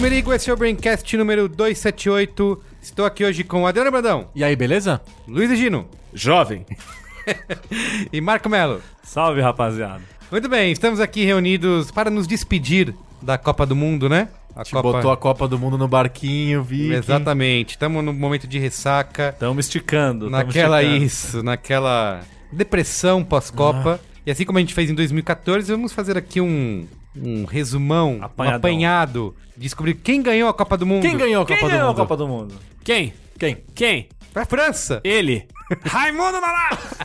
Merigo, esse é o Braincast número 278. Estou aqui hoje com Adriano Brandão, E aí, beleza? Luiz Gino Jovem. e Marco Melo. Salve, rapaziada. Muito bem, estamos aqui reunidos para nos despedir da Copa do Mundo, né? A Te botou a Copa do Mundo no barquinho, vi. Exatamente, estamos no momento de ressaca, Tamo esticando. naquela esticando. isso, naquela depressão pós-Copa. E assim como a gente fez em 2014, vamos fazer aqui um, um resumão, um Apanhadão. apanhado, descobrir quem ganhou a Copa do Mundo. Quem ganhou a Quem Copa do ganhou Mundo? a Copa do Mundo? Quem? Quem? Quem? Foi a França! Ele. Raimundo Nonato!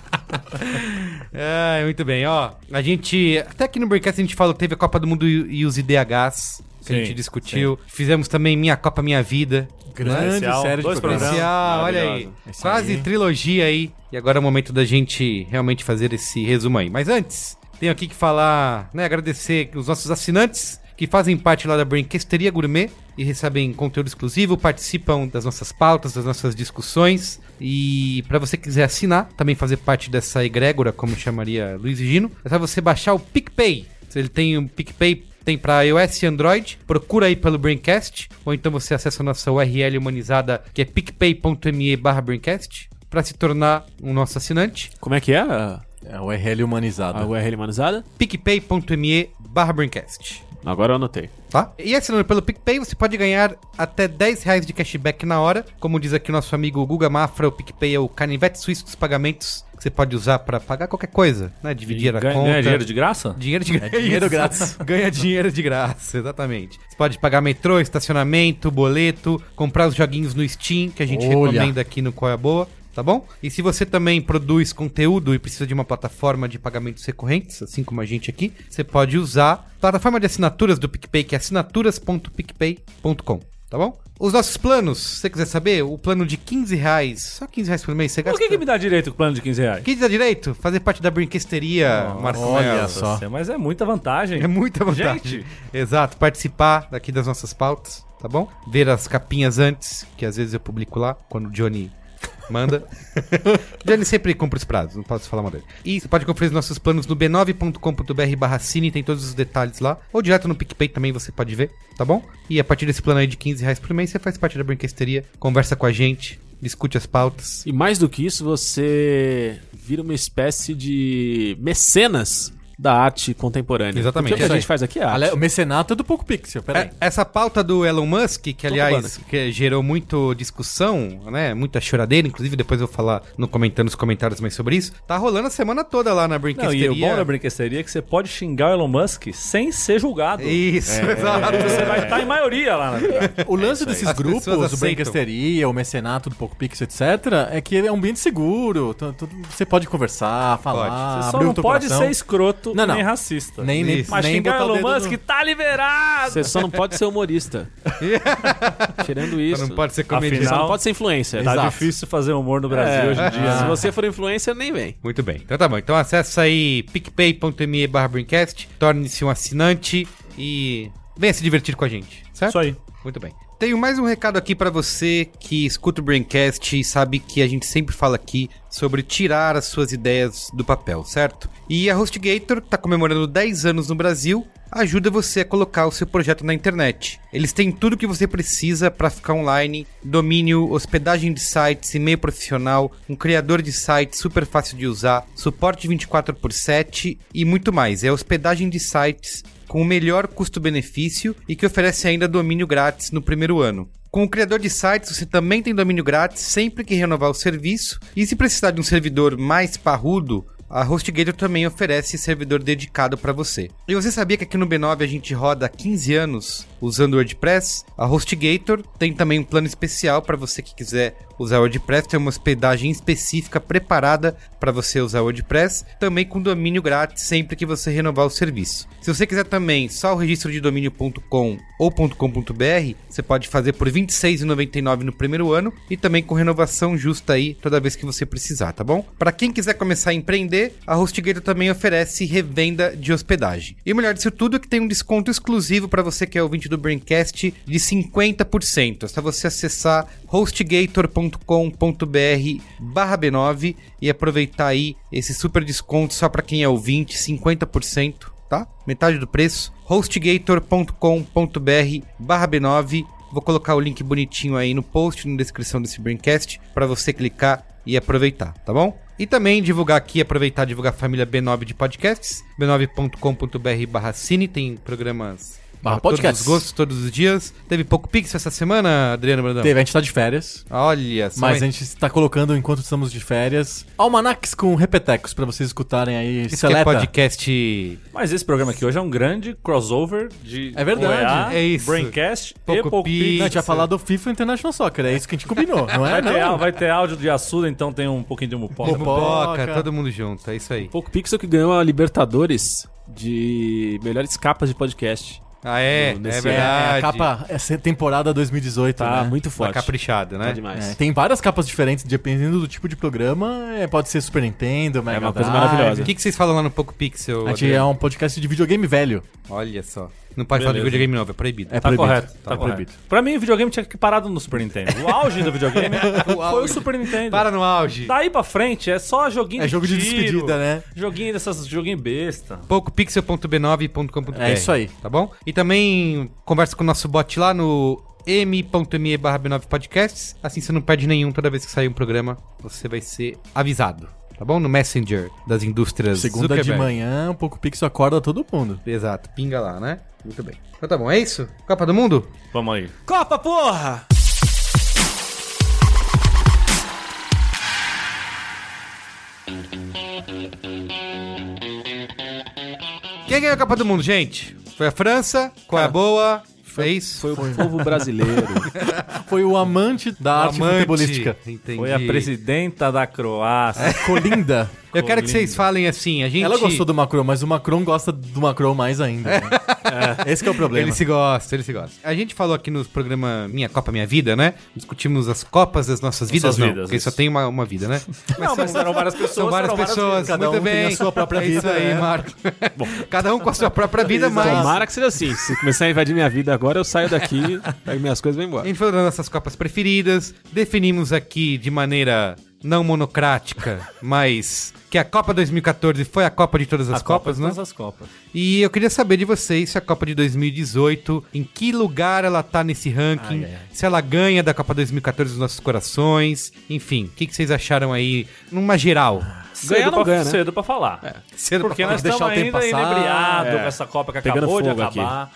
É, muito bem, ó. A gente. Até aqui no Breakcast a gente falou que teve a Copa do Mundo e, e os IDHs. Que a Sim, gente discutiu. Fizemos também Minha Copa Minha Vida. Grande Especial, série de dois programas. programas. Especial, olha aí. Esse Quase aí. trilogia aí. E agora é o momento da gente realmente fazer esse resumo aí. Mas antes, tenho aqui que falar, né? Agradecer os nossos assinantes que fazem parte lá da Braincasteria Gourmet e recebem conteúdo exclusivo, participam das nossas pautas, das nossas discussões. E para você quiser assinar, também fazer parte dessa egrégora, como chamaria Luiz e Gino, é só você baixar o PicPay. Ele tem o PicPay tem para iOS e Android. Procura aí pelo Braincast. Ou então você acessa a nossa URL humanizada, que é picpay.me barra Braincast, para se tornar um nosso assinante. Como é que é É o RL humanizado. a URL humanizada? picpay.me barra Braincast. Agora eu anotei. Tá? E assinando pelo PicPay, você pode ganhar até 10 reais de cashback na hora. Como diz aqui o nosso amigo Guga Mafra, o PicPay é o canivete suíço dos pagamentos que você pode usar para pagar qualquer coisa, né? Dividir a Ganha- conta. ganha dinheiro de graça? Dinheiro de graça. É dinheiro grátis. Ganha dinheiro de graça, exatamente. Você pode pagar metrô, estacionamento, boleto, comprar os joguinhos no Steam, que a gente Olha. recomenda aqui no Qual é a Boa, tá bom? E se você também produz conteúdo e precisa de uma plataforma de pagamentos recorrentes, assim como a gente aqui, você pode usar a plataforma de assinaturas do PicPay, que é assinaturas.picpay.com, tá bom? Os nossos planos, se você quiser saber, o plano de 15 reais, só 15 reais por mês, você Por gasta... que, que me dá direito com o plano de 15 reais? Quem dá direito? Fazer parte da brinquesteria, Marco olha Melo. só. Mas é muita vantagem. É muita vantagem. Gente. Exato, participar daqui das nossas pautas, tá bom? Ver as capinhas antes, que às vezes eu publico lá, quando o Johnny manda. Johnny sempre cumpre os prazos, não posso falar mal dele. E você pode conferir os nossos planos no b9.com.br barra cine, tem todos os detalhes lá. Ou direto no PicPay também você pode ver, tá bom? E a partir desse plano aí de 15 reais por mês, você faz parte da brinquesteria, conversa com a gente, discute as pautas. E mais do que isso, você vira uma espécie de mecenas da arte contemporânea. Exatamente. Porque o que Isso a gente faz aqui é arte. O mecenato é do Poco Pixel, peraí. É, essa pauta do Elon Musk, que aliás que gerou muito discussão, né? Muita choradeira, inclusive depois eu vou falar no comentando nos comentários mais sobre isso. Tá rolando a semana toda lá na Não, Brinquesteria. e o bom da brinquesteria é que você pode xingar o Elon Musk sem ser julgado. Isso, exato. Você vai estar em maioria lá, na. O lance desses As grupos, o. Brancasteria, o mecenato do Poco Pixel, etc., é que é um ambiente seguro. tu- tu- Você pode conversar, falar, Você só não pode coração. ser escroto Não, não. nem racista. Nem, nem. Mas nem xingar o Elon Musk no- tá liberado! Você só não pode ser humorista. Tirando isso. Você não pode ser comediante. Você só não Afinal- pode ser influencer. Tá Exato. difícil fazer humor no Brasil É, hoje em dia. Se você for influencer, nem vem. Muito bem. Então tá bom. Então acessa aí picpay.me barra Brincast, torne-se um assinante e venha se divertir com a gente, certo? Isso aí. Muito bem. Tenho mais um recado aqui pra você que escuta o Braincast e sabe que a gente sempre fala aqui sobre tirar as suas ideias do papel, certo? E a HostGator tá comemorando 10 anos no Brasil, ajuda você a colocar o seu projeto na internet. Eles têm tudo que você precisa para ficar online: domínio, hospedagem de sites, e-mail profissional, um criador de sites super fácil de usar, suporte 24 por 7 e muito mais. É hospedagem de sites com o melhor custo-benefício e que oferece ainda domínio grátis no primeiro ano. Com o criador de sites, você também tem domínio grátis sempre que renovar o serviço. E se precisar de um servidor mais parrudo, a HostGator também oferece servidor dedicado para você. E você sabia que aqui no B9 a gente roda há 15 anos usando WordPress? A HostGator tem também um plano especial para você que quiser usar WordPress, tem uma hospedagem específica preparada para você usar WordPress, também com domínio grátis sempre que você renovar o serviço. Se você quiser também só o registro de domínio.com ou .com.br, você pode fazer por R$ 26,99 no primeiro ano e também com renovação justa aí toda vez que você precisar, tá bom? Para quem quiser começar a empreender, a HostGator também oferece revenda de hospedagem. E o melhor disso tudo é que tem um desconto exclusivo para você que é ouvinte do Braincast de 50%. É só você acessar hostgator.com.br barra B9 e aproveitar aí esse super desconto só para quem é ouvinte, 50%, tá? Metade do preço. hostgator.com.br barra B9 Vou colocar o link bonitinho aí no post, na descrição desse Braincast, para você clicar e aproveitar, tá bom? E também divulgar aqui, aproveitar e divulgar a família B9 de podcasts, b9.com.br barra cine, tem programas Barra para todos podcasts. os gostos, todos os dias. Teve pouco pix essa semana, Adriano Brandão? Teve, a gente tá de férias. Olha só. Mas a gente está colocando, enquanto estamos de férias, almanacs com repetecos pra vocês escutarem aí. Esse que é podcast... Mas esse programa aqui hoje é um grande crossover de É verdade, OEA, é isso. Braincast Pouco e Pouco Pix. Pix. Não, a gente vai falar do FIFA International Soccer, é isso que a gente combinou, não é? Vai ter, Não. vai ter áudio de Assuda, então tem um pouquinho de mupoca. Popoca. todo mundo junto, é isso aí. Pouco Pixel que ganhou a Libertadores de melhores capas de podcast. Ah, é? No- É nesse- É, verdade. é a capa, essa temporada 2018, Tá né? muito Tá forte. caprichado, né? Tá demais. É, tem várias capas diferentes, dependendo do tipo de programa. é, pode ser Super Nintendo, Mega uma coisa maravilhosa. O que, que vocês falam lá no Poco Pixel? A gente é um podcast de videogame velho. Olha só. Não pode falar de Beleza. videogame novo, é proibido. É Tá proibido. correto, tá, Tá correto. proibido. Pra mim, o videogame tinha que parar no Super Nintendo. O auge do videogame foi o. Super Nintendo. Para no auge. Daí pra frente é só joguinho É jogo de tiro, despedida, né? Joguinho dessas joguinho besta. PocoPixel.b9.com.br É isso aí. Tá bom? E também conversa com o nosso bot lá no m.me barra B9 Podcasts. Assim você não perde nenhum toda vez que sair um programa. Você vai ser avisado. Tá bom? No Messenger das indústrias Segunda de Zuckerberg. manhã, um pouco Pixel acorda todo mundo. Exato. Pinga lá, né? Muito bem. Então tá bom. É isso? Copa do Mundo? Vamos aí. Copa, porra! Quem ganhou a Copa do Mundo, gente? Foi a França? Qual é a boa? É isso? Foi o povo brasileiro. Foi o amante da arte Amante. futebolística. Entendi. Foi a presidenta da Croácia. Colinda. Eu quero que vocês falem assim, a gente... Ela gostou do Macron, mas o Macron gosta do Macron mais ainda. né? Esse que é o problema. Ele se gosta, ele se gosta. A gente falou aqui no programa Minha Copa Minha Vida, né? Discutimos as Copas das nossas vidas, não, vidas, porque isso. só tem uma, uma vida, né? Não, mas eram várias pessoas. São várias pessoas, cada muito um tem bem. a sua própria É isso vida, aí, é. Marco. Cada um com a sua própria vida, mas... Tomara que seja assim. Se começar a invadir minha vida agora, eu saio daqui, pego minhas coisas e vou A embora. gente falou das nossas Copas preferidas, definimos aqui de maneira não monocrática, mas que a Copa 2014 foi a Copa de todas as A Copa Copas, de né? todas as Copas. E eu queria saber de vocês se a Copa de 2018, em que lugar ela tá nesse ranking, ai, ai. se ela ganha da Copa 2014 dos nossos corações, enfim, o que, que vocês acharam aí, numa geral? Ganhar Cedo, não pra, ganha, né? cedo pra falar. Cedo Porque pra nós deixar estamos o tempo ainda passar, inebriados é. com essa Copa que Pegando acabou de fogo aqui. acabar.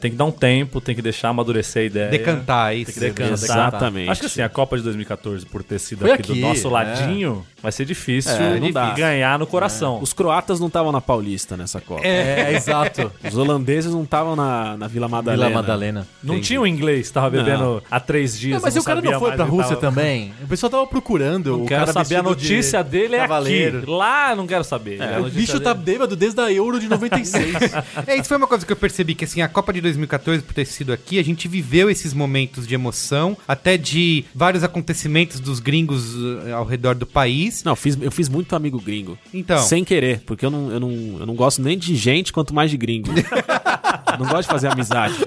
Tem que dar um tempo, tem que deixar amadurecer a ideia. decantar isso. Tem que decantar. Exatamente. Acho que assim, a Copa de 2014, por ter sido Foi aqui, do aqui, nosso é. ladinho, vai ser difícil É, não de dá. ganhar no coração. Os croatas não estavam na Paulista nessa Copa. É, exato. Os holandeses não estavam na, na Vila Madalena. Vila Madalena. Não tinha um inglês, tava bebendo há três dias. Não, mas não o cara sabia não foi pra o Rússia também. O pessoal tava procurando. Não o cara saber a notícia dele é cavaleiro. Aqui. Lá não quero saber. A O bicho tá bêbado desde a Euro de 96. É, isso foi uma coisa que eu percebi, que assim, a Copa de 2014, por ter sido aqui, a gente viveu esses momentos de emoção, até de vários acontecimentos dos gringos eh, ao redor do país. Não, eu fiz, eu fiz muito amigo gringo. Então. Sem querer, porque eu não, eu, não, eu não gosto nem de gente, quanto mais de gringo. não gosto de fazer amizade.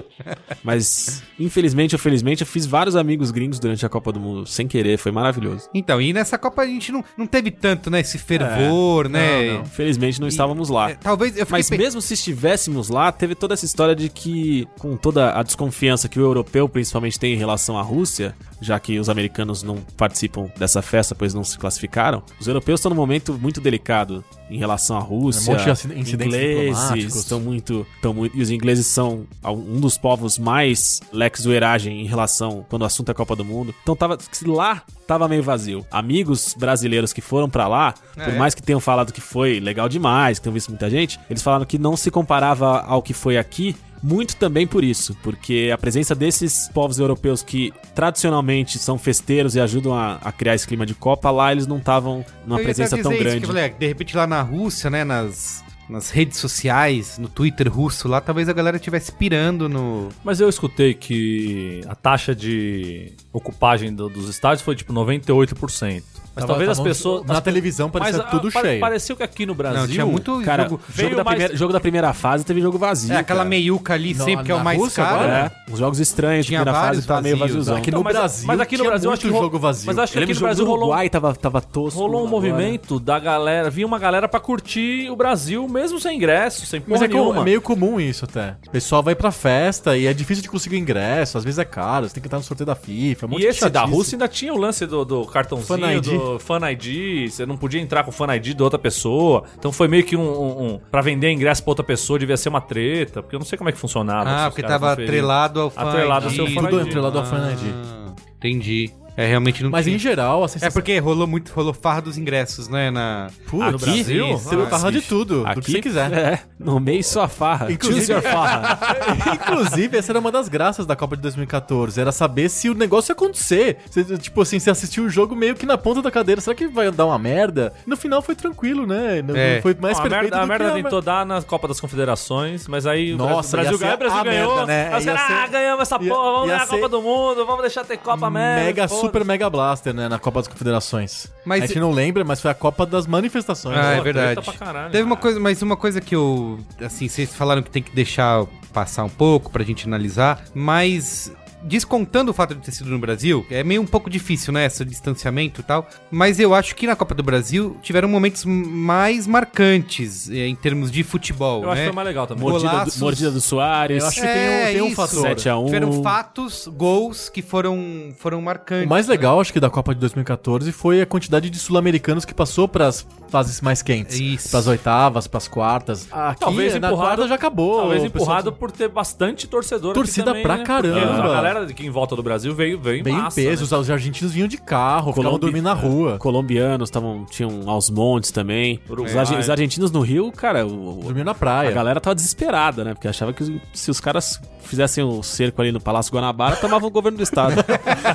Mas, infelizmente ou felizmente, eu fiz vários amigos gringos durante a Copa do Mundo, sem querer, foi maravilhoso. Então, e nessa Copa a gente não, não teve tanto, né, esse fervor, né? Não, não. Infelizmente não estávamos lá. É, talvez eu fiquei Mas pe- mesmo se estivéssemos lá, teve toda essa história de que, com toda a desconfiança que o europeu principalmente tem em relação à Rússia, já que os americanos não participam dessa festa, pois não se classificaram, os europeus estão num momento muito delicado em relação à Rússia. Um monte de ingleses estão muito, estão muito. E os ingleses são um dos povos mais lex em relação quando o assunto é Copa do Mundo. Então tava. Lá tava meio vazio. Amigos brasileiros que foram pra lá, por É. mais que tenham falado que foi legal demais, que tenham visto muita gente, eles falaram que não se comparava ao que foi aqui, muito também por isso, porque a presença desses povos europeus que tradicionalmente são festeiros e ajudam a, a criar esse clima de Copa, lá eles não estavam numa presença tão isso, grande. que falei, de repente lá na Rússia, né, nas, nas redes sociais, no Twitter russo lá, talvez a galera estivesse pirando no... Mas eu escutei que a taxa de ocupagem do- dos estádios foi tipo 98%. Mas Tava- talvez as pessoas. na as- televisão parecia mas, tudo ah, pare- cheio. Pareceu que aqui no Brasil. Não, tinha muito Cara, jogo... jogo, da mais- primeira, jogo da primeira fase teve jogo vazio. É, aquela cara. meiuca ali Não, sempre, que é o mais Rússia caro. agora? É, uns jogos estranhos de primeira fase tava meio vaziozão. Aqui Não, no mas- Brasil mas aqui no Brasil acho que jogo vazio. mas acho que aqui no Brasil rolou, Uruguai tava, tava tosco. rolou um movimento da galera. Vinha uma galera pra curtir o Brasil, mesmo sem ingresso, sem porra Mas é, nenhuma. é meio comum isso até. O pessoal vai pra festa e é difícil de conseguir ingresso, às vezes é caro, você tem que estar no sorteio da FIFA. um monte E esse da. Rússia ainda tinha o lance do, do cartãozinho, Fan ID. do Fan ID. Você não podia entrar com o Fan ID de outra pessoa. Então foi meio que um, um, um- Pra vender ingresso pra outra pessoa devia ser uma treta. Porque eu não sei como é que funcionava. Ah, porque tava atrelado ao Fan Atrelado ao ID. seu Fan Tudo ID. atrelado ao Fan ID. Ah, entendi. É, realmente não Mas tinha. em geral, a É sensação... porque rolou muito, rolou farra dos ingressos, né, na... Putz, Ah, no Brasil? Você Ah, farra de tudo, do que você quiser. É, no meio sua farra. Inclusive- Choose your farra. Inclusive, essa era uma das graças da Copa de 2014. Era saber se o negócio ia acontecer. Você, tipo assim, você assistiu o jogo meio que na ponta da cadeira. Será que vai dar uma merda? No final foi tranquilo, né? Não, É. foi mais a perfeito merda, a merda que tentou dar na Copa das Confederações, mas aí Nossa, o Brasil ganhou, o Brasil a ganhou. merda, né? Aí os caras, ser- ah, ganhamos essa ia- porra, vamos ganhar a Copa do Mundo, vamos deixar ter Copa merda. Mega, foda-se. Super mega blaster, né? Na Copa das Confederações. Mas- A gente não lembra, mas foi a Copa das manifestações. Ah, é verdade. treta pra caralho, Teve uma coisa, mas uma coisa que eu, assim, vocês falaram que tem que deixar passar um pouco pra gente analisar, mas descontando o fato de ter sido no Brasil, é meio um pouco difícil, né, esse distanciamento e tal, mas eu acho que na Copa do Brasil tiveram momentos mais marcantes eh, em termos de futebol, Eu acho né? que foi mais legal também. Mordida do, mordida do Soares. Eu acho que tem um- tem um isso. fator. 7 a 1. Tiveram fatos, gols que foram, foram marcantes. O mais legal, acho que da Copa de 2014 foi a quantidade de sul-americanos que passou pras fases mais quentes. Isso. Pras oitavas, pras quartas. Aqui, Talvez na empurrado- quarta já acabou. Talvez O pessoal- empurrado por ter bastante torcedor aqui Torcida também, pra né? caramba. Porque a galera que em volta do Brasil veio, veio em Bem em massa, peso, né? os- os argentinos vinham de carro, ficavam Colombi- dormindo na rua. Colombianos tavam, tinham aos montes também. Os, os argentinos no Rio, cara, o- Dormiam na a praia. galera tava desesperada, né? Porque achava que se os caras fizessem o cerco ali no Palácio Guanabara, tomavam o governo do estado.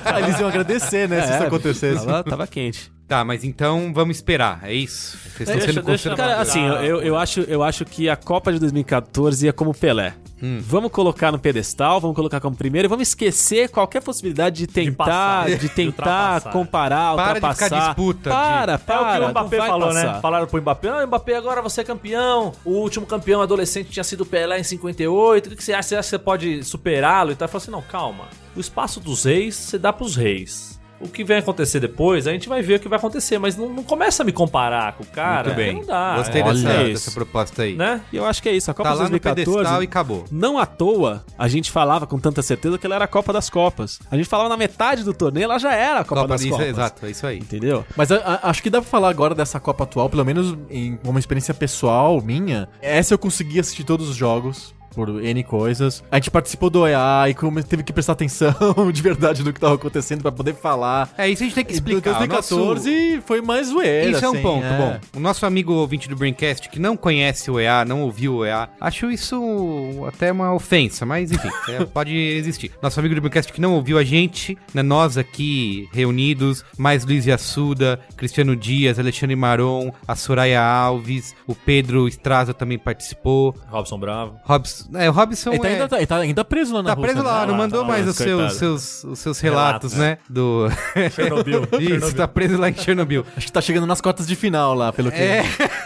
Aí Eles iam agradecer, né, se É, isso acontecesse. Tava, tava quente. Tá, mas então vamos esperar, é isso? Vocês estão Deixa- sendo deixa-. Cara, assim, eu, eu, eu acho, eu acho que a Copa de 2014 ia como Pelé. Hum. Vamos colocar no pedestal, vamos colocar como primeiro e vamos esquecer qualquer possibilidade de tentar, passar, de, de tentar ultrapassar. comparar, Para de ficar ultrapassar. disputa, Para, É para. o que o Mbappé falou, passar. né? Falaram pro Mbappé, ah, Mbappé, agora você é campeão. O último campeão adolescente tinha sido o Pelé em 58. O que que você acha? Você acha que você pode superá-lo e tal? Ele falou assim, não, calma. O espaço dos reis, você dá pros reis. O que vai acontecer depois, a gente vai ver o que vai acontecer. Mas não, não começa a me comparar com o cara. Muito bem. Não dá. Gostei é, dessa, olha dessa proposta aí. Né? E eu acho que é isso. A Copa Tá de lá no 2014. pedestal e acabou. Não à toa, a gente falava com tanta certeza que ela era a Copa das Copas. A gente falava na metade do torneio, ela já era a Copa, das isso, Copas. Exato, é isso aí. Entendeu? Mas a- a- acho que dá pra falar agora dessa Copa atual, pelo menos em uma experiência pessoal minha. Essa eu consegui assistir todos os jogos. Por N coisas. A gente participou do OEA e como teve que prestar atenção de verdade no que tava acontecendo pra poder falar. É isso a gente tem que explicar. O 2014 foi mais zoeira. Isso é um assim, ponto é. bom. O nosso amigo ouvinte do Braincast que não conhece o EA, não ouviu o EA, acho isso até uma ofensa, mas enfim, é, pode existir. Nosso amigo do Braincast que não ouviu a gente, né, nós aqui reunidos, mais Luiz Assuda, Cristiano Dias, Alexandre Maron, a Soraya Alves, o Pedro Estraza também participou. Robson Bravo. Robson, é, o Robson Ele tá, é- ainda, tá, ele tá ainda preso lá na Tá Rússia, preso lá, né? não Tá lá, mandou tá mais lá, os seus, seus, os seus relatos, Relatos, né? Do. Chernobyl. Isso, tá preso lá em Chernobyl. Acho que tá chegando nas quartas de final lá, pelo que... É.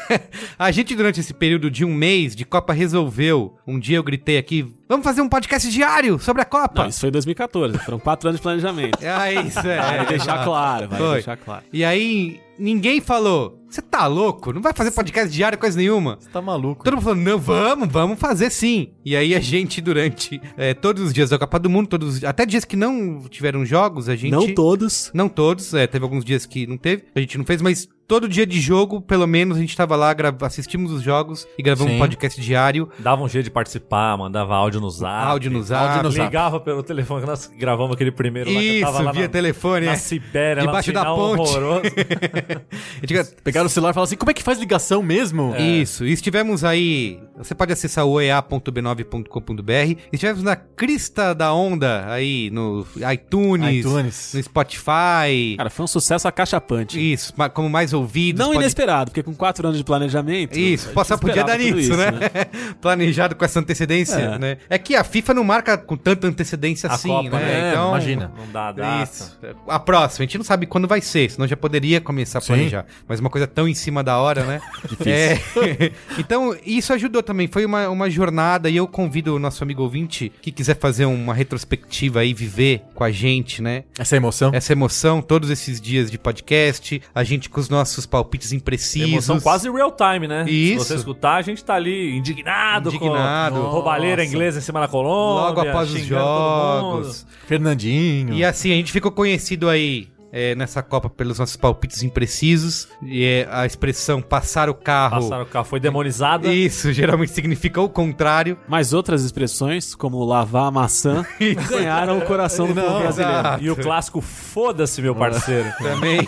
A gente, durante esse período de um mês de Copa, resolveu. Um dia eu gritei aqui: vamos fazer um podcast diário sobre a Copa. Não, isso foi em 2014. Foram quatro anos de planejamento. É isso, é. Vai deixar claro, vai Foi. deixar claro. E aí, ninguém falou: você tá louco? Não vai fazer podcast diário coisa nenhuma. Você tá maluco. Todo mundo falou, não, vamos, vamos fazer sim. E aí a gente, durante é, todos os dias da Copa do Mundo, todos, até dias que não tiveram jogos, a gente... Não todos. Não todos, é, teve alguns dias que não teve, a gente não fez, mas todo dia de jogo, pelo menos, a gente tava lá, assistimos os jogos e gravamos Sim. um podcast diário, Dava um jeito de participar, mandava áudio no zap. áudio no zap. áudio no zap. Ligava pelo telefone que nós gravamos aquele primeiro lá que eu Isso, tava lá via na, telefone, na é. Sibéria, Debaixo lá da ponte. horroroso. A Pegaram o celular e falaram assim, como é que faz ligação mesmo? Isso, e estivemos aí. Você pode acessar o ea.b9.com.br. Estivemos na crista da onda aí no iTunes, iTunes. no Spotify. Cara, foi um sucesso acachapante. Isso, ma- como mais ouvidos. Não pode- inesperado, porque com quatro anos de planejamento. Isso, passar podia dar nisso, isso, né? Planejado com essa antecedência, É. né? É que a FIFA não marca com tanta antecedência A assim, Copa, né? né? Então, Imagina. Não dá data. Isso. A próxima, a gente não sabe quando vai ser, senão já poderia começar a Sim. planejar. Mas uma coisa tão em cima da hora, né? É. então, isso ajudou também. Foi uma, uma jornada e eu convido o nosso amigo ouvinte que quiser fazer uma retrospectiva aí, viver com a gente, né? Essa emoção. Essa emoção, todos esses dias de podcast, a gente com os nossos palpites imprecisos. Emoção quase real time, né? Isso. Se você escutar, a gente tá ali indignado, Indignado. com roubalheira Nossa. inglesa em cima da Colômbia. Logo após os jogos. Fernandinho. E assim, a gente ficou conhecido aí é, nessa Copa pelos nossos palpites imprecisos. E é, a expressão passar o carro. Passaram o carro, foi demonizada. Isso geralmente significa o contrário. Mas outras expressões, como lavar a maçã, ganharam o coração do Não, povo brasileiro. exato. E o clássico foda-se, meu parceiro. Também.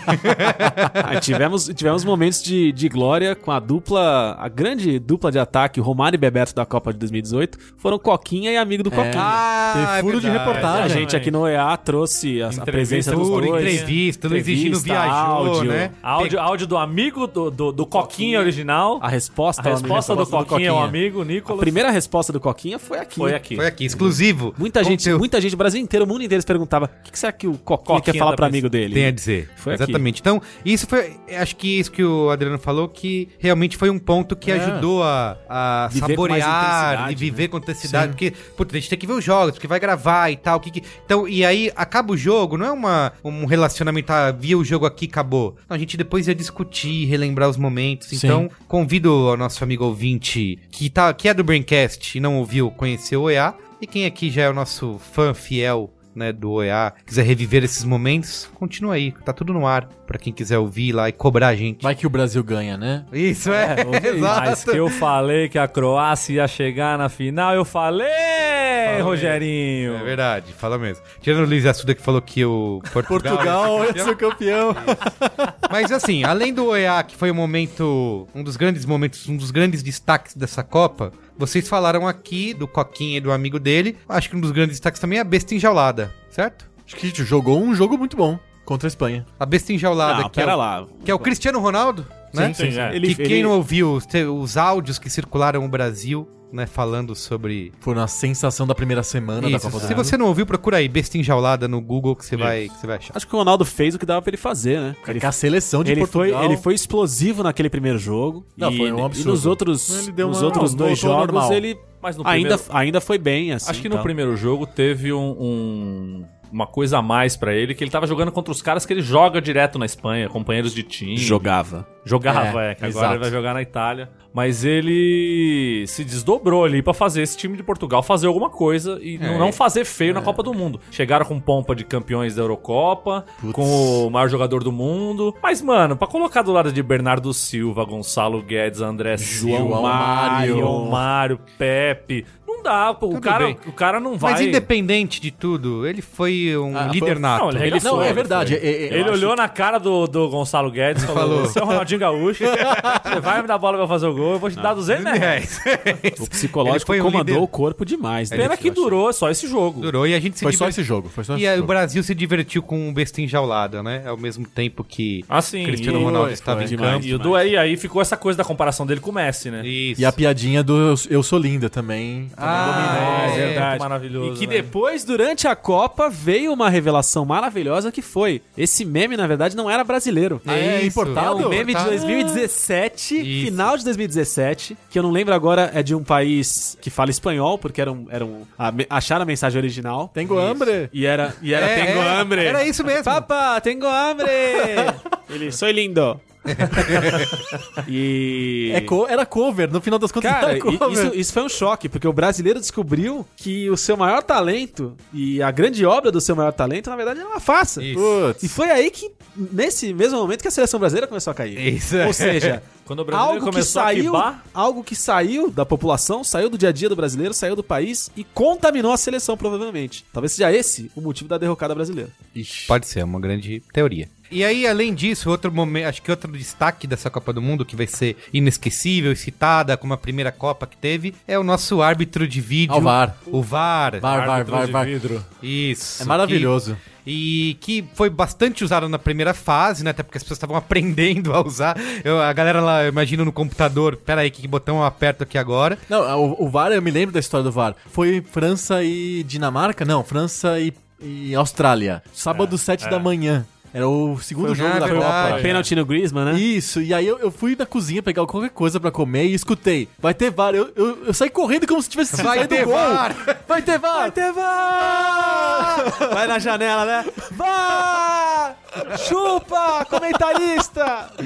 Tivemos, tivemos momentos de, de glória com a dupla, a grande dupla de ataque, Romário e Bebeto da Copa de 2018, foram Coquinha e amigo do Coquinha. ah, Tem furo de reportagem. a gente aqui no EA trouxe a, a presença dos dois. Entrevista, Luiz Egino Entrevista, viajou, áudio. né? Áudio, áudio do amigo do, do, do Coquinha original. A resposta, A ao resposta do Coquinha é o Coquinha. amigo, A Nicolas. primeira resposta do Coquinha foi aqui. foi aqui. Foi aqui, exclusivo. Muita gente, muita gente, o Brasil inteiro, o mundo inteiro se perguntava: o que, que será que o Coquinha, Coquinha quer falar pro pensando? amigo dele? Tem a dizer. Foi aqui. Exatamente. Então, isso foi. Acho que isso que o Adriano falou, que realmente foi um ponto que É. ajudou a, a saborear e viver né? com intensidade. Sim. Porque, putz, a gente tem que ver os jogos, porque vai gravar e tal. Que que- Então, e aí acaba o jogo, não é uma, um relacionamento, ah, via o jogo aqui, acabou. Não, a gente depois ia discutir, relembrar os momentos. Sim. Então, convido o nosso amigo ouvinte que, tá, que é do Braincast e não ouviu, conhecer o EA. E quem aqui já é o nosso fã fiel né, do OEA, quiser reviver esses momentos, continua aí, tá tudo no ar, pra quem quiser ouvir lá e cobrar a gente. Vai que o Brasil ganha, né? Isso é, Mas que eu falei que a Croácia ia chegar na final, eu falei, Rogerinho. É verdade, fala mesmo. Tirando o Luiz Assuda que falou que o Portugal... Portugal é seu campeão. Mas assim, além do OEA, que foi um momento, um dos grandes momentos, um dos grandes destaques dessa Copa, vocês falaram aqui do Coquinha e do amigo dele, acho que um dos grandes destaques também é a besta enjaulada, certo? Acho que a gente jogou um jogo muito bom contra a Espanha. A besta enjaulada, Não, que, é pera o, lá. que é o Cristiano Ronaldo, né? sim, sim. Que Ele- quem ele- não ouviu os, os áudios que circularam no Brasil, né, falando sobre Foi uma sensação da primeira semana da Isso. Copa do Se Mundo. você não ouviu, procura aí Besta Enjaulada no Google que você vai, que você vai achar. Acho que o Ronaldo fez o que dava pra ele fazer, né? Porque a seleção de ele foi, Portugal... ele foi explosivo naquele primeiro jogo. Não, e, foi um absurdo. E nos outros, Ele deu nos uma- outros não, dois jogos, normal. ele Mas no ainda, primeiro, ainda foi bem, assim. acho que no então. primeiro jogo teve um, um- uma coisa a mais pra ele, que ele tava jogando contra os caras que ele joga direto na Espanha, companheiros de time. Jogava. Jogava, É, é, que agora exato. ele vai jogar na Itália. Mas ele se desdobrou ali pra fazer esse time de Portugal fazer alguma coisa e não- É. não fazer feio na Copa do Mundo. Chegaram com pompa de campeões da Eurocopa, Putz. com o maior jogador do mundo. Mas, mano, pra colocar do lado de Bernardo Silva, Gonçalo Guedes, André Silva, João Mário. João Mário, Pepe. Não dá, pô. O cara, bem. o cara não vai. Mas independente de tudo, ele foi um Ah, líder foi- nato. Não, ele Ele, não, foi, é ele verdade. foi. é- é- Ele acho olhou na cara do, do Gonçalo Guedes e falou: Falou. Você é o Ronaldinho Gaúcho, você vai me dar bola pra fazer o gol, eu vou te dar 200 reais. O psicológico Ele foi um comandou líder. o corpo demais. né? Pena que durou só esse jogo. Durou e a gente se Foi só esse jogo. Foi só esse E aí, o jogo. Brasil se divertiu com o Besta Enjaulada, né? Ao mesmo tempo que Assim, Cristiano e, Ronaldo estava em demais. campo. e o do aí, aí ficou essa coisa da comparação dele com o Messi, né? Isso. E a piadinha do Eu, eu Sou Linda também. Ah, É, é, verdade. Maravilhoso. E que né? depois, durante a Copa, veio uma revelação maravilhosa que foi: esse meme, na verdade, não era brasileiro. Ah, é Isso. importado? É um meme de Importado. 2017, Isso. final de 2017, que eu não lembro agora, é de um país que fala espanhol, porque era um, era um, a, acharam a mensagem original. Tengo hambre. E era, e era É, Tengo é, hambre. era isso mesmo. Papa, tengo hambre. Ele, sou lindo. E. É co- era cover, no final das contas Cara, era cover. isso, isso foi um choque, porque o brasileiro descobriu que o seu maior talento e a grande obra do seu maior talento, na verdade, era uma farsa. E foi aí que, nesse mesmo momento, que a seleção brasileira começou a cair. Isso. Ou seja, Quando o brasileiro algo que começou a saiu, quibar- algo que saiu da população, saiu do dia a dia do brasileiro, saiu do país e contaminou a seleção provavelmente. Talvez seja esse o motivo da derrocada brasileira. Pode ser, é uma grande teoria. E aí, além disso, outro momento, acho que outro destaque dessa Copa do Mundo que vai ser inesquecível e citada como a primeira Copa que teve é o nosso árbitro de vídeo. Ah, o VAR. O VAR. VAR, VAR, VAR, VAR. vidro. Isso. É maravilhoso. Que- e que foi bastante usado na primeira fase, né? Até porque as pessoas estavam aprendendo a usar. Eu- a galera lá, eu imagino no computador, pera aí, que botão eu aperto aqui agora? Não, o, o VAR, eu me lembro da história do VAR. Foi França e Dinamarca? Não, França e, e Austrália. Sábado, sete da manhã. Era o segundo Foi jogo da. Copa. Pênalti no Griezmann, né? Isso, e aí eu, eu fui na cozinha pegar qualquer coisa pra comer e escutei. Vai ter VAR. Eu, eu, eu saí correndo como se tivesse Vai saído ter gol. VAR. Vai ter VAR! Vai ter VAR! Vai na janela, né? Vá! Chupa, comentarista!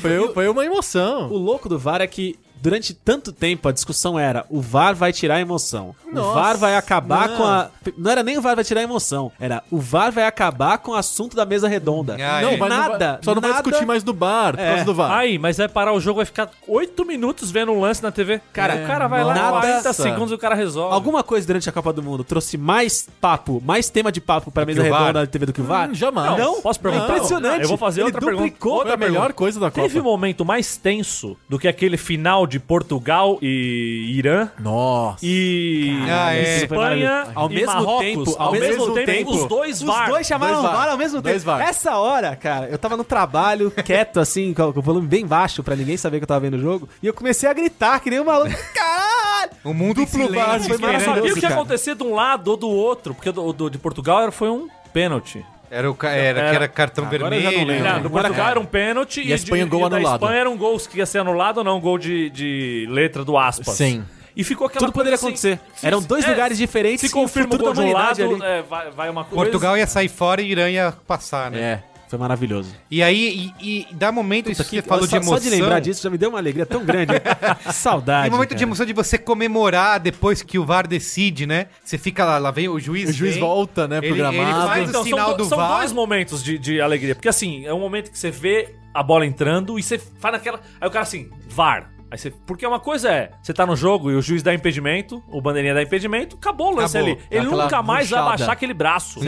Foi, foi uma emoção. O louco do VAR é que durante tanto tempo a discussão era o VAR vai tirar a emoção. o Nossa, VAR vai acabar não. com a. Não era nem o VAR vai tirar a emoção, era o VAR vai acabar com o assunto da mesa redonda. Ah, não, é. mas nada. não vai, só não vai nada- discutir mais no bar por É. causa do VAR. Aí, mas vai parar o jogo, vai ficar 8 minutos vendo um lance na TV. Cara, o cara vai lá, nada- 40 segundos e o cara resolve. Alguma coisa durante a Copa do Mundo trouxe mais papo, mais tema de papo pra mesa o redonda da TV do que o VAR? Hum, jamais. Não, Posso perguntar? É impressionante. Eu vou fazer Ele outra pergunta. Outra a melhor pergunta. coisa da Copa. Teve um momento mais tenso do que aquele final de Portugal e Irã Nossa. e Ah, é. Espanha Ao e mesmo Marrocos. tempo- ao, ao mesmo, mesmo tempo, tempo, os dois Os VAR. dois chamaram Dois o VAR. VAR ao mesmo Dois tempo. VAR. Essa hora, cara, eu tava no trabalho, quieto assim, com o volume bem baixo, pra ninguém saber que eu tava vendo o jogo, e eu comecei a gritar que nem um maluco. Caralho! O mundo Duplo VAR, foi Eu não esperando. sabia o que ia acontecer de um lado ou do outro, porque do, do- de Portugal era- foi um pênalti. Era, o, ca- era, que Era- era cartão Agora eu já não vermelho. lembro. Não, do Portugal era um pênalti E a Espanha, de- gol e da anulado. Espanha era um gol que ia ser anulado ou não, um gol de, de letra do aspas. Sim. E ficou aquela Tudo poderia assim, acontecer. Eram dois é, lugares diferentes Se e o confirma o gol de um lado, é, vai, vai uma coisa. Portugal ia sair fora e Irã ia passar, né? É. Foi maravilhoso. E aí, e, e dá momento, isso que você Aqui, falou só, de emoção. só de lembrar disso já me deu uma alegria tão grande. Saudade. E momento de cara. emoção de você comemorar depois que o VAR decide, né? Você fica lá, lá vem o juiz. O juiz vem, volta, né, pro ele- ele gramado. faz Então, o sinal são, do são VAR. dois momentos de, de alegria. Porque assim, é um momento que você vê a bola entrando e você faz aquela. Aí o cara assim, VAR. Aí você, porque uma coisa é, você tá no jogo e o juiz dá impedimento, o bandeirinha dá impedimento, acabou o lance Acabou. ali. Ele Aquela nunca mais vai puxada. abaixar aquele braço.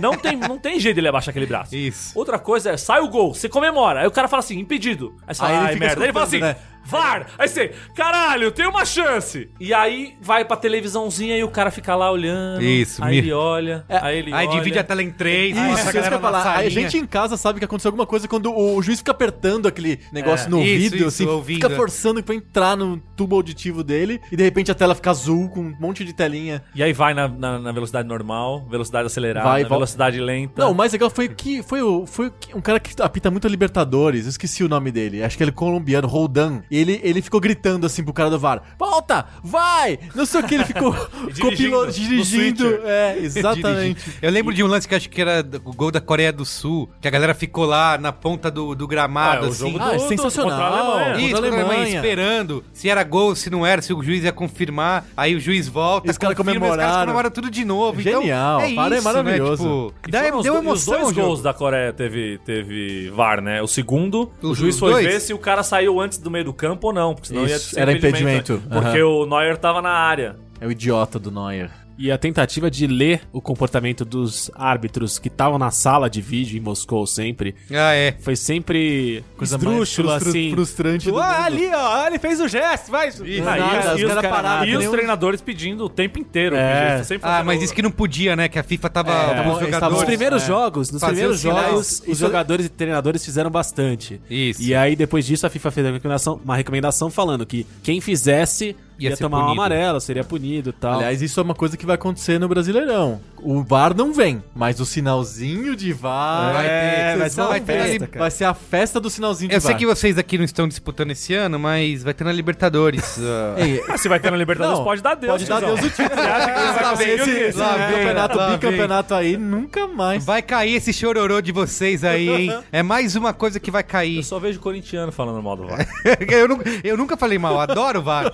Não tem, não tem jeito dele abaixar aquele braço. Isso. Outra coisa é, sai o gol, você comemora. Aí o cara fala assim, impedido. Aí você Aí fala, ele ai fica merda. Aí ele fala assim, né? VAR! Aí você, caralho, tem uma chance! E aí vai pra televisãozinha e o cara fica lá olhando. Isso, Aí ele olha, aí ele Aí olha. divide a tela em três, Isso, mostra isso a que eu galera ia falar. A gente em casa sabe que aconteceu alguma coisa quando o, juiz fica apertando aquele negócio É. no Isso, ouvido, isso, assim, ouvindo, fica é. forçando pra entrar no tubo auditivo dele, e de repente a tela fica azul com um monte de telinha. E aí vai na, na- na velocidade normal, velocidade acelerada. Vai, volta. velocidade lenta. Não, o mais legal foi que foi, o, foi o que- um cara que apita muito a Libertadores, eu esqueci o nome dele, acho que ele é colombiano, Roldan. E ele, ele ficou gritando assim pro cara do VAR: Volta! Vai! Não sei o que, ele ficou, dirigindo, dirigindo. É, exatamente. Eu lembro de um lance que acho que era o gol da Coreia do Sul, que a galera ficou lá na ponta do, do gramado, Ah, o assim. jogo Ah, é do- do- sensacional. Alemanha. Isso, Alemanha, Alemanha. esperando se era gol, se não era, se o juiz ia confirmar. Aí o juiz volta, E os caras e Os caras comemoraram. tudo de novo. Genial, então, é para, é isso, maravilhoso. Né? Tipo, dá, deu do- emoção Os dois gols da Coreia teve, teve VAR, né? O segundo, o Os- juiz foi dois? ver se o cara saiu antes do meio do campo ou não, porque senão ia Isso, ser era impedimento. né? Porque o Neuer tava na área. É o idiota do Neuer. E a tentativa de ler o comportamento dos árbitros que estavam na sala de vídeo em Moscou sempre Ah, é. foi sempre Coisa esdrúxula, mais frustra- assim. frustrante Tipo, ah, ali, ó, ele fez o gesto, vai. Ah, nada, e, os os- e os, cara- pararam, e que os um- treinadores pedindo o tempo inteiro. É. pedindo, Ah, mas disse que não podia, né? Que a FIFA tava. É, os estavam- Nos jogadores. primeiros É. jogos, nos Fazer primeiros jogos, os jogadores e treinadores fizeram bastante. Isso. E aí, depois disso, a FIFA fez uma recomendação, uma recomendação falando que quem fizesse Ia ia, ser tomar um punido. amarelo, seria punido e tal. Aliás, isso é uma coisa que vai acontecer no Brasileirão. o VAR não vem, mas o sinalzinho de VAR Vai ter, vocês vai vai ter ver. na li- vai ser a festa do sinalzinho Eu de sei VAR. que vocês aqui não estão disputando esse ano, mas vai ter na Libertadores. ah, Ei, Ah, se vai ter na Libertadores, Não, pode dar Deus. pode dar. Deus o título. Você acha que vai conseguir esse, campeonato, lá bicampeonato aí, nunca mais. vai cair esse chororô de vocês aí, hein? É mais uma coisa que vai Eu cair. só vejo corintiano falando mal do VAR. eu, nunca, eu nunca falei mal, adoro o VAR.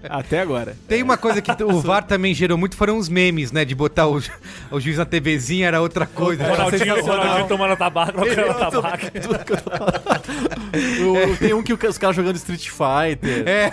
Até agora. Tem uma coisa que o VAR também gerou muito, foram os memes, né? De botar o, ju- o juiz na TVzinha era outra coisa. Ronaldinho, Ronaldinho tomando tabaco, trocando tabaco. O- Tem um que o os caras jogando Street Fighter. É.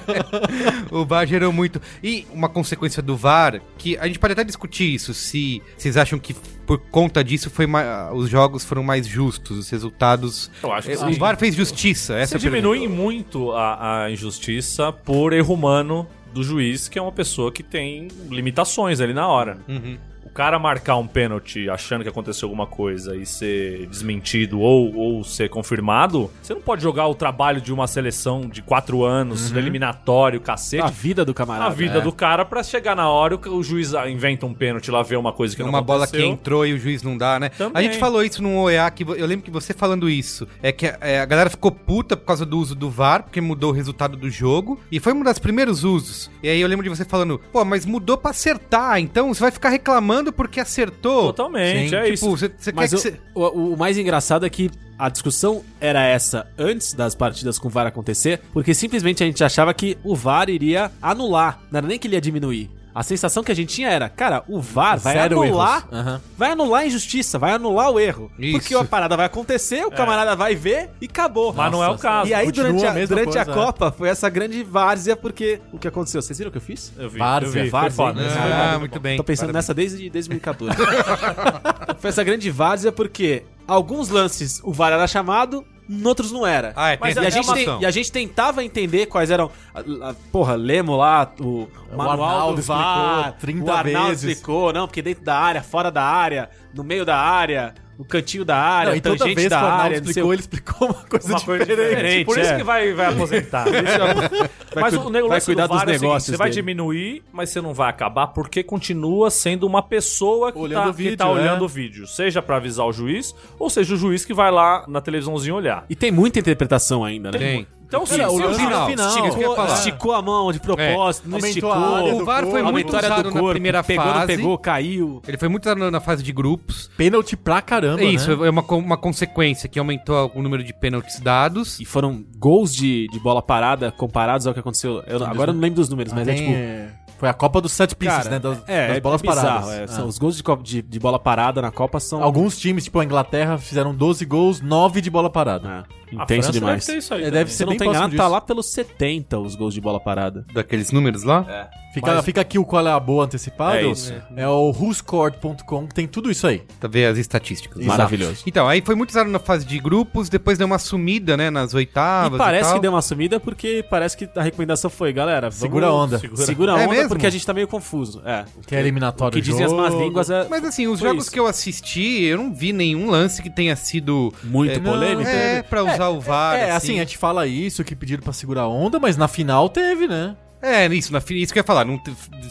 o VAR gerou muito. E uma consequência do VAR, que a gente pode até discutir isso, se vocês acham que por conta disso foi ma- os jogos foram mais justos, os resultados. Eu acho que É, sim. o VAR fez justiça, essa Você é a pergunta. diminui muito a, a injustiça por erro humano do juiz, que é uma pessoa que tem limitações ali na hora. Uhum. Cara marcar um pênalti achando que aconteceu alguma coisa e ser desmentido ou, ou ser confirmado, você não pode jogar o trabalho de uma seleção de quatro anos, eliminatório, cacete, A vida do camarada. a vida é. do cara pra chegar na hora o, o juiz inventa um pênalti lá, vê uma coisa que não uma bola que aconteceu. entrou e o juiz não dá, né? Também. A gente falou isso num OEA, que eu lembro que você falando isso. É que é, a galera ficou puta por causa do uso do VAR, porque mudou o resultado do jogo. E foi um dos primeiros usos. E aí eu lembro de você falando, pô, mas mudou pra acertar, então você vai ficar reclamando porque acertou. Totalmente, Sim, é tipo, isso. Mas que o, o, o mais engraçado é que a discussão era essa antes das partidas com o VAR acontecer, porque simplesmente a gente achava que o VAR iria anular, não era nem que ele ia diminuir. A sensação que a gente tinha era, cara, o VAR vai Zero anular. Aham. vai anular a injustiça, vai anular o erro. Isso. Porque a parada vai acontecer, o camarada vai ver e acabou. Mas não é o caso. E aí, Continua durante, a a, durante a coisa, é. Copa, foi essa grande várzea, porque o que aconteceu? Vocês viram o que eu fiz? Eu vi, Várzea, eu vi, foi várzea, foda. Esse foi Ah, bom. muito bem. Tô pensando Parabéns. nessa desde 2014. Foi essa grande várzea porque alguns lances o VAR era chamado, em outros não era. Ah, é, tem Mas e, a gente tem- e a gente tentava entender quais eram. a- a- porra, lemos lá o, manual Arnaldo do VAR. explicou 30 o Arnaldo vezes. explicou, não, porque dentro da área, fora da área, no meio da área, no cantinho da área, Não, e toda tangente vez que o da área, sei explicou, o- ele explicou uma coisa Uma coisa diferente. diferente. Por isso é. que vai, vai aposentar. mas cu- o negócio vai cuidar do VAR dos é o seguinte, negócios Você vai diminuir, mas você não vai acabar porque continua sendo uma pessoa que Olhando tá, o vídeo, que tá é. olhando o vídeo. Seja pra avisar o juiz, ou seja o juiz que vai lá na televisãozinha olhar. E tem muita interpretação ainda, né? Tem. Então, Cara, se, o lance final. Ia Esticou, a mão de propósito, não Aumentou esticou. O VAR foi corpo. muito usado do na corpo, primeira pegou, não fase. pegou, caiu. Ele foi muito usado na- fase de grupos. Pênalti pra caramba, É isso, né? é uma, uma consequência que aumentou o número de pênaltis dados. E foram gols de, de bola parada comparados ao que aconteceu. Eu agora eu não lembro dos números, mas é tipo. é, Foi a Copa dos sete pieces, Cara, né? Das, é, das é bolas bizarro, paradas. é. Ah. São os gols de, de, de bola parada na Copa são. Alguns times, tipo a Inglaterra, fizeram 12 gols, 9 de bola parada. É, A intenso França demais. Deve aí É, deve Se ser não bem tem nada, tá lá pelos 70 os gols de bola parada. Daqueles números lá? Fica, fica aqui o qual é a boa antecipado. É isso. É o whoscored.com, que tem tudo isso aí. Pra ver as estatísticas. Exato. Maravilhoso. Então, aí foi muito usado na fase de grupos, depois deu uma sumida, né, nas oitavas E parece tal. que deu uma sumida porque parece que a recomendação foi, galera, vamos- Segura a onda. Segura, a É onda mesmo? porque a gente tá meio confuso. É. Que é eliminatório O que dizem as más línguas é Mas assim, os Foi jogos isso. que eu assisti, eu não vi nenhum lance que tenha sido... muito é, polêmico. É, pra usar o VAR, É, assim, a gente fala isso, que pediram pra segurar a onda, mas na final teve, né? É, isso, na, isso que eu ia falar, não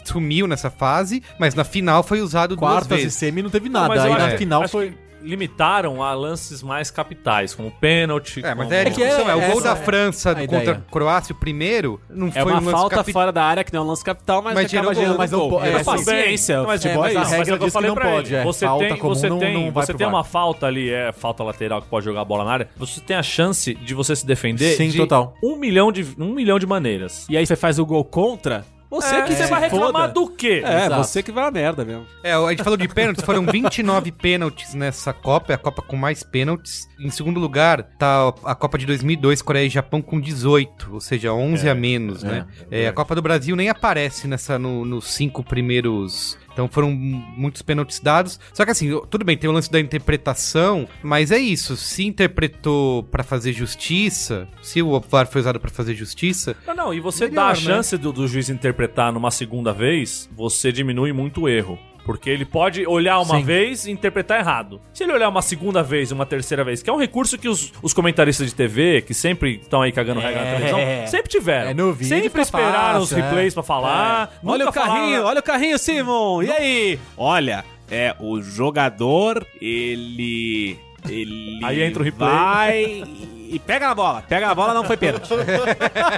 sumiu nessa fase, mas na final foi usado Quartas duas e vezes. semi não teve Não, nada. mas eu Aí na final foi. Limitaram a lances mais capitais, como pênalti. É, mas como- é, a É que é- discussão, é, o gol essa da é França contra a Croácia, o primeiro, não É foi uma um lance falta capi- fora da área que não é um lance capital, mas, Mas acaba gerando gol, mas não gol. é, É, paciência, mas futebol é, é mas a mas regra é diz que falei não pode, ele. é. Você Falta tem, comum você não- tem, não vai você tem uma falta ali, é falta lateral que pode jogar a bola na área. Você tem a chance de você se defender Sim, de total. um milhão de um milhão de maneiras. E aí você faz o gol contra, você É, que você se vai reclamar foda. do quê? É, Exato. você que vai a merda mesmo. É, a gente falou de pênaltis, foram 29 pênaltis nessa Copa, é a Copa com mais pênaltis. Em segundo lugar, tá a Copa de 2002, Coreia e Japão com 18, ou seja, 11 a menos, né? É, a Copa do Brasil nem aparece nessa no- nos cinco primeiros... Então foram muitos pênaltis dados. Só que assim, tudo bem, tem o lance da interpretação, mas é isso. Se interpretou pra fazer justiça, se o VAR foi usado pra fazer justiça, Não, não, e você Melhor, dá a né? chance do, do juiz interpretar numa segunda vez, você diminui muito o erro. Porque ele pode olhar uma Sim. vez e interpretar errado. Se ele olhar uma segunda vez e uma terceira vez, que é um recurso que os, os comentaristas de TV, que sempre estão aí cagando regra na É. televisão, sempre tiveram. É, no vídeo sempre esperaram os é. replays pra falar. Olha nunca o carrinho, falaram- olha o carrinho, Simon. E aí? Olha, é o jogador, ele ele Aí entra o replay. vai e pega na bola. Pega na bola, não foi pênalti.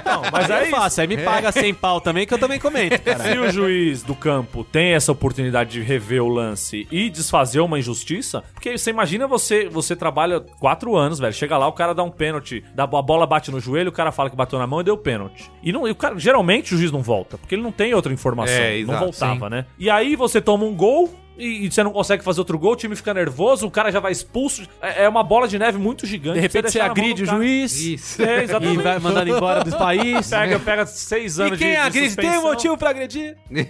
Não, mas Mas é aí é isso. fácil, aí me paga 100 pau também que eu também comento, cara. Se o juiz do campo tem essa oportunidade de rever o lance e desfazer uma injustiça, porque você imagina você você trabalha quatro anos, velho. Chega lá, o cara dá um pênalti, dá, a bola bate no joelho, o cara fala que bateu na mão e deu pênalti. E, não, e o cara, geralmente o juiz não volta, porque ele não tem outra informação. É, não exato, voltava, né? E aí você toma um gol. E, e você não consegue fazer outro gol, o time fica nervoso, o cara já vai expulso. É, é uma bola de neve muito gigante. De repente você na mão agride o juiz Isso. É, e exatamente. vai mandando embora do país. Pega, pega seis anos E quem de, de agride tem um suspensão. motivo pra agredir.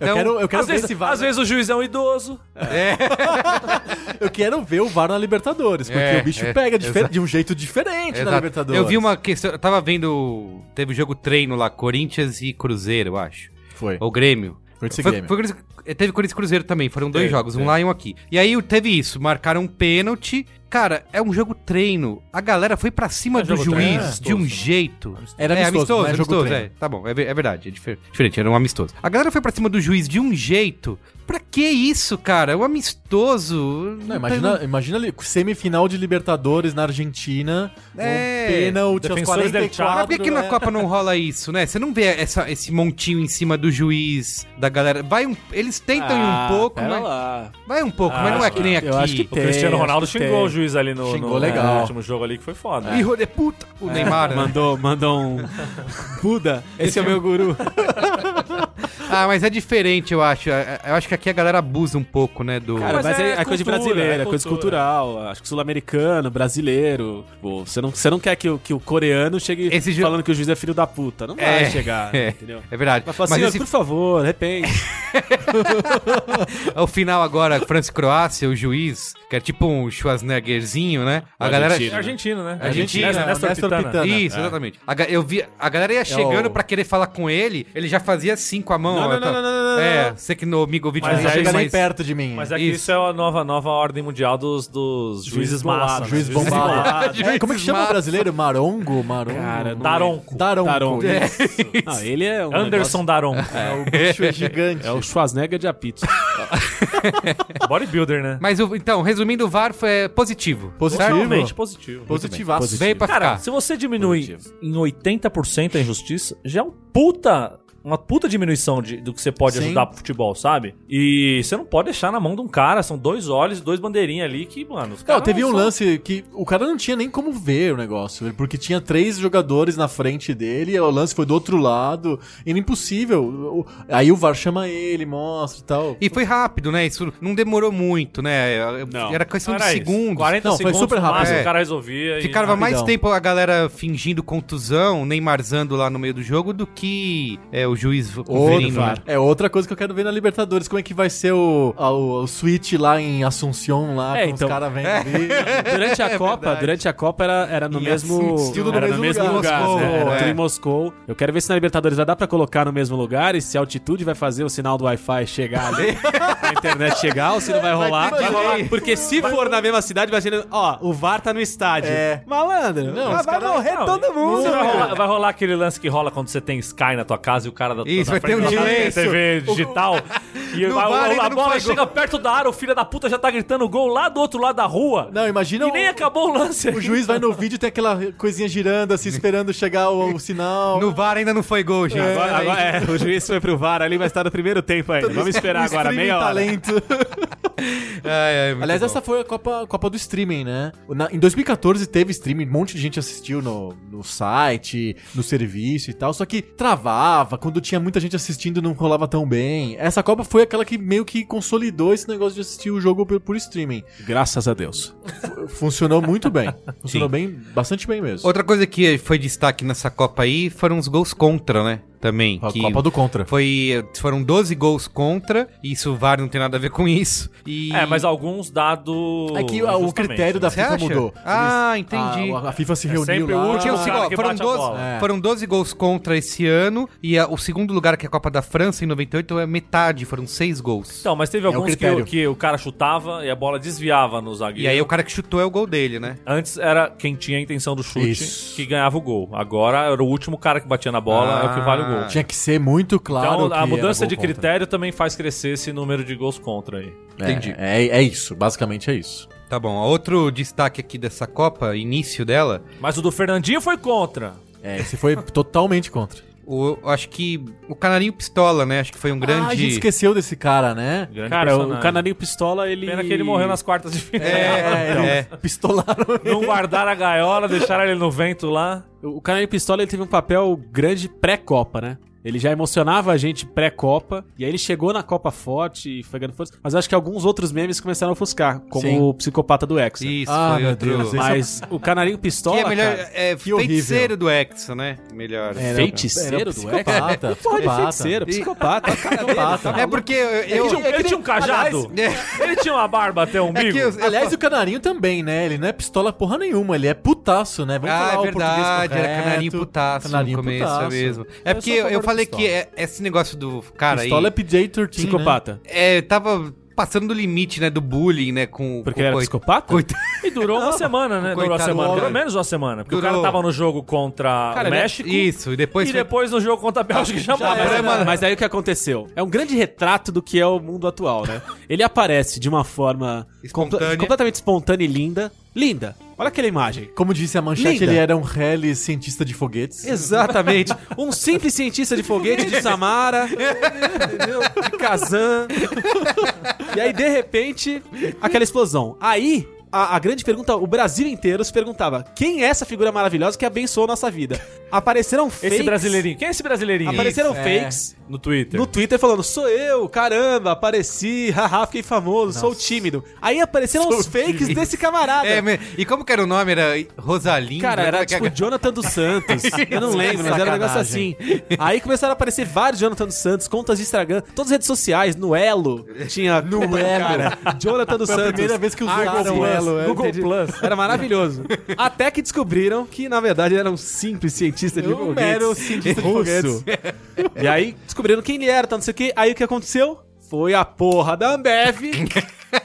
Eu quero, eu quero Às ver vezes, esse VAR. às vezes o juiz é um idoso. Eu quero ver o VAR na Libertadores, porque É, o bicho é, pega difer- de um jeito diferente na Exato. Libertadores. Eu vi uma questão. Eu tava vendo. Teve o jogo treino lá, Corinthians e Cruzeiro, eu acho. Foi. Ou Grêmio. Corinthians Foi- foi Corinthians- teve Corinthians e Cruzeiro também, foram dois Teve, jogos, um teve. lá e um aqui. E aí teve isso, marcaram um pênalti. Cara, é um jogo treino. A galera foi pra cima É do jogo treino, juiz é de um amistoso. jeito. Era é, amistoso, não é jogo amistoso, treino. é. Tá bom, é, é verdade, é difer- diferente, era um amistoso. A galera foi pra cima do juiz de um jeito. Pra que isso, cara? É um amistoso. Não, imagina, imagina ali, semifinal de Libertadores na Argentina, É. um pênalti aos Defensores del 44. Mas por que, que na é. Copa não rola isso, né? Você não vê essa, esse montinho em cima do juiz, da galera. Vai um, eles tentam ir um pouco, Ah, mas. lá. Vai um pouco, Ah, mas não é que nem aqui. eu acho que O Cristiano Tem, Ronaldo xingou tem. o juiz ali no, Xingou no- legal. no último jogo ali que foi foda. Hijo de puta! O Neymar, né? Mandou, mandou um. Buda, esse é o meu guru. Ah, mas é diferente, eu acho. É- é- Eu acho que aqui a galera abusa um pouco, né? Do. Cara, Mas mas, é é, é coisa cultura, brasileira, é é coisa cultura. cultural. Acho que sul-americano, brasileiro. Pô, você, não, você não quer que o, que o coreano chegue Esse falando que o juiz é filho da puta. Não É, vai chegar, é, entendeu? é verdade. Mas assim, esse, por favor, arrepende. ao final agora, França e Croácia, o juiz, que é tipo um Schwarzeneggerzinho, né? A galera. Argentino. É argentino, né? Argentina, Néstor- Néstor Néstor Pitana. Pitana. Isso, exatamente. A, ga- eu vi, a galera ia chegando o- pra querer falar com ele, ele já fazia assim com a mão. Não, ó, não, tá- não, não, não, não, É, não. você que no Migovic Mas Não aí- chega nem mais- perto de mim. Mas é que Isso. isso, é a nova, nova ordem mundial dos, dos juízes massa. né? Juiz Juízes bombado. É, como é que chama o brasileiro? Marongo? Marongo? Cara, não Daronco. Daronco. Daronco. É. Não, ele é um Anderson Daron. É, o bicho é gigante. negócio- É o Schwarzenegger de apito. Bodybuilder, né? Mas o- então, resumindo, o VAR foi positivo. Positivo. Positivo. Positivaço. Veio pra Cara, ficar. se você diminui Positivo. em 80% a injustiça, já é um puta. Uma puta diminuição de- do que você pode Sim. ajudar pro futebol, sabe? E você não pode deixar na mão de um cara, são dois olhos e dois bandeirinhas ali que, mano, os Não, caras. teve um são- lance que o cara não tinha nem como ver o negócio, porque tinha três jogadores na frente dele, e o lance foi do outro lado, e era impossível. Aí o VAR chama ele, mostra e tal. E foi rápido, né? Isso não demorou muito, né? Não. Era questão de Era isso, segundos. 40 Não, foi segundos super no rápido. É. o cara resolvia. e- Ficava mais Rapidão. tempo a galera fingindo contusão, Neymarzando lá no meio do jogo, do que é, o juiz Outro, conferindo, né? É outra coisa que eu quero ver na Libertadores. Como é que vai ser o, o, o switch lá em Assunção, lá, É, com então- os caras vendo ali. Durante a É Copa, verdade. durante a Copa era, era no Em mesmo, no era mesmo no mesmo lugar. lugar, Moscou, né? Era é. tudo em Moscou. Eu quero ver se na Libertadores vai dar pra colocar no mesmo lugar e se a altitude vai fazer o sinal do Wi-Fi chegar ali, a internet chegar ou se não vai rolar. Vai rolar. Porque se for na mesma cidade, vai ser, ó, o VAR tá no estádio. É. Malandro, Não, vai, vai cara- morrer Não, todo mundo. Vai, rolar, vai rolar aquele lance que rola quando você tem Sky na tua casa e o cara da Isso, da vai ter um delay. TV digital. E No vai, VAR a, ainda a não bola chega perto da área, o filho da puta já tá gritando gol lá do outro lado da rua. Não, imagina e o, nem acabou o lance. o juiz vai no vídeo e tem aquela coisinha girando, assim, esperando chegar o, o sinal. No VAR ainda não foi gol, gente. Agora, agora- é, o juiz foi pro VAR ali, vai estar no primeiro tempo ainda. Vamos esperar agora, streaming meia hora. talento. Ai, ai, muito Aliás, bom. essa foi a Copa, Copa do Streaming, né? Na- em 2014 teve streaming, um monte de gente assistiu no, no site, no serviço e tal, só que travava, quando tinha muita gente assistindo não rolava tão bem. Essa Copa foi aquela que meio que consolidou esse negócio de assistir o jogo por, por streaming. Graças a Deus. F- Funcionou muito bem. Funcionou bem, bastante bem mesmo. Outra coisa que foi destaque nessa Copa aí foram os gols contra, né? Também. A que Copa do Contra. Foi, foram 12 gols contra, isso o VAR não tem nada a ver com isso. E... É, mas alguns dados. É que o critério da Você FIFA acha? mudou. Ah, Eles- entendi. A, a FIFA se É reuniu sempre o lá. último cara ó, que foram, bate a 12, bola. É. foram 12 gols contra esse ano, e a- o segundo lugar, que é a Copa da França, em 98, é metade, foram 6 gols. Então, mas teve o alguns que, critério. o- que o cara chutava e a bola desviava no zagueiro. E aí o cara que chutou é o gol dele, né? Antes era quem tinha a intenção do chute Isso. que ganhava o gol. Agora era o último cara que batia na bola, é o que vale o gol. Tinha que ser muito claro. então a mudança era de gol contra. critério também faz crescer esse número de gols contra aí. É, Entendi. É, é isso, basicamente é isso. Tá bom, outro destaque aqui dessa Copa, início dela, Mas o do Fernandinho foi contra. É, esse foi totalmente contra. o, eu acho que o Canarinho Pistola, né? Acho que foi um Ah, a gente grande... esqueceu desse cara, né? Grande Cara, o personagem. Canarinho Pistola, ele... Pena que ele morreu nas quartas de final. É, é. Pistolaram ele. Não guardaram a gaiola, deixaram ele no vento lá. O Canarinho Pistola ele teve um papel grande pré-Copa, né? Ele já emocionava a gente pré-Copa, e aí ele chegou na Copa forte e foi ganhando força. Mas eu acho que alguns outros memes começaram a ofuscar, como Sim. o psicopata do Hexa. Isso, Ah, foi meu outro... Deus, esse Mas o Canarinho Pistola, Que é melhor, cara, é que horrível. feiticeiro do Hexa, né? Melhor. Era- Feiticeiro era do psicopata, Porra de psicopata. feiticeiro, psicopata. Psicopata. É porque eu... eu- Ele, tinha, ele tinha um cajado. ele tinha uma barba até o é umbigo. que eu- eu- Aliás, o Canarinho também, né? Ele não é pistola porra nenhuma, ele é putaço, né? Vamos ah, falar é o verdade, era canarinho putaço Canarinho no começo, putaço. é mesmo. É Eu porque eu, falei pistola. que é- esse negócio do cara Pistola é aí... PJ-13, Psicopata. É, tava passando do limite, né, do bullying, né, com... Porque com ele era psicopata? coitado. E durou uma semana, né? Durou uma semana. homem. menos uma semana. Porque o Durou. cara tava no jogo contra Cara, o ele é- México. Isso, e depois... E foi- depois no jogo contra a Bélgica já, morreu. mas, mano. mas aí o que aconteceu? É um grande retrato do que é o mundo atual, né? Ele aparece de uma forma Espontânea. comple- completamente espontânea e linda. Linda. Olha aquela imagem. Como disse a manchete, Linda. ele era um rally cientista de foguetes. Exatamente. Um simples cientista de foguete de Samara, entendeu? de Kazan. E aí, de repente, aquela explosão. Aí, a, a grande pergunta, o Brasil inteiro se perguntava: quem é essa figura maravilhosa que abençoou nossa vida? Apareceram fakes. Esse brasileirinho. Quem é esse brasileirinho? Apareceram Isso, é. fakes No Twitter. no Twitter falando: sou eu, caramba, apareci, haha, fiquei famoso, sou tímido. Aí apareceram os fakes desse camarada. É, me- e como que era o nome? Era Rosalinho? Cara, era é tipo Jonathan dos Santos. Eu não lembro, mas era um negócio assim. Aí começaram a aparecer vários Jonathan dos Santos, contas de Instagram, todas as redes sociais, no Elo. Tinha no Elo. cara. Jonathan dos Foi a Santos. primeira vez que usaram o Plus, É, Google entendi. Plus. Era maravilhoso. Até que descobriram que, na verdade, era um simples cientista de Um foguetes. mero cientista de russo. E aí descobriram quem ele era, tá não sei o que. Aí o que aconteceu? Foi a porra da Ambev.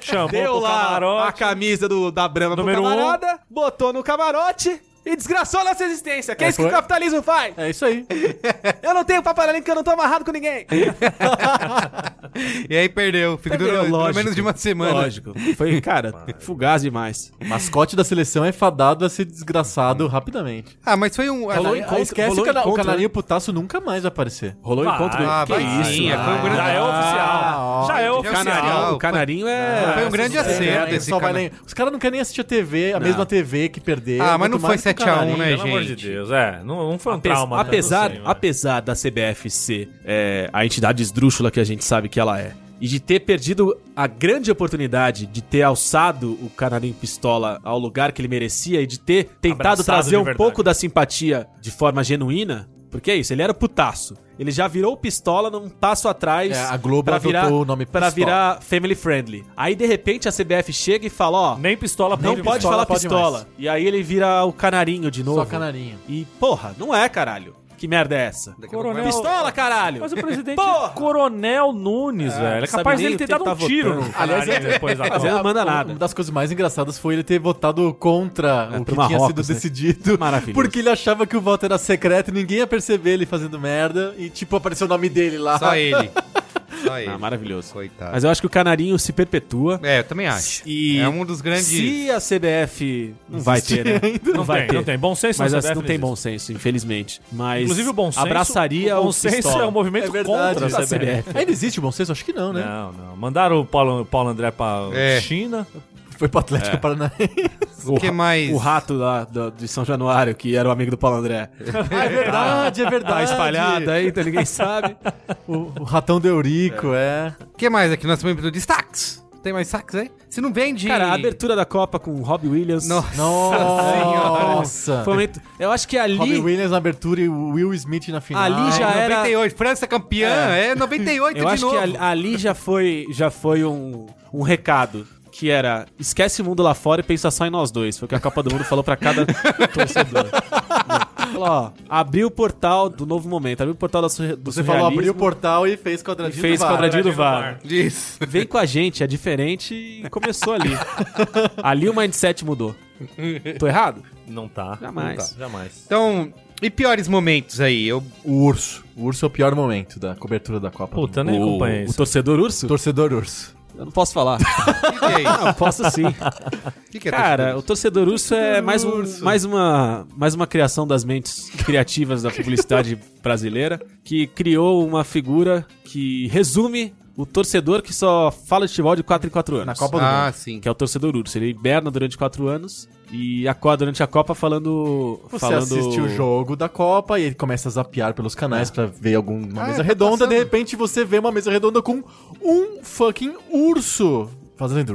Chamou Deu lá a camarote. camisa do, da Brahma Número pro um. camarada, botou no camarote e desgraçou a nossa existência. Que é, É, isso que o foi? capitalismo faz. É isso aí. Eu não tenho papalinho porque eu não tô amarrado com ninguém. E aí perdeu. Ficou Perdeu, durou, lógico. menos de uma semana. Lógico. Foi, cara, fugaz demais. Mascote da seleção é fadado a ser desgraçado rapidamente. Ah, mas foi um... Rolou ah, encontro- esquece rolou o, cana- o encontro, canarinho putaço nunca mais vai aparecer. Rolou Vai. encontro. Ah, que vai isso? sim, Ah, foi um grande- Já é oficial. Já é oficial. Canarinho, o Foi- canarinho é. Foi um grande acerto o esse Os caras não querem nem assistir a TV, a mesma TV que perderam. Ah, mas não foi mais o 7 a 1, canarinho. né, Pelo amor de gente? Deus, é. Não, não foi um Apes- trauma. apesar, né? apesar da CBF ser é, a entidade esdrúxula que a gente sabe que ela é, e de ter perdido a grande oportunidade de ter alçado o Canarinho Pistola ao lugar que ele merecia e de ter tentado Abraçado trazer um pouco da simpatia de forma genuína, porque é isso, ele era putaço. Ele já virou pistola num passo atrás É, a Globo pra virar, o nome pra Pistola. virar family friendly. Aí de repente a CBF chega e fala, ó, Nem pistola não pode pode pistola, falar pode pistola. mais. E aí ele vira o canarinho de novo. Só canarinho. E, porra, não é, caralho. Que merda é essa? Coronel- Pistola, caralho! Mas o presidente Porra! Coronel Nunes, velho. É capaz dele o ter dado ele um tá tiro votando. no Canarinho depois da Às vezes Copa. não manda Uma nada. das coisas mais engraçadas foi ele ter votado contra É, o que tinha Marrocos, sido né? decidido. Maravilhoso. Porque ele achava que o voto era secreto e ninguém ia perceber ele fazendo merda. E, tipo, apareceu o nome dele lá. Só ele. Só ele. Ah, maravilhoso. Coitado. Mas eu acho que o canarinho se perpetua. É, eu também acho. E É um dos grandes... Se a CBF não vai ter, né? Não, vai tem, ter. não tem. Bom senso Mas na assim, CBF não tem bom senso, infelizmente. Mas Inclusive o bom senso. abraçaria o bom senso pistola. é um movimento É verdade. contra a CBF. CBF. Ainda existe o bom senso? Acho que não, né? Não, não. Mandaram o Paulo, Paulo André pra É. China. Foi pro Atlético Paranaense. O que mais? O rato lá do- de São Januário, que era o amigo do Paulo André. Ah, é verdade, é verdade. Tá espalhado aí, então ninguém sabe. O, o ratão do Eurico, é. O que mais aqui? Nós também do destaques. Tem mais saques aí? Se não vende. Cara, a abertura da Copa com o Robbie Williams. Nossa. Nossa! Foi um momento- Eu acho que ali. Robbie Williams na abertura e o Will Smith na final. Ali já É, era- 98, França campeã, é, 98 Eu de acho novo. que ali, ali já foi, já foi um, um recado. Que era, esquece o mundo lá fora e pensa só em nós dois. Foi o que a Copa do Mundo falou pra cada torcedor. Falou, ó, abriu o portal do novo momento, abriu o portal da do Você falou, surrealismo abriu o portal e fez e quadradinho fez do VAR. quadradinho do Quadradinho do VAR. Isso. Vem com a gente, é diferente e começou ali. ali o mindset mudou. Tô errado? Não tá. Jamais. Não tá, jamais. Então, e piores momentos aí? Eu, O urso. O urso é o pior momento da cobertura da Copa. Puta, eu do nem O, acompanhei o isso. torcedor urso? Mundo. Torcedor urso. Eu não posso falar. que, que é isso? Não, posso sim. O que, que é Cara, o torcedor? torcedor urso é mais, um, urso. mais, uma, mais uma criação das mentes criativas da publicidade brasileira, que criou uma figura que resume o torcedor que só fala de futebol de 4 em 4 anos. Na Copa do Ah, Mundo. sim. Que é o torcedor urso. Ele hiberna durante 4 anos e acorda durante a Copa falando. Você falando... assiste o jogo da Copa e ele começa a zapear pelos canais pra ver alguma Ah, mesa tá redonda. passando. De repente você vê uma mesa redonda com um fucking urso fazendo.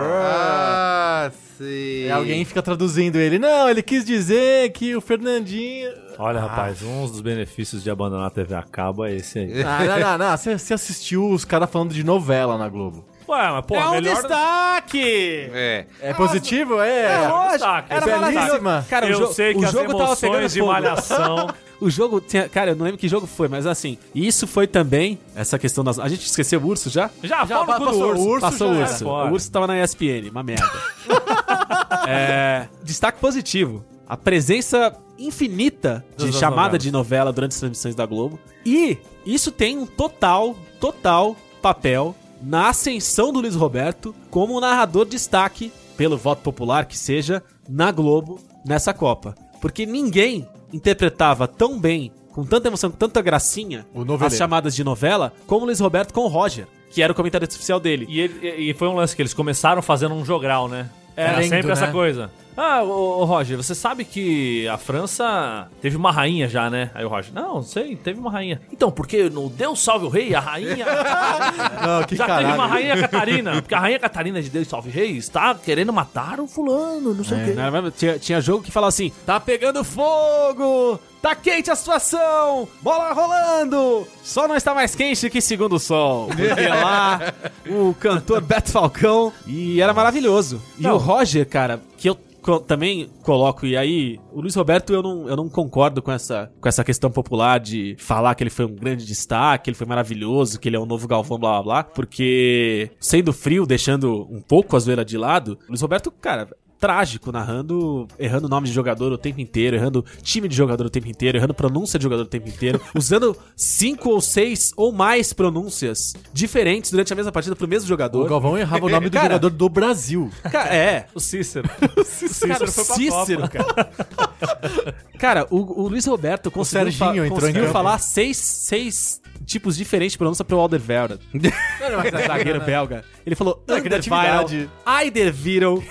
Ah, sim. E alguém fica traduzindo ele. Não, ele quis dizer que o Fernandinho. Olha, rapaz, um dos benefícios de abandonar a TV a cabo é esse aí. Ah, não, não, não. Você, você assistiu os caras falando de novela na Globo. Ué, mas pô, é um melhor... destaque! É. É positivo? É. lógico, destaque. era Belíssima. Cara, eu o, sei que o as jogo tava pegando emoções de fogo. malhação... O jogo tinha. Cara, eu não lembro que jogo foi, mas assim. Isso foi também. Essa questão das. A gente esqueceu o urso já? Já, Já pa- do passou urso. o urso, Passou o urso. é. O urso tava na ESPN, uma merda. É, destaque positivo. A presença infinita de Das chamada de novela durante as transmissões da Globo. E isso tem um total, total papel na ascensão do Luiz Roberto como narrador de destaque, pelo voto popular que seja, na Globo nessa Copa. Porque ninguém interpretava tão bem, com tanta emoção, com tanta gracinha, as chamadas de novela, como o Luiz Roberto com o Roger, que era o comentarista oficial dele. E, ele- e foi um lance que eles começaram fazendo um jogral, né? Era Lendo, sempre essa né? coisa. Ah, ô, ô, Roger, você sabe que a França teve uma rainha já, né? Aí o Roger, não, sei, teve uma rainha. Então, porque no Deus Salve o Rei, a rainha... Não, que já teve caralho. uma rainha Catarina. Porque a rainha Catarina de Deus Salve o Rei está querendo matar o fulano, não sei o quê. Não mesmo? tinha, tinha jogo que falava assim: tá pegando fogo, tá quente a situação, bola rolando, só não está mais quente que segundo o sol. Porque lá o cantor Beto Falcão e era maravilhoso. E Não. o Roger, cara, que eu também coloco, e aí, o Luiz Roberto eu não, eu não concordo com essa, com essa questão popular de falar que ele foi um grande destaque, que ele foi maravilhoso, que ele é um novo Galvão, blá blá blá, porque sendo frio, deixando um pouco a zoeira de lado, o Luiz Roberto, cara, trágico, narrando, errando nome de jogador o tempo inteiro, errando time de jogador o tempo inteiro, errando pronúncia de jogador o tempo inteiro, usando cinco ou seis ou mais pronúncias diferentes durante a mesma partida pro mesmo O jogador. Galvão errava o nome do Cara. jogador do Brasil. Cara, é, O Cícero. Cara, o foi pra Cícero, cara. Cara, o, o Luiz Roberto conseguiu, entrou em conseguiu falar seis, seis tipos diferentes de pronúncia pro Alderweireld. zagueiro belga. Ele falou É criatividade. Eiderweireld.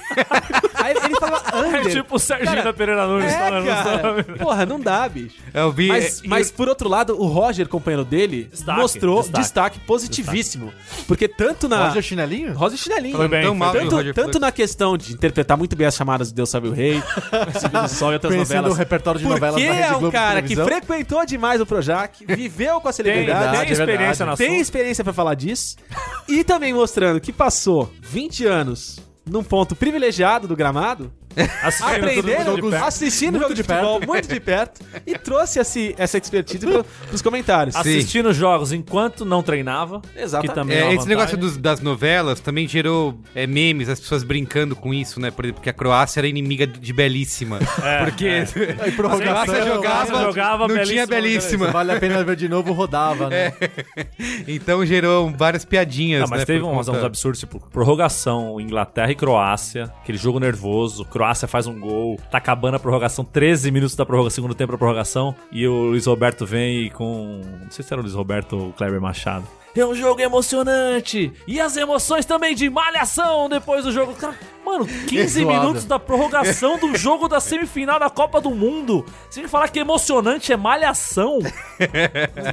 Aí ele falava É Under. tipo o Serginho Cara, da Pereira Nunes É, falando cara. Porra, não dá, bicho. Eu vi. Mas, é, mas por outro lado, o Roger, companheiro dele, Destaque, mostrou destaque, destaque. positivíssimo. Porque tanto na. Roger Chinelinho? Roger Chinelinho. Foi bem, tão foi mal Tanto, Roger tanto foi. na questão de interpretar muito bem as chamadas de Deus Sabe o Rei, Segundo o Sol e outras Conhecendo novelas. o repertório de Porque novelas da Rede é um Globo cara que frequentou demais o Projac, viveu com a Tem, celebridade, tem é experiência verdade. na tem experiência pra falar disso. E também mostrando que passou 20 anos num ponto privilegiado do gramado, aprendendo, assistindo Muito jogo de de futebol muito de perto e trouxe esse, essa expertise pro, pros comentários. Assistindo jogos enquanto não treinava. Exatamente. Que também É, é, uma esse negócio dos- das novelas também gerou é, memes, as pessoas brincando com isso, né? Por exemplo, porque a Croácia era inimiga de Belíssima. porque Aí, prorrogação, a Croácia jogava, jogava não tinha Belíssima. Vale a pena ver de novo, rodava, né? Então gerou várias piadinhas, Não, mas né? teve uns, uns absurdos, tipo, prorrogação, Inglaterra e Croácia, aquele jogo nervoso, Croácia faz um gol, tá acabando a prorrogação, 13 minutos da prorrogação, segundo tempo da prorrogação, e o Luiz Roberto vem com. Não sei se era o Luiz Roberto ou o Kleber Machado. É um jogo emocionante! E as emoções também de malhação depois do jogo. Cara, Mano, 15 Zoado. minutos da prorrogação do jogo da semifinal da Copa do Mundo. Você me falar que emocionante é malhação.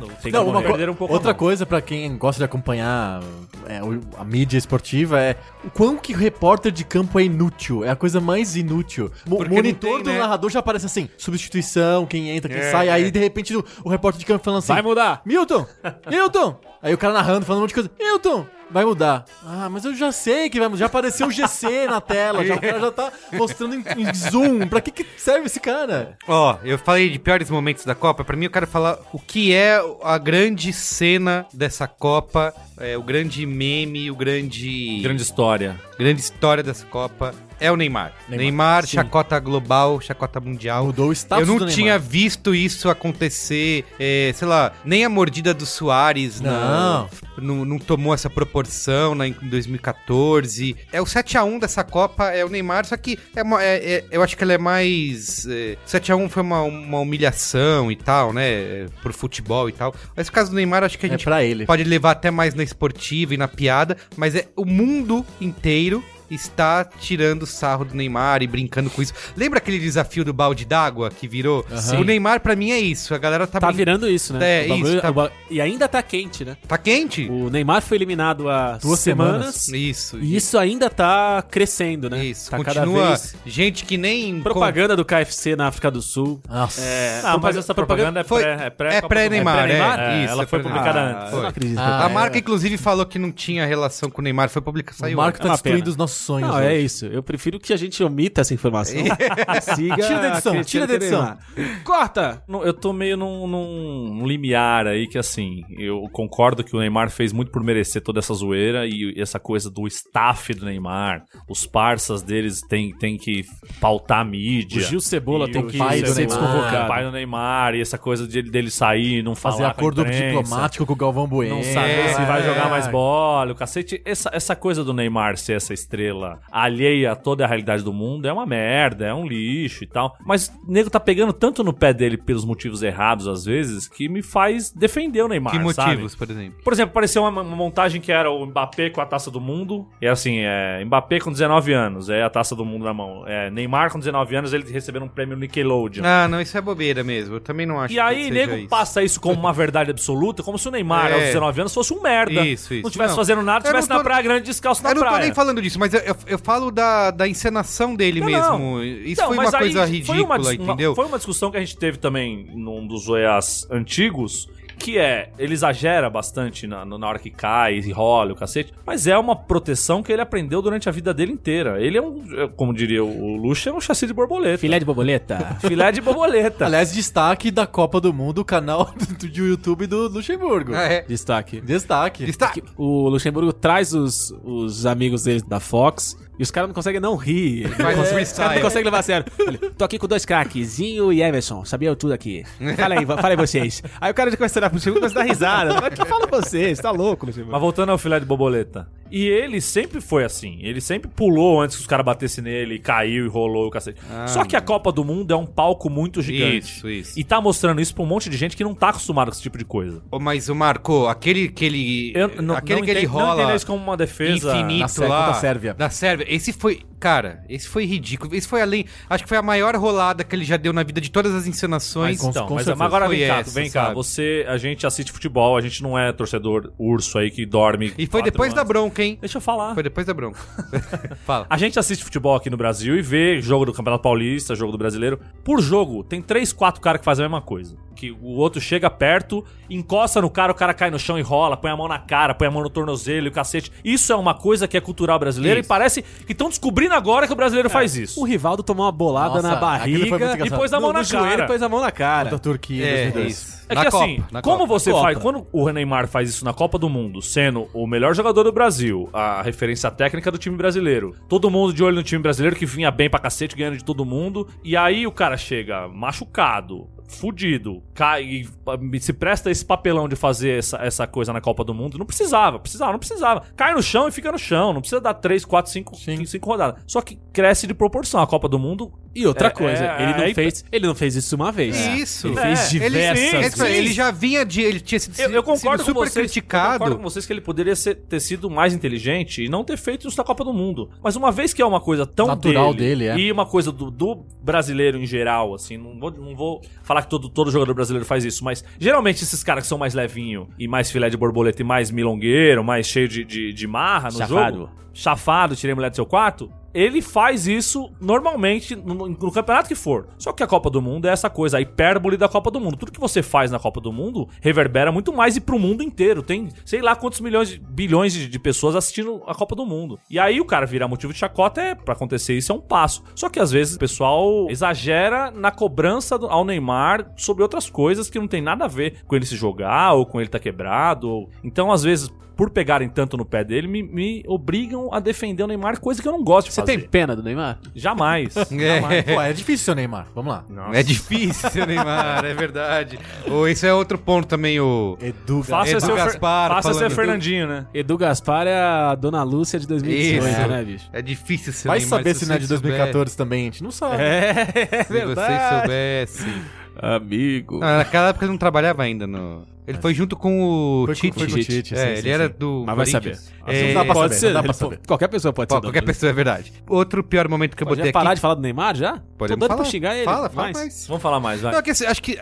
não, tem Não, uma co- um pouco outra coisa pra quem gosta de acompanhar é, a mídia esportiva é o quão que o repórter de campo é inútil. É a coisa mais inútil. O monitor tem, do né? narrador já aparece assim, substituição, quem entra, quem É, sai. Aí é. de repente o, o repórter de campo falando assim: Vai mudar. Milton! Milton! Aí o cara narrando, falando um monte de coisa. Milton! Vai mudar. Ah, mas eu já sei que vai mudar. Já apareceu o GC na tela. Já, o cara já tá mostrando em, em zoom. Pra que, que serve esse cara? Ó, eu falei de piores momentos da Copa. Pra mim, eu quero falar o que é a grande cena dessa Copa, é, o grande meme, o grande, Grande história. grande história dessa Copa é o Neymar. Neymar, Neymar, chacota global, chacota mundial. Mudou o status Eu não tinha visto isso acontecer, é, sei lá, nem a mordida do Soares Não. não, não tomou essa proporção né, em 2014. É o 7x1 dessa Copa, é o Neymar, só que é uma- é- é- eu acho que ela é mais. É, 7x1 foi uma, uma humilhação e tal, né? é, Pro futebol e tal. Mas o caso do Neymar, acho que a É gente pra ele. pode levar até mais na esportiva e na piada, mas é o mundo inteiro está tirando sarro do Neymar e brincando com isso. Lembra aquele desafio do balde d'água que virou? Aham. O Neymar, pra mim, é isso. A galera tá, Tá brin- virando isso, né? É, O bagulho- isso, tá- o ba- E ainda tá quente, né? Tá quente? O Neymar foi eliminado há Duas semanas. Isso. E isso ainda tá crescendo, né? Isso, tá cada continua vez. gente que nem... Propaganda do KFC na África do Sul. Nossa. É, Não, mas essa propaganda é foi- pré, é pré, é pré-Neymar, Copa do Mundo. é, isso, ela é foi publicada Ah, antes. Eu não acredito. Ah, a é. marca, inclusive, falou que não tinha relação com o Neymar, foi publicado, o saiu. Marco tá É destruindo os nossos sonhos. Não, hoje. é isso. Eu prefiro que a gente omita essa informação. siga Tira da edição, tira da é edição. Corta! Eu tô meio num, num limiar aí que, assim, eu concordo que o Neymar fez muito por merecer toda essa zoeira e essa coisa do staff do Neymar, os parças deles tem, tem que pautar a mídia. O Gil Cebola tem o que pai ser desconvocado. O pai do Neymar e essa coisa de, dele sair e não Fazer falar com a acordo imprensa. diplomático com o Galvão Bueno. Não saber se vai É. jogar mais bola, o cacete. Essa, essa coisa do Neymar ser essa estrela alheia a toda a realidade do mundo é uma merda, é um lixo e tal. Mas o nego tá pegando tanto no pé dele pelos motivos errados, às vezes, que me faz defender o Neymar. Que sabe? motivos, por exemplo? Por exemplo, apareceu uma, uma montagem que era o Mbappé com a taça do mundo. E assim, é Mbappé com 19 anos, é a taça do mundo na mão. É, Neymar com 19 anos, ele recebendo um prêmio Nickelodeon. Ah, não, isso é bobeira mesmo. Eu também não acho E aí, nego isso. passa isso como uma verdade absoluta, como se o Neymar, É. aos 19 anos, fosse um merda. Isso, isso. Não tivesse Não. fazendo nada, estivesse tô- na praia grande descalço na Eu não praia. tô nem falando disso, mas eu, eu, eu falo da, da encenação dele Não, mesmo. não. Isso Não, foi uma coisa ridícula, uma dis- uma- entendeu? Foi uma discussão que a gente teve também num dos Oiás antigos, que é, ele exagera bastante na, na hora que cai e rola o cacete, mas é uma proteção que ele aprendeu durante a vida dele inteira. Ele é um, é, como diria o Luxo, é um chassi de borboleta. Filé de borboleta. Filé de borboleta. Aliás, destaque da Copa do Mundo, o canal do, do YouTube do Luxemburgo. Ah, é. Destaque. Destaque. Destaque. O Luxemburgo traz os, os amigos dele da Fox e os caras não conseguem não rir. Faz um Os caras não conseguem levar a sério. Ele, Tô aqui com dois craques, Zinho e Emerson. Sabia tudo aqui. Fala aí, fala aí vocês. Aí o cara já começa a dar pro Luxemburgo começa a dar risada. Mas que fala vocês? Tá louco, Luxemburgo. Mas voltando ao filé de borboleta. E ele sempre foi assim. Ele sempre pulou antes que os caras batessem nele, caiu e rolou o cacete. Só que a Copa do Mundo é um palco muito gigante. Isso, isso. E tá mostrando isso pra um monte de gente que não tá acostumado com esse tipo de coisa. Ô, Mas o Marco, aquele que ele. Eu não, aquele não que ele entendo- não rola. entendo isso como uma defesa. infinito Na Sé- lá. contra a Sérvia. Da Sérvia. Esse foi. Cara, esse foi ridículo. Esse foi além. Acho que foi a maior rolada que ele já deu na vida de todas as encenações. com- Então, com mas, mas agora Foi vem cá, essa, vem cá. sabe? Você, a gente assiste futebol, a gente não é torcedor urso aí que dorme. E foi depois da anos. bronca, hein? Deixa eu falar. Foi depois da bronca. Fala. A gente assiste futebol aqui no Brasil e vê jogo do Campeonato Paulista, jogo do Brasileiro. Por jogo, tem três, quatro caras que fazem a mesma coisa. Que o outro chega perto, encosta no cara, o cara cai no chão e rola, põe a mão na cara, põe a mão no tornozelo e o cacete. Isso é uma coisa que é cultural brasileira Isso. e parece que estão descobrindo agora que o brasileiro faz isso. O Rivaldo tomou uma bolada Nossa, na barriga e pôs a mão No- na no joelho cara. e pôs a mão na cara. Da Turquia, É, 2002. isso. É Na que Copa, assim, como Copa. você Copa. faz, quando o Neymar faz isso na Copa do Mundo, sendo o melhor jogador do Brasil, a referência técnica do time brasileiro, todo mundo de olho no time brasileiro que vinha bem pra cacete, ganhando de todo mundo, e aí o cara chega machucado, fudido, cai e ah, se presta esse papelão de fazer essa, essa coisa na Copa do Mundo, não precisava, precisava, não precisava. Cai no chão e fica no chão, não precisa dar 3, 4, 5, Sim. 5 rodadas. Só que cresce de proporção. A Copa do Mundo E outra É, coisa, é, ele, não aí- fez, ele não fez isso uma vez. Isso. Ele É, fez ele- diversas sim, É vezes. ele já vinha de. Ele tinha sido, Eu, eu concordo sido super com vocês. Eu criticado. concordo com vocês que ele poderia ser- ter sido mais inteligente e não ter feito isso na Copa do Mundo. Mas uma vez que é uma coisa tão Natural dele, é. e uma coisa do, do brasileiro em geral, assim, não vou, não vou falar que todo, todo jogador brasileiro faz isso, mas geralmente esses caras que são mais levinho e mais filé de borboleta e mais milongueiro, mais cheio de, de, de marra no Chafado. jogo, chafado, tirei mulher do seu quarto, ele faz isso normalmente no, no campeonato que for. Só que a Copa do Mundo é essa coisa, a hipérbole da Copa do Mundo. Tudo que você faz na Copa do Mundo reverbera muito mais e pro mundo inteiro. Tem sei lá quantos milhões, de, bilhões de, de pessoas assistindo a Copa do Mundo. E aí o cara virar motivo de chacota é para acontecer isso é um passo. Só que às vezes o pessoal exagera na cobrança do- ao Neymar sobre outras coisas que não tem nada a ver com ele se jogar ou com ele tá quebrado. ou- Então às vezes por pegarem tanto no pé dele, me, me obrigam a defender o Neymar, coisa que eu não gosto de Você fazer. tem pena do Neymar? Jamais. É. Pô, é difícil, seu Neymar. Vamos lá. É difícil, seu Neymar, é verdade. Ou esse é outro ponto também, o. Edu, Faça Edu ser, o Fer- Gaspar faça ser Fernandinho, né? Edu Gaspar é a Dona Lúcia de 2018, Isso. né, bicho? É difícil ser Vai Neymar. saber se não é de vocês 2014 tambem, a gente não sabe. É, soubessem- Se vocês soubessem. Amigo. Não, naquela época ele não trabalhava ainda no. Ele foi junto com o Foi Tite. foi com o Tite, é, sim, ele sim, era sim. do. Mas vai saber. É, Não dá pra pode saber, ser, não dá pra saber. qualquer pessoa pode Pô, ser. qualquer pessoa é verdade. Outro pior momento que eu Lúcia. botei Pode aqui. parar de falar do Neymar já? Podemos Tô doido pra xingar ele. Fala, fala Vai. mais. Vamos falar mais, vai. Não, é que, assim, acho que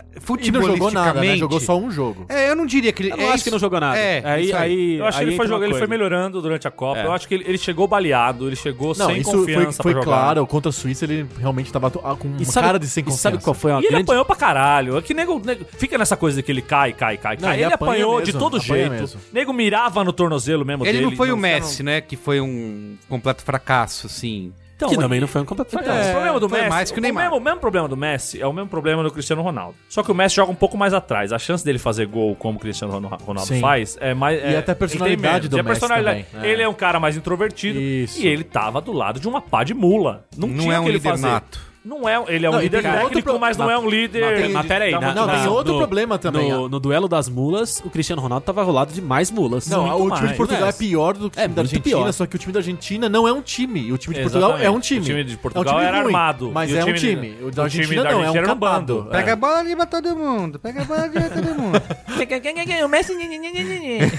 E não jogou nada, né? Jogou só um jogo. É, eu não diria que ele... Eu não é acho isso- que não jogou nada. É, aí, isso aí. aí, Eu acho que ele foi, jogar, ele foi melhorando durante a Copa. É. Eu acho que ele, ele chegou baleado, ele chegou Não, sem isso foi, confiança foi jogar. claro. Contra a Suíça ele realmente tava com uma sabe, cara de sem e confiança. sabe qual foi a E ele apanhou pra caralho. É que nego, nego- fica nessa coisa de que ele cai, cai, cai, Não, ele ele apanhou mesmo, de todo apanha jeito. mesmo. Nego mirava no tornozelo mesmo Ele dele. não foi o os Messi, né? Que foi um completo fracasso, assim. Então, que também não foi um completo Então, fracasso. o problema do Messi, mais que o o, Neymar. mesmo, o mesmo problema do Messi é o mesmo problema do Cristiano Ronaldo. Só que o Messi joga um pouco mais atrás. A chance dele fazer gol como o Cristiano Ron- Ronaldo Sim. faz é mais. E é- até a ele personalidade do E a Messi personalidade. também, é. Ele é um cara mais introvertido Isso. e ele tava do lado de uma pá de mula. Não, Não tinha é o um que ele fazer. nato. Não é, ele é um Não, e líder técnico, pro- mas não é um líder. Mas, mas peraí, da na- Não, tem outro problema também. No, no duelo das mulas, o Cristiano Ronaldo tava rolado de mais mulas. Não, muito o time mais. de Portugal é pior do que o É time da muito Argentina, pior. só que o time da Argentina não é um time. O time de Portugal é um time. O time de É um Portugal time era ruim, armado. Mas é um time-. O da time Argentina da não, é um Argentina era um capado. bando. Pega a bola ali pra todo mundo. Pega a bola ali pra todo mundo. O Messi.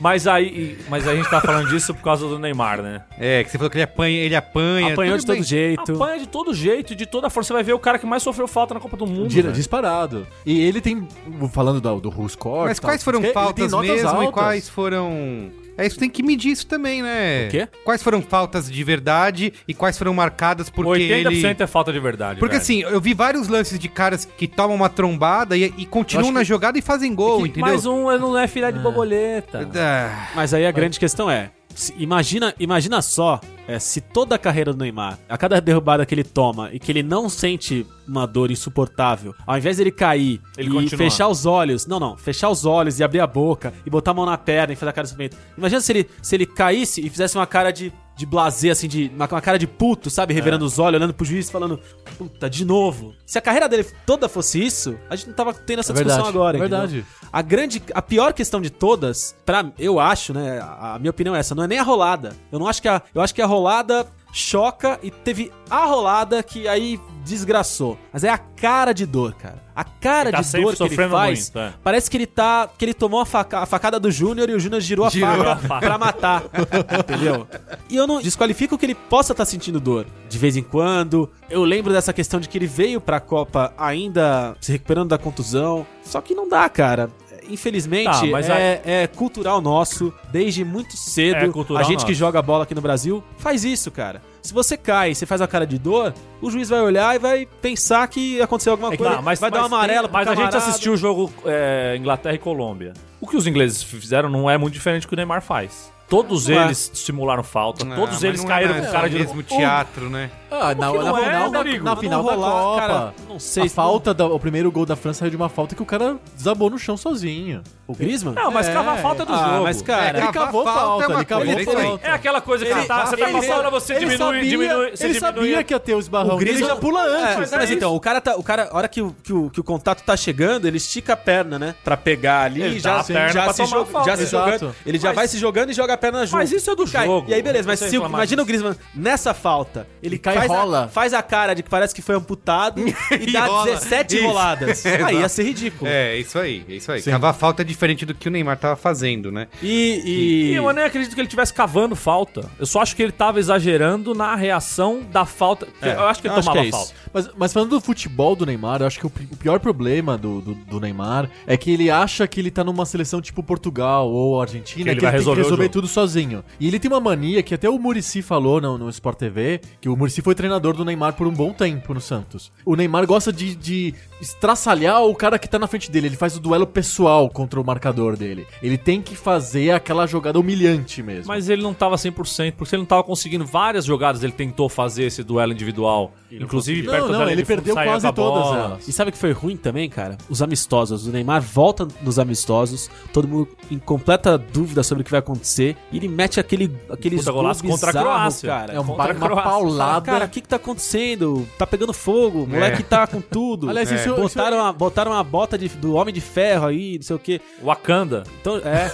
mas aí, mas a gente tá falando disso por causa do Neymar, né? É, que você falou que ele apanha, ele apanha. Apanhou de todo jeito. Apanha de todo jeito, de toda força. Você vai ver o cara que mais sofreu falta na Copa do Mundo. Velho. disparado. E ele tem, falando do, do Ruscore... Mas quais foram faltas mesmo e altas. quais foram. É isso, tem que medir isso também, né? O quê? Quais foram faltas de verdade e quais foram marcadas porque 80% ele. é falta de verdade. Porque velho. assim, eu vi vários lances de caras que tomam uma trombada e, e continuam na que- jogada e fazem gol, entendeu? Mais um não é filé de borboleta. Ah, Mas aí a grande questão é: se- imagina, imagina só é, se toda a carreira do Neymar, a cada derrubada que ele toma e que ele não sente uma dor insuportável, ao invés dele cair Ele e continua. fechar os olhos, não, não, fechar os olhos e abrir a boca e botar a mão na perna e fazer a cara de sofrimento. Imagina se ele, se ele caísse e fizesse uma cara de, de blazer, assim, de uma, uma cara de puto, sabe? Revirando os olhos, olhando pro juiz falando, puta, de novo. Se a carreira dele toda fosse isso, a gente não tava tendo essa É discussão verdade, agora. é entendeu? verdade. A grande, a pior questão de todas, pra, eu acho, né, a, a minha opinião é essa, não é nem a rolada. Eu não acho que a, eu acho que a rolada choca e teve a rolada que aí desgraçou. Mas é a cara de dor, cara. A cara tá de dor que ele faz, muito, é. parece que ele tá, que ele tomou a, faca- a facada do Júnior e o Júnior girou a Girou faca a faca. pra matar, entendeu? E eu não desqualifico que ele possa estar sentindo dor de vez em quando. Eu lembro dessa questão de que ele veio pra Copa ainda se recuperando da contusão. Só que não dá, cara. Infelizmente, Tá, mas é, é cultural nosso, desde muito cedo. É a gente que nosso. joga bola aqui no Brasil faz isso, cara. Se você cai e você faz a cara de dor, o juiz vai olhar e vai pensar que aconteceu alguma É que coisa. tá, mas, vai dar mas uma amarela tem- Mas a gente camarada. assistiu o jogo é, Inglaterra e Colômbia. O que os ingleses fizeram não é muito diferente do que o Neymar faz. Todos Não é. eles simularam falta, não, todos eles não caíram é com cara de mesmo teatro, né? Ah, na, na, não é, final, da- Rodrigo? na Não final da rolar, Copa. cara, não sei a se- falta, da, o primeiro gol da França saiu de uma falta que o cara desabou no chão sozinho. O Griezmann? Não, mas É. cavar falta é do Ah, jogo. mas, cara, Ele cavar cavou falta falta, é ele cavou é aí. falta. É aquela coisa que Ele- você tá, você tá ele- com a bola, você ele diminui, sabia- diminui, você Ele diminui. sabia que ia ter o esbarrão. O Griezmann ele já pula É, antes. mas, é isso. então, o cara tá. O cara, a hora que o, que, o, que o contato tá chegando, ele estica a perna, né? Pra pegar ali Ele e já, a perna já, se, tomar jo- falta. já se jogando. Ele já Mas- vai se jogando e joga a perna junto. Mas isso é do Cai. jogo. E aí, beleza, mas Você se, imagina o. Griezmann nessa falta. Ele cai faz, e rola. A, faz a cara de que parece que foi amputado e, dá rola. 17 Isso. roladas. Aí ia ser ridículo. É, isso aí, é isso aí. Sim. Cavar falta é diferente do que o Neymar tava fazendo, né? E. E e... eu nem acredito que ele estivesse cavando falta. Eu só acho que ele tava exagerando na reação da falta. É, eu acho que ele tomava que é falta. Mas, mas falando do futebol do Neymar, eu acho que o, pi- o pior problema do, do, do Neymar é que ele acha que ele tá numa seleção tipo Portugal ou Argentina, Que ele que vai ele tem resolver resolver tudo sozinho. E ele tem uma mania que até o Murici falou no, no Sport TV, que o Murici foi treinador do Neymar por um bom tempo no Santos. O Neymar gosta de, de estraçalhar o cara que tá na frente dele, ele faz o duelo pessoal contra o marcador dele. Ele tem que fazer aquela jogada humilhante mesmo. Mas ele não tava 100%, porque ele não tava conseguindo várias jogadas. Ele tentou fazer esse duelo individual. Inclusive, Não, perto não, da linha ele perdeu quase a todas bola. elas. E sabe o que foi ruim também, cara? Os amistosos. O Neymar volta nos amistosos, todo mundo em completa dúvida sobre o que vai acontecer. E ele mete aquele, aqueles Puta golaço contra a bizarros, Croácia. cara. é um, contra a uma Croácia. paulada. Cara, o que que tá acontecendo? Tá pegando fogo, o moleque tá com tudo. Aliás, É. isso- isso- botaram, a, botaram a bota de- do Homem de Ferro aí, não sei o quê. Wakanda. Então, é.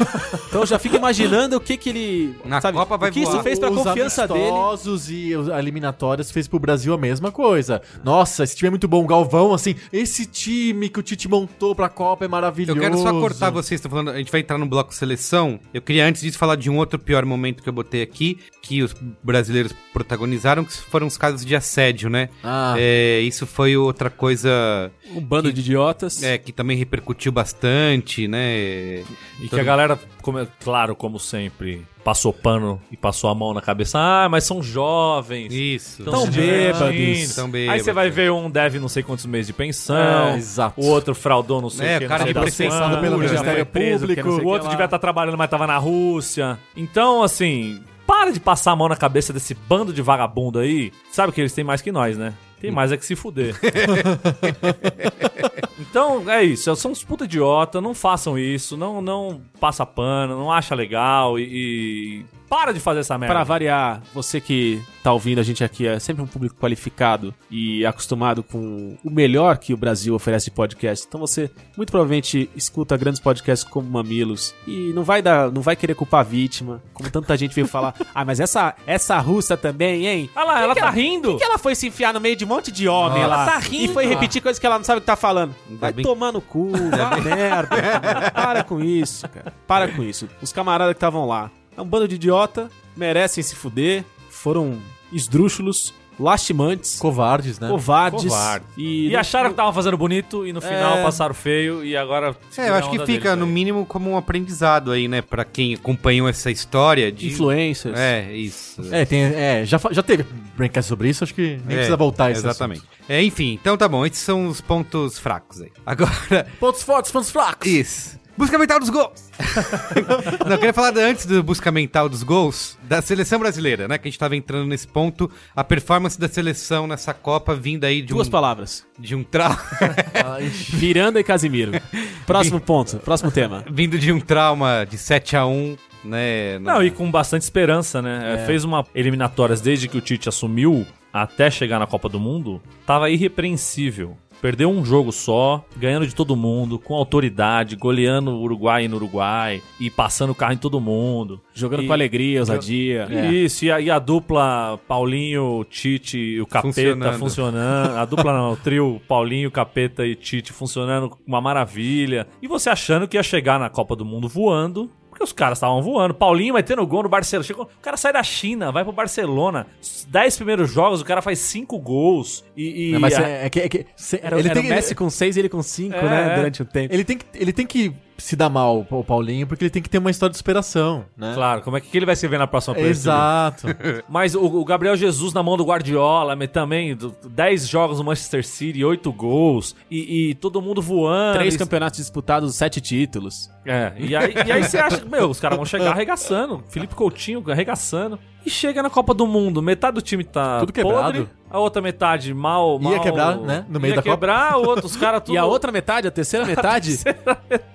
então eu já fico imaginando o que que ele... Na sabe, Copa vai O que isso voar. fez pra Os confiança dele. amistosos e os eliminatórias fez pro Brasil a mesma coisa. Nossa, esse time é muito bom. O Galvão, assim, esse time que o Tite montou pra Copa é maravilhoso. Eu quero só cortar vocês, estão falando, a gente vai entrar no bloco seleção. Eu queria antes disso falar de um outro pior momento que eu botei aqui, que os brasileiros protagonizaram, que foram os casos de assédio, né? Ah. É, isso foi outra coisa Um bando de idiotas. é, que também repercutiu bastante, né? E que a galera, como, é- claro, como sempre, passou pano e passou a mão na cabeça. Ah, mas são jovens. Isso. Tão Tão bêbados. Tão Aí bêbados. você vai ver um deve não sei quantos meses de pensão. É, exato. O outro fraudou não sei É, o que. o cara das processado pelo Ministério Público. O outro devia estar trabalhando, mas tava na Rússia. Então, assim, para de passar a mão na cabeça desse bando de vagabundo aí. Sabe que eles têm mais que nós, né? Tem mais é que se fuder. então, é isso. São uns puta idiota. Não façam isso. Não, não passa pano. Não acha legal. E, e para de fazer essa merda. Pra variar, você que tá ouvindo a gente aqui é sempre um público qualificado e acostumado com o melhor que o Brasil oferece de podcast. Então você muito provavelmente escuta grandes podcasts como Mamilos e não vai dar, não vai querer culpar a vítima, como tanta gente veio falar. Ah, mas essa essa russa também, hein? Olha lá, ela tá rindo. Por que ela foi se enfiar no meio de um monte de homem lá? Ela tá rindo. E foi repetir coisas que ela não sabe o que tá falando. Vai bem- tomar no cu, vai merda. cara. Para com isso, cara. Para com isso. Os camaradas que estavam lá. É um bando de idiota, merecem se fuder, foram esdrúxulos, lastimantes, Covardes, né? covardes. Covarde. E, E acharam que estavam fazendo bonito e no final É. passaram feio e agora. É, eu acho que fica, no mínimo, como um aprendizado aí, né? Pra quem acompanhou essa história de... influencers. É, isso. É, tem, é já, já teve braincast sobre isso, acho que nem É, precisa voltar a esse Exatamente. É, enfim, então tá bom. Esses são os pontos fracos aí. Agora. Pontos fortes, pontos fracos. isso. Busca mental dos gols! Não, eu queria falar antes do busca mental dos gols, da seleção brasileira, né? Que a gente tava entrando nesse ponto. A performance da seleção nessa Copa vinda aí de Duas um, palavras. de um trauma. Miranda e Casimiro. Próximo ponto, próximo tema. vindo de um trauma de 7 a 1 né? Não, e com bastante esperança, né? É, Fez uma eliminatórias desde que o Tite assumiu até chegar na Copa do Mundo. Tava irrepreensível. Perdeu um jogo só, ganhando de todo mundo, com autoridade, goleando o Uruguai no Uruguai e passando o carro em todo mundo. Jogando E- com alegria, ousadia. Isso, e a, e a dupla Paulinho, Tite e o Capeta Funcionando. funcionando. A dupla não, o trio Paulinho, Capeta e Tite funcionando uma maravilha. E você achando que ia chegar na Copa do Mundo voando. Porque os caras estavam voando. Paulinho vai tendo gol no Barcelona. Chegou- o cara sai da China, vai pro Barcelona. Dez primeiros jogos, o cara faz cinco gols. E. e Não, mas a- é, que, é que- se- Era, ele, era tem, o Messi com seis e ele com cinco, É, né? é. Durante o tempo. ele, tem que, ele tem que se dar mal, o Paulinho, porque ele tem que ter uma história de superação, né? Claro, como é que ele vai se ver na próxima League? Exato. Mas o, o Gabriel Jesus na mão do Guardiola, também do- 10 jogos no Manchester City, 8 gols, e, e todo mundo voando. Três e- campeonatos disputados, sete títulos. É, e aí, e aí você acha que, meu, os caras vão chegar arregaçando. Felipe Coutinho arregaçando. E chega na Copa do Mundo, metade do time tá Tudo podre, quebrado. A outra metade mal. Ia mal quebrar, né, no meio ia da Copa. quebrar, outros caras tudo. E a outra metade, a terceira metade,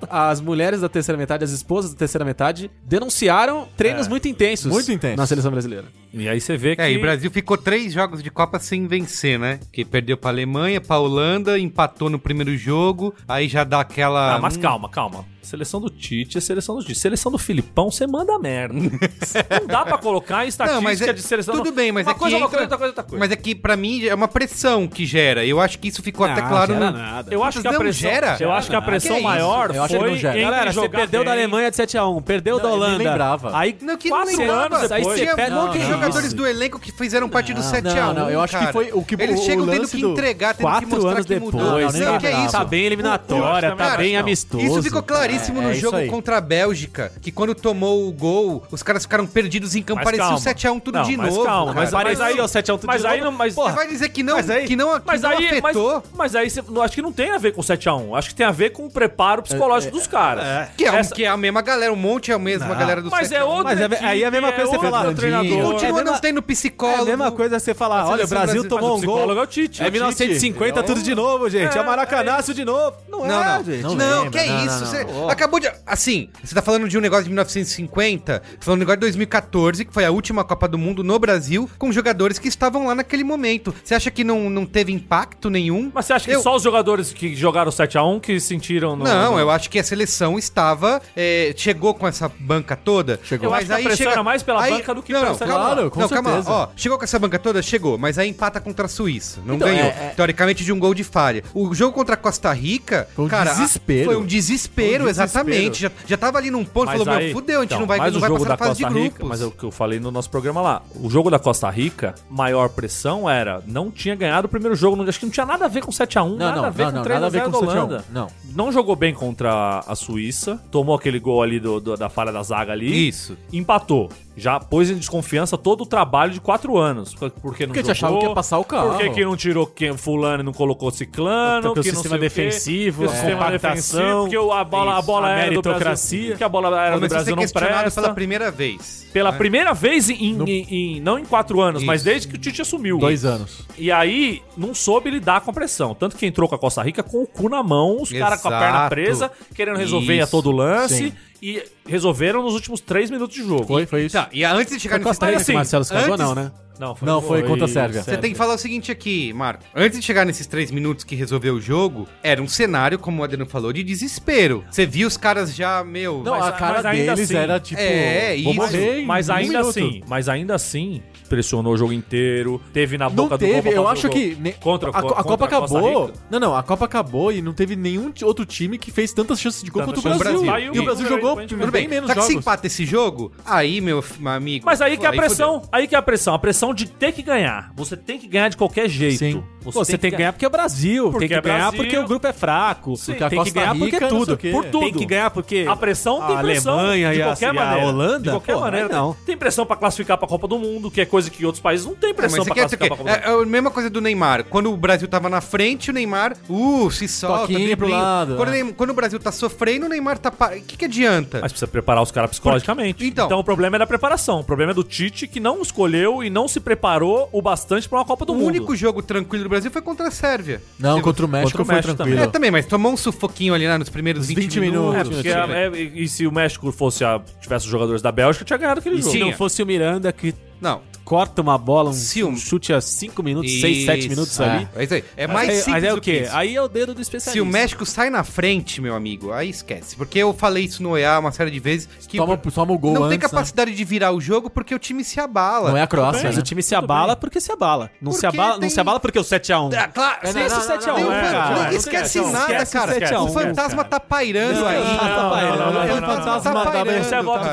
as mulheres da terceira metade, as esposas da terceira metade, denunciaram treinos muito intensos. Muito intensos. Na seleção brasileira. E aí você vê que. É, e o Brasil ficou três jogos de Copa sem vencer, né? Que perdeu pra Alemanha, pra Holanda, empatou no primeiro jogo, aí já dá aquela. Ah, mas hum, calma, calma. Seleção do Tite é seleção do Tite. Seleção do Filipão, você manda merda. não dá pra colocar em estatística Não, mas é, de seleção. tudo bem, mas uma é coisa, que uma entra, coisa, outra coisa, outra coisa. Mas é que pra mim é uma pressão que gera. Eu acho que isso ficou até Ah, claro gera no. nada. Eu acho que a Não pressão. gera? Eu acho que a nada. pressão Que é maior Eu acho que foi não Galera, você perdeu da bem- Alemanha de 7x1, perdeu da Não, ele nem Holanda. lembrava. Aí Não, que Quatro não lembrava. anos depois. Tinha Você um perde- de não, jogadores do elenco que fizeram parte do 7x1. não, não, eu acho que cara. foi o que- Eles o- chegam o tendo que entregar, tendo que quatro mostrar anos que depois, mudou. não, Não, nem que é isso? tá bem eliminatória, tá Cara, bem não. amistoso. Isso ficou claríssimo É, no é jogo contra a Bélgica, que quando tomou o gol, os caras ficaram perdidos em campo, Mas parecia o 7x1 tudo Não, de mas novo. calma, cara. mas Parecia aí- o 7x1 tudo Mas de aí novo. não. Mas, Você vai dizer que não, Mas aí- que não, que mas não aí, mas, afetou? mas aí você, acho que não tem a ver com 7x1. Acho que tem a ver com o preparo psicológico dos caras. Que é, um- Essa- que é a mesma galera, um monte é a mesma galera do Mas 7 é a 1. outra Mas é- aí é a mesma coisa você outro falar, treinador. Landinho. Continua É a não mesma- tendo É psicólogo. a mesma coisa você falar, olha, o Brasil tomou Mas um gol. psicólogo é o Tite. É 1950 tudo de novo, gente. É, o Maracanaço de novo. Não, Não, é, não. gente. Não, Não que é não, isso? não, Você acabou de. Assim, você tá falando de um negócio de 1950, falando de um negócio de 2014, que foi a última Copa do Mundo no Brasil, com jogadores que estavam lá naquele momento. Você acha que não, não teve impacto nenhum? Mas você acha que Eu- só os jogadores que jogaram 7x1 que sentiram no. Não, no- eu acho que a seleção estava. é, chegou com essa banca toda. Chegou. Eu acho que a pressão era mais pela aí- banca do que não, pela não, Claro, com não, calma lá. certeza. Ó, chegou com essa banca toda? Chegou, mas aí empata contra a Suíça. Não Então, ganhou. é- é- Teoricamente, de um gol de falha. O jogo contra a Costa Rica, Foi um cara, desespero. foi um desespero, Foi um exatamente. Já, já tava ali num ponto, falou, meu, fudeu, a gente então, não vai, mas não o vai jogo passar da na fase de Costa grupos. Rica, mas é o que eu falei no nosso programa lá. O jogo da Costa Rica, maior pressão era, não tinha ganhado o primeiro jogo, não, acho que não tinha nada a ver com 7x1, Não, nada não, a ver não, com não, 3 nada a ver da com 7 a 1. Holanda. Não. Não jogou bem contra a Suíça, tomou aquele gol ali do, do- da falha da zaga ali. Isso. Empatou. Já pôs em desconfiança todo o trabalho de quatro anos. Por- Porque não Porque te jogou, achava que ia passar o carro. Por que não tirou quem, fulano e não colocou ciclano? Porque o que não sistema defensivo, que o a sistema compactação, defensivo, porque o- a bola, a isso, bola a aérea do Brasil, meritocracia. que a bola aérea do a Brasil não presta. pela primeira vez. Pela né? primeira vez em, em- em- não em quatro anos, mas Isso. desde que o Tite assumiu. Dois anos. E aí, não soube lidar com a pressão. Tanto que entrou com a Costa Rica com o cu na mão, os caras com a perna presa, querendo resolver a Isso. todo lance. Sim. E resolveram nos últimos três minutos de jogo. Foi, foi isso. Tá, e antes de chegar Foi nesses Costa Rica três, que o Marcelo se casou, antes- não, né? Não, Não, foi contra a Sérvia. Você tem que falar o seguinte aqui, Marco. Antes de chegar nesses três minutos que resolveu o jogo, era um cenário, como o Adriano falou, de desespero. Você viu os caras já, meu. Não, Mas- a cara mas ainda deles assim- era tipo. É, vou isso. morrer Mas um ainda minuto. assim, mas ainda assim, pressionou o jogo inteiro, teve na Não boca do gol teve, pra eu acho gol. que ne- contra, a, a contra Copa acabou. Não, não, a Copa acabou e não teve nenhum outro time que fez tantas chances de gol Tantas quanto o chances. Brasil. Brasil. E o Brasil jogou bem, bem, Tudo bem, menos só que se jogos. empata esse jogo, aí, meu, amigo. Mas aí que é a pressão, aí que é a pressão, a pressão de ter que ganhar. Você tem que ganhar de qualquer jeito. Sim. Pô, você tem que ganhar porque é o Brasil. Porque tem que é ganhar Brasil. porque o grupo é fraco. Sim. Tem Porque a que Costa ganhar Rica, porque não sei tudo. o. Por tudo. Tem que ganhar porque A pressão tem a pressão. Alemanha de e a- qualquer a maneira. Holanda, De qualquer pô, maneira. não. Tem pressão pra classificar pra Copa do Mundo, que é coisa que outros países não tem É, pressão mas pra você classificar que pra Copa do Mundo. é, é a mesma coisa do Neymar. Quando o Brasil tava na frente, o Neymar, uh, se solta, Toquinho pro driblinho. lado, quando, é. o Neymar- quando o Brasil tá sofrendo, o Neymar tá. pa- O que, que adianta? Mas precisa preparar os caras psicologicamente. Então. Então. o problema é da preparação. O problema é do Tite, que não escolheu e não se preparou o bastante pra uma Copa do o Mundo. único jogo tranquilo do Brasil foi contra a Sérvia. Não, contra o México contra o foi México tranquilo. É, também, mas tomou um sufoquinho ali né, nos primeiros Uns 20, 20 minutos. minutos. É, porque é- é- e se o México fosse a, tivesse os jogadores da Bélgica, tinha ganhado aquele E jogo. se não fosse o Miranda que Não. Corta uma bola, um, Se o- um chute a 5 minutos, 6, 7 Isso, minutos é, ali. É isso aí. É mais Mas, simples mas é do o que quê? Aí é o dedo do especialista. Se o México sai na frente, meu amigo, aí esquece. Porque eu falei isso no OEA uma série de vezes. Que Toma, toma o gol não antes, tem capacidade de virar o jogo porque o time se abala. né? Não é a Croácia, Mas né? o time se abala porque se abala. Não, se Porque abala, não tem- se abala porque o 7x1. Ah, claro, É, sim, não, esse não, 7 não, a 1, não, cara. cara. Não Não esquece esquece, nada, esquece cara. 7 a 1, o fantasma tá pairando Não, aí. não, tá Não, não, o não, fantasma não, tá não, pairando. Isso é voto,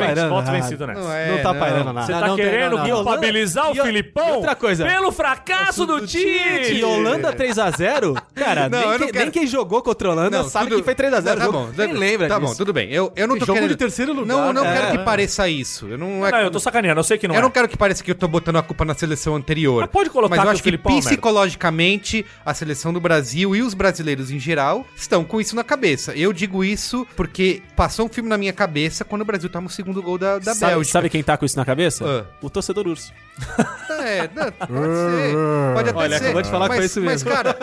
tá vencido, nessa. Não, é, Não tá não. pairando nada. Você Não, tá não querendo não, culpabilizar E o outra- Filipão outra coisa. pelo fracasso do Tite? E Holanda 3x0, cara, Não, nem, eu não quem, quero- nem quem jogou contra a Holanda Não, sabe tudo- que foi 3x0. Tá bom, nem lembra Tá disso. bom, tudo bem. Eu, eu não tô Jogo querendo... de terceiro lugar, Não, não né? quero É. que pareça isso. Eu não, é- Não, eu tô sacaneando, eu sei que não Eu é. não quero que pareça que eu tô botando a culpa na seleção anterior. Mas pode colocar Mas eu que acho o que Filipão é merda. psicologicamente a seleção do Brasil e os brasileiros em geral estão com isso na cabeça. Eu digo isso porque passou um filme na minha cabeça quando o Brasil toma o segundo gol da, da sabe, Bélgica. sabe quem tá com isso na cabeça? Ah. O torcedor urso. É, não, pode ser. Pode até Olha, ser. acabou de falar que mas, foi isso Mas, mesmo. cara,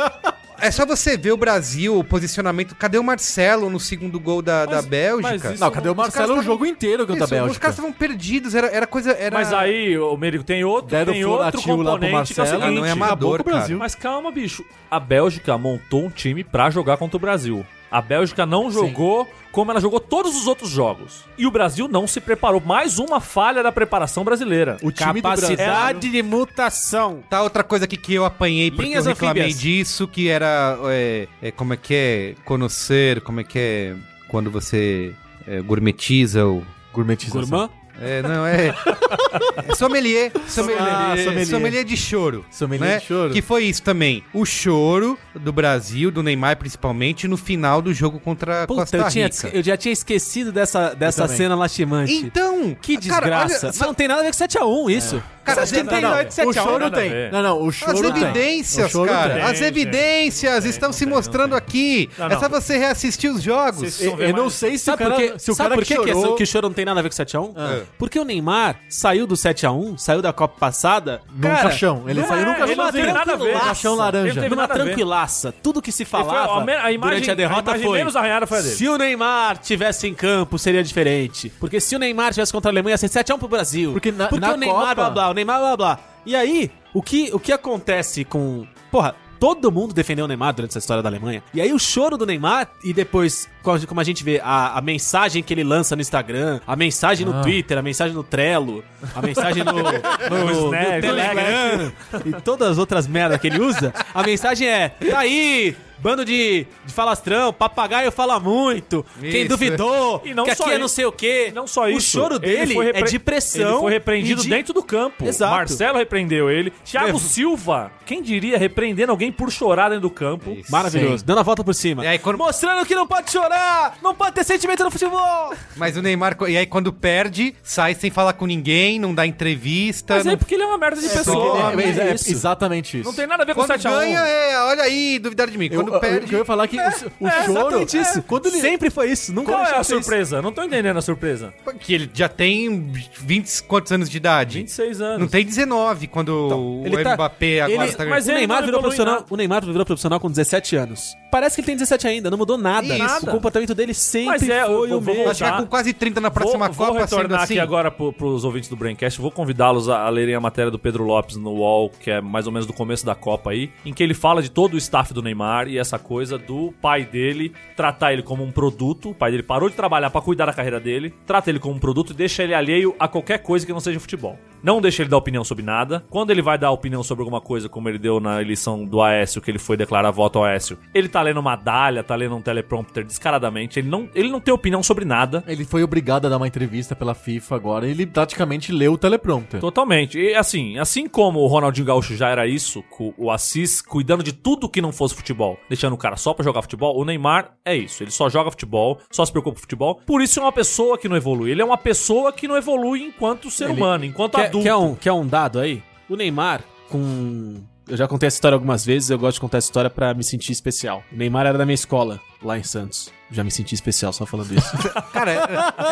é só você ver o Brasil, o posicionamento. Cadê o Marcelo no segundo gol da, da Bélgica? mas isso Não, cadê o Os Marcelo o jogo inteiro contra a Isso, Os Bélgica? caras estavam perdidos, era, era coisa. Era... Mas aí, o Merigo, tem outro, Deram tem o outro Fonatil lá pro componente que é o Marcelo, seguinte... não é amador, acabou com o cara. Brasil. Mas calma, bicho. A Bélgica montou um time pra jogar contra o Brasil. A Bélgica não jogou como ela jogou todos os outros jogos. E o Brasil não se preparou. Mais uma falha da preparação brasileira. O time. Capacidade de mutação. Tá outra coisa aqui que eu apanhei porque Linhas eu reclamei anfíbias. disso, que era. É, é, como é que é? Conhecer, como é que é? Quando você é, gourmetiza o. Gourmetização. Gourmand? É, não, é. é sommelier. Sommelier, Ah, sommelier. sommelier. de choro. Sommelier né? de choro. Que foi isso também. O choro do Brasil, do Neymar principalmente, no final do jogo contra a Puta, Costa eu, Rica. tinha, eu já tinha esquecido dessa, dessa cena lastimante. Então, que cara, desgraça. olha, Mas não tem nada a ver com 7x1 isso. Cara, Você acha que não, tem não, nada a ver com O 7x1? choro a tem. Não, não, o As choro tem. evidências, choro cara. tem. As evidências tem, estão não se tem, não mostrando tem. aqui. Não, É não. só você reassistir os jogos. Eu, eu não sei se Sabe o por cara, quê? se o Sabe cara por que que, que, chorou... que o choro não tem nada a ver com 7x1? Ah. Porque o Neymar saiu do 7x1, saiu da Copa passada. Num cara, caixão. Ele não saiu é, num ele caixão. não teve nada a ver. Caixão Ele laranja. teve numa a tranquilaça. Tudo que se Ele foi- falava a a imagem- durante a derrota a foi... menos arranhada foi a dele. Se o Neymar tivesse em campo, seria diferente. Porque se o Neymar tivesse contra a Alemanha, ia ser 7x1 pro Brasil. Porque na- Porque na o Neymar, Copa- blá blá, o Neymar, blá blá. E aí, o que, o que acontece com... Porra, todo mundo defendeu o Neymar durante essa história da Alemanha. E aí o choro do Neymar, e depois, co- como a gente vê, a, a mensagem que ele lança no Instagram, a mensagem no Ah. Twitter, a mensagem no Trello, a mensagem no, no, no Snap, Telegram e todas as outras merdas que ele usa, a mensagem é, tá aí... Bando de, de falastrão, papagaio fala muito. Quem Isso. duvidou, E não que só aqui é não sei o quê. Não só isso. O choro ele dele foi repre- é de pressão. Ele foi repreendido de- dentro do campo. Exato. Marcelo repreendeu ele. Thiago Levo- Silva, quem diria, repreendendo alguém por chorar dentro do campo. Isso. Maravilhoso. Sim. Dando a volta por cima. E aí, quando- Mostrando que não pode chorar, não pode ter sentimento no futebol. Mas o Neymar, e aí quando perde, sai sem falar com ninguém, não dá entrevista. Mas não... é porque ele é uma merda de pessoa. porque ele É, é isso. exatamente isso. Não tem nada a ver com Quando 7x1. ganha, é, olha aí, duvidaram de mim. Eu, Quando eu, perde. eu ia falar que o, o É choro... exatamente isso. Quando ele... Sempre foi isso. Nunca Qual é a ser isso. surpresa? Não tô entendendo a surpresa. Que ele já tem 20 quantos anos de idade? 26 anos. Não tem 19 quando o ele tá- Mbappé agora ele- tá mas O Neymar, virou profissional, nada. o Neymar virou profissional com 17 anos. Parece que ele tem 17 ainda, não mudou nada. Isso. O comportamento dele sempre Mas é, foi vou- o vou mesmo. Vai chegar com quase 30 na próxima vou, vou Copa sendo retornar assim. aqui agora pro, pros ouvintes do Braincast. Vou convidá-los a, a lerem a matéria do Pedro Lopes no UOL, que é mais ou menos do começo da Copa aí, em que ele fala de todo o staff do Neymar e essa coisa do pai dele tratar ele como um produto. O pai dele parou de trabalhar pra cuidar da carreira dele, trata ele como um produto e deixa ele alheio a qualquer coisa que não seja futebol. Não deixa ele dar opinião sobre nada. Quando ele vai dar opinião sobre alguma coisa, como ele deu na eleição do Aécio, que ele foi declarar voto ao Aécio, ele tá lendo uma dália, tá lendo um teleprompter descaradamente. Ele não, ele não tem opinião sobre nada. Ele foi obrigado a dar uma entrevista pela FIFA agora. Ele praticamente leu o teleprompter. Totalmente. E assim, assim como o Ronaldinho Gaúcho já era isso, com o Assis cuidando de tudo que não fosse futebol, deixando o cara só pra jogar futebol, o Neymar é isso. Ele só joga futebol, só se preocupa com futebol. Por isso é uma pessoa que não evolui. Ele é uma pessoa que não evolui enquanto ser humano, enquanto Quer, adulto. quer um, quer um dado aí? O Neymar, com. Eu já contei essa história algumas vezes, eu gosto de contar essa história pra me sentir especial. O Neymar era da minha escola, lá em Santos. Já me senti especial só falando isso. Cara,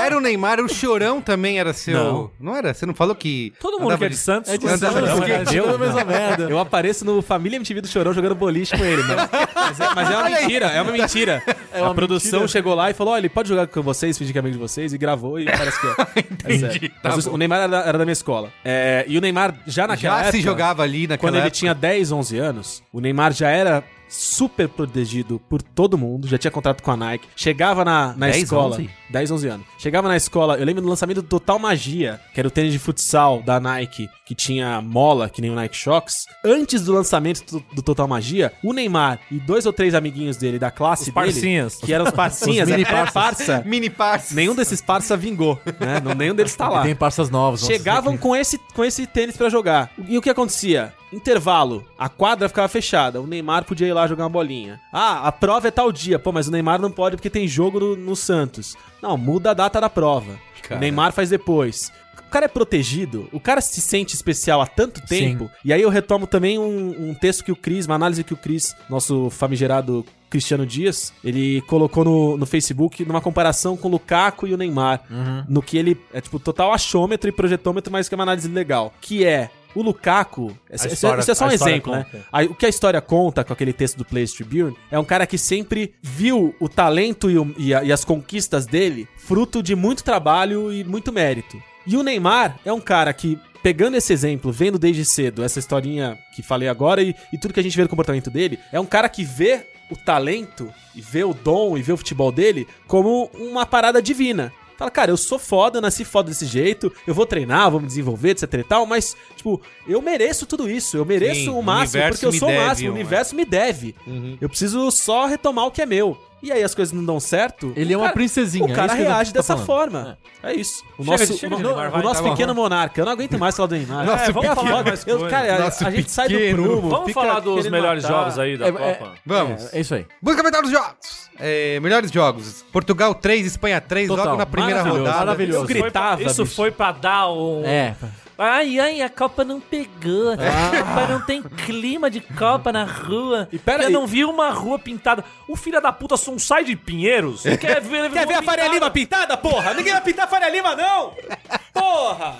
era, o Neymar, o Chorão também era seu. Não, Não. era? Você não falou que. Todo mundo que é de Santos. É de Santos. Deu a mesma merda. Eu apareço no Família MTV do Chorão jogando boliche com ele, mano. Mas é, mas é uma mentira, é uma mentira. uma a produção mentira. chegou lá e falou: olha, ele pode jogar com vocês, fingir que é amigo de vocês, e gravou e parece que é. É sério. tá Mas o- bom. o Neymar era, da- era da minha escola. É, e o Neymar, já naquela Já época. se jogava ali naquela Quando ele época. tinha 10, 11 anos, o Neymar já era super protegido por todo mundo, já tinha contrato com a Nike. Chegava na, na 10, escola. 11? 10, 11 anos. Chegava na escola, eu lembro do lançamento do Total Magia, que era o tênis de futsal da Nike, que tinha mola, que nem o Nike Shox. Antes do lançamento do, do Total Magia, o Neymar e dois ou três amiguinhos dele, da classe Os dele, parcinhas. que eram os parcinhas, Os mini parças. parça. Mini parça. Nenhum desses parça vingou, né? Nenhum deles tá E lá tem parças novas. nossa, chegavam com esse, com esse tênis pra jogar. E o que acontecia? Intervalo, a quadra ficava fechada, o Neymar podia ir lá jogar uma bolinha. Ah, a prova é tal dia. Pô, mas o Neymar não pode porque tem jogo no, no Santos. Não, muda a data da prova. Cara. O Neymar faz depois. O cara é protegido, o cara se sente especial há tanto tempo. E aí eu retomo também um, um texto que o Cris, uma análise que o Cris, nosso famigerado Cristiano Dias, ele colocou no, no Facebook numa comparação com o Lukaku e o Neymar. No que ele é tipo total achômetro e projetômetro, mas que é uma análise legal. Que é o Lukaku, esse- esse- história- isso é só um a exemplo, né? conta. Aí, o que a história conta com aquele texto do Players Tribune é um cara que sempre viu o talento e, o- e a- e as conquistas dele fruto de muito trabalho e muito mérito. E o Neymar é um cara que, pegando esse exemplo, vendo desde cedo essa historinha que falei agora e, e tudo que a gente vê do comportamento dele, é um cara que vê o talento e vê o dom e vê o futebol dele como uma parada divina. Fala, cara, eu sou foda, eu nasci foda desse jeito, eu vou treinar, vou me desenvolver, etc e tal, mas, tipo, eu mereço tudo isso, eu mereço Sim, o máximo, porque eu sou o deve, máximo, o um, universo me deve. Uhum. Eu preciso só retomar o que é meu. E aí as coisas não dão certo. Ele é uma cara- princesinha, O é cara eu reage dessa falando. forma. É, isso. O Chega nosso, chega o, no- Neymar, vai, o nosso tá bom. pequeno monarca. Eu não aguento mais falar do Neymar. Nosso É, vamos pequeno. falar mais eu, cara, a- Nosso a, gente sai do prumo. Vamos falar dos melhores matar. jogos aí da É, Copa? Vamos. É, é isso aí. Busca comentar dos jogos. É, melhores jogos. Portugal 3, Espanha 3, Total. logo na primeira Maravilhoso, rodada. maravilhoso. Eu gritava, Isso foi pra dar um... É. Ai, ai, a Copa não pegou. A Copa não tem clima de Copa na rua. E pera eu aí. não vi uma rua pintada. O filho da puta só sai de Pinheiros. Quer ver, Quer ver a Faria Lima pintada, porra? Ninguém vai pintar a Faria Lima, não! Porra!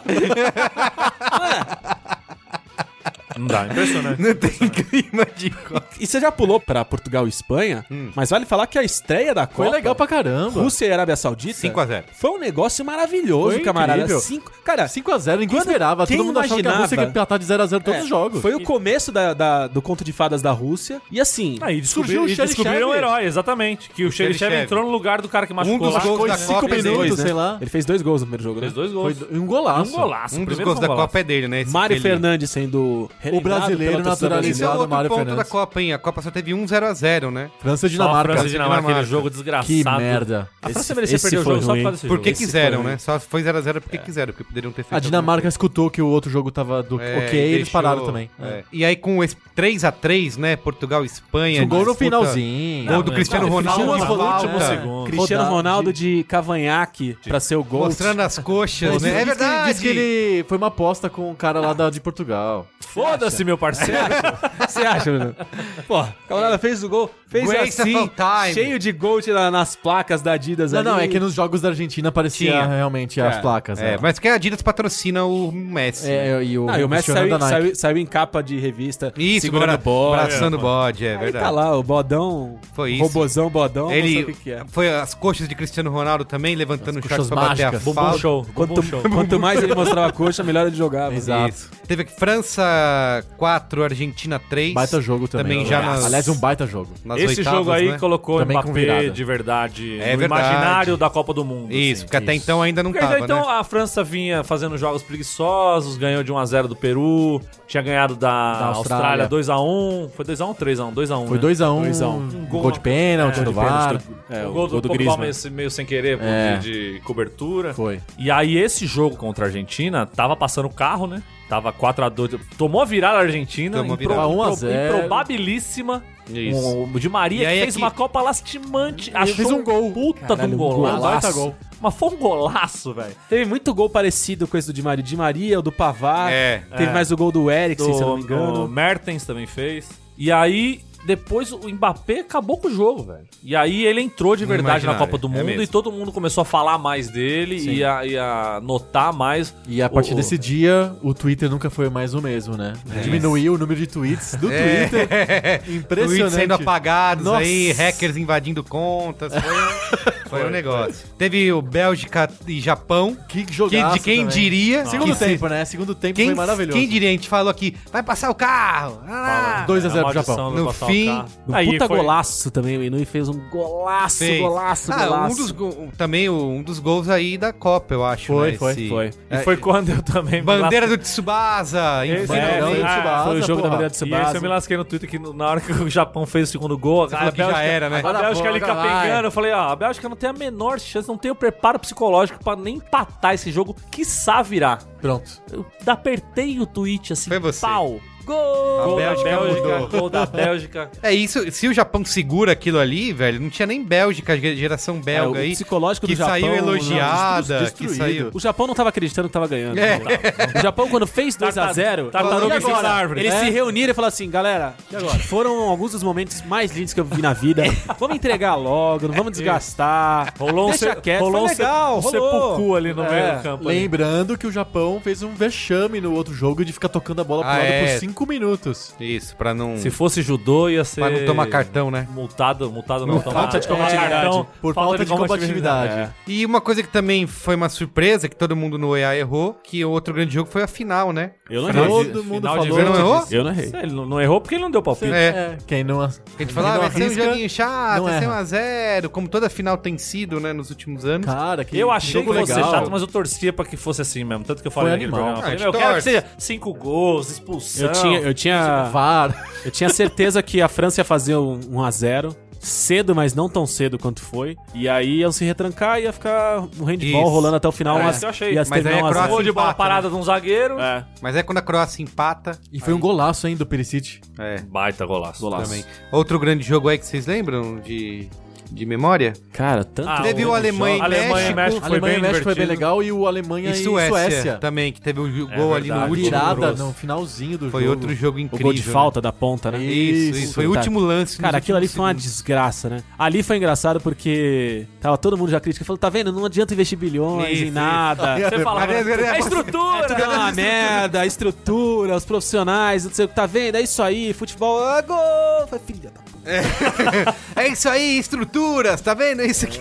Não dá, impressionante. Não tem clima de Copa. E você já pulou pra Portugal e Espanha, mas vale falar que a estreia da Copa... Foi legal pra caramba. Rússia e Arábia Saudita... 5 a 0. Foi um negócio maravilhoso, Foi camarada. Cinco, cara, 5x0, ninguém Quando- esperava. Todo mundo achava que a Rússia ia imaginava? empatar de 0x0 todos é, os jogos. Foi o começo da, da- do conto de fadas da Rússia. E assim, Aí Surgiu descobriram, o e Xerichev. descobriram um herói, exatamente. Que o, Xerichev Xerichev. entrou no lugar do cara que machucou dos lá. gols Foi da cinco Copa, minutos, dois, né? sei lá. ele fez dois gols no primeiro jogo, Fez né? dois Foi gols. um golaço. Um golaço. Um dos primeiro gols da foi um. Copa é dele, né? Mário Fernandes sendo relembrado brasileiro naturalizado. Esse é o Mário ponto Fernandes. da Copa, hein? A Copa só teve 1 0 a 0 né? França e Dinamarca. França e Dinamarca, aquele Dinamarca. jogo desgraçado. Que merda. A França Esse- merecia esse perder o foi jogo só por ruim. causa desse Porque jogo. Quiseram, foi- né? Só foi 0 a 0 porque quiseram, porque poderiam ter feito. A Dinamarca escutou que o outro jogo tava do É, ok, e eles pararam também. é. E aí com esse 3x3, né? Portugal e Espanha. Um gol no finalzinho. Gol do Cristiano Ronaldo falta. último segundo. Cristiano Ronaldo de cavanhaque pra ser o gol. Mostrando as coxas, né? É verdade. Diz que ele foi uma aposta com um cara lá da, de Portugal. Foda-se, meu parceiro. Você acha, Bruno? Pô, o camarada fez o gol, fez Grace assim, cheio de gol na- nas placas da Adidas Não, ali. não, é que nos jogos da Argentina aparecia Tinha. realmente as É. placas. É, né? mas que a Adidas patrocina o Messi. né? É, e o, Ah, e o Messi Cristiano saiu, da Nike. saiu, saiu em capa de revista, Isso, segurando o bode. braçando o bode, é Aí verdade. tá lá, o bodão, Foi isso. robozão bodão, não sei Ele o que que é. foi as coxas de Cristiano Ronaldo também, levantando o short coxas pra bater a mágicas. Bumbum falta. show. Quanto, Bumbum show. quanto mais ele mostrava a coxa, melhor ele jogava. Exato. Isso. Teve aqui França 4, Argentina 3. Baita jogo também. Também já nas, Aliás, um baita jogo. nas Esse oitavas, jogo aí né? colocou Também com Mbappé virada. de verdade É no verdade. imaginário da Copa do Mundo. Isso, assim. porque até então ainda não Porque tava, então né? a França vinha fazendo jogos preguiçosos, ganhou de 1x0 do Peru, tinha ganhado da, Da Austrália Austrália. 2x1. Foi 2x1 ou 3x1? 2x1. Foi né? 2x1, 2 a 1. um gol gol de pênalti É, de VAR. É, o gol do, Griezmann. meio, meio sem querer É. de, de cobertura. Foi. E aí esse jogo contra a Argentina tava passando o carro, né? Tava 4x2. Tomou a virada a Argentina. Tomou virada. Tava 1 a impro- 0. Improbabilíssima. Isso. O, o Di Maria aí que fez que- uma Copa lastimante. Ele Achou fez um gol. Puta de Caralho, um um golaço. Gol. Mas foi um golaço, velho. Teve muito gol parecido com esse do Di Maria. Di Maria, o do Pavar. É. Teve É. mais o gol do Eriksen, se eu não me O engano. Mertens também fez. E aí, depois o Mbappé acabou com o jogo, velho. E aí ele entrou de verdade na Copa do é Mundo mesmo. e todo mundo começou a falar mais dele e a, e a notar mais. E a partir o- desse dia, o Twitter nunca foi mais o mesmo, né? Diminuiu o número de tweets do É. Twitter. Impressionante. Tweets sendo apagados Nossa. aí, hackers invadindo contas. Foi, foi um negócio. Teve o Bélgica e Japão. Que Que, jogaço de quem também. diria. Segundo que se- tempo, né? Segundo tempo Quem, foi maravilhoso. quem diria? A gente falou aqui, vai passar o carro. Ah, 2 a 0 a pro Japão. No fim, carro. Um Aí puta foi- golaço também. O Inui fez um golaço, fez. golaço, ah, golaço. um dos também um dos gols aí da Copa, eu acho. Foi, né? foi, Esse- Foi. E foi quando eu também. me Bandeira do Tsubasa. Esse é, não, foi- foi o ah, Tsubasa, Foi o jogo da porra. bandeira de E esse Tsubasa. eu me lasquei no Twitter que no- na hora que o Japão fez o segundo gol, falou que já era, né? A Bélgica ali capengando, eu falei, ó, a Bélgica não tem a menor chance, não tem o preparo psicológico pra nem empatar esse jogo, quiçá virar. Pronto. Eu apertei o tweet assim, Foi você. pau. Gol! A Gol da Bélgica Bélgica, mudou. gol da Bélgica. É isso, se o Japão segura aquilo ali, velho, não tinha nem Bélgica, geração belga É, o aí, psicológico que do Japão, saiu não, elogiada, que destruído. saiu... O Japão não tava acreditando que tava ganhando. É. O Japão, quando fez 2x0, Tartaruga árvore. eles É. se reuniram e falaram assim, galera, foram alguns dos momentos mais lindos que eu vi na vida. Vamos entregar logo, não vamos desgastar. Rolou um, Deixa se- quieto, rolou legal, um rolou. sepulcro ali no É, meio do campo. ali. Lembrando que o Japão fez um vexame no outro jogo de ficar tocando a bola pro Ah, lado é. por 5 minutos. Isso, pra não... Se fosse judô, ia ser. Pra não tomar cartão, né? Multado, multado não. Multado. tomar Falta de combatividade. cartão, Por falta de combatividade. E uma coisa que também foi uma surpresa, que todo mundo no EA errou, que o outro grande jogo foi a final, né? Eu não errei. de- Todo mundo final de falou. Você não errou? Eu não errei. Ele não, não errou porque ele não deu palpite. É. É, quem não. A gente falava, vai ser um joguinho chato, vai ser erra. 1x0, como toda final tem sido, né, nos últimos anos. Cara, que Eu achei que fosse legal. chato, mas eu torcia pra que fosse assim mesmo. Tanto que eu falei animal. programa. Ah, Eu, quero que seja cinco gols, expulsão. Eu tinha, eu tinha, VAR. eu tinha certeza que a França ia fazer um 1x0. Cedo, mas não tão cedo quanto foi. E aí iam se retrancar e ia ficar um handball Isso. rolando até o final. É, mas isso eu achei. Mas aí a 1 a 0. Croácia de bola empata, parada de um zagueiro. É, Mas é quando a Croácia empata. E foi um golaço ainda do Perisic. É, Baita golaço. Golaço. também. Outro grande jogo aí que vocês lembram de, de memória? cara, tanto. Ah, Teve o Alemanha e Alemanha e México. México. Foi Alemanha bem e México foi bem legal e o Alemanha E e Suécia, Suécia. também, que teve o ju- É gol ali verdade. no último. virada no finalzinho do Foi jogo. outro jogo o incrível. gol de né? falta da ponta, né? Isso, isso. Foi o último lance. Cara, aquilo ali foi uma desgraça, né? Ali foi engraçado porque tava todo mundo já crítico. Falou, tá vendo? Não adianta investir bilhões Isso, em isso. nada. Você é- é- é estrutura! Tudo é uma merda, a estrutura, os profissionais, não sei o que, tá vendo? É isso aí, futebol, ah, gol! Foi filha da puta. É isso aí, estruturas, tá vendo? É isso aqui.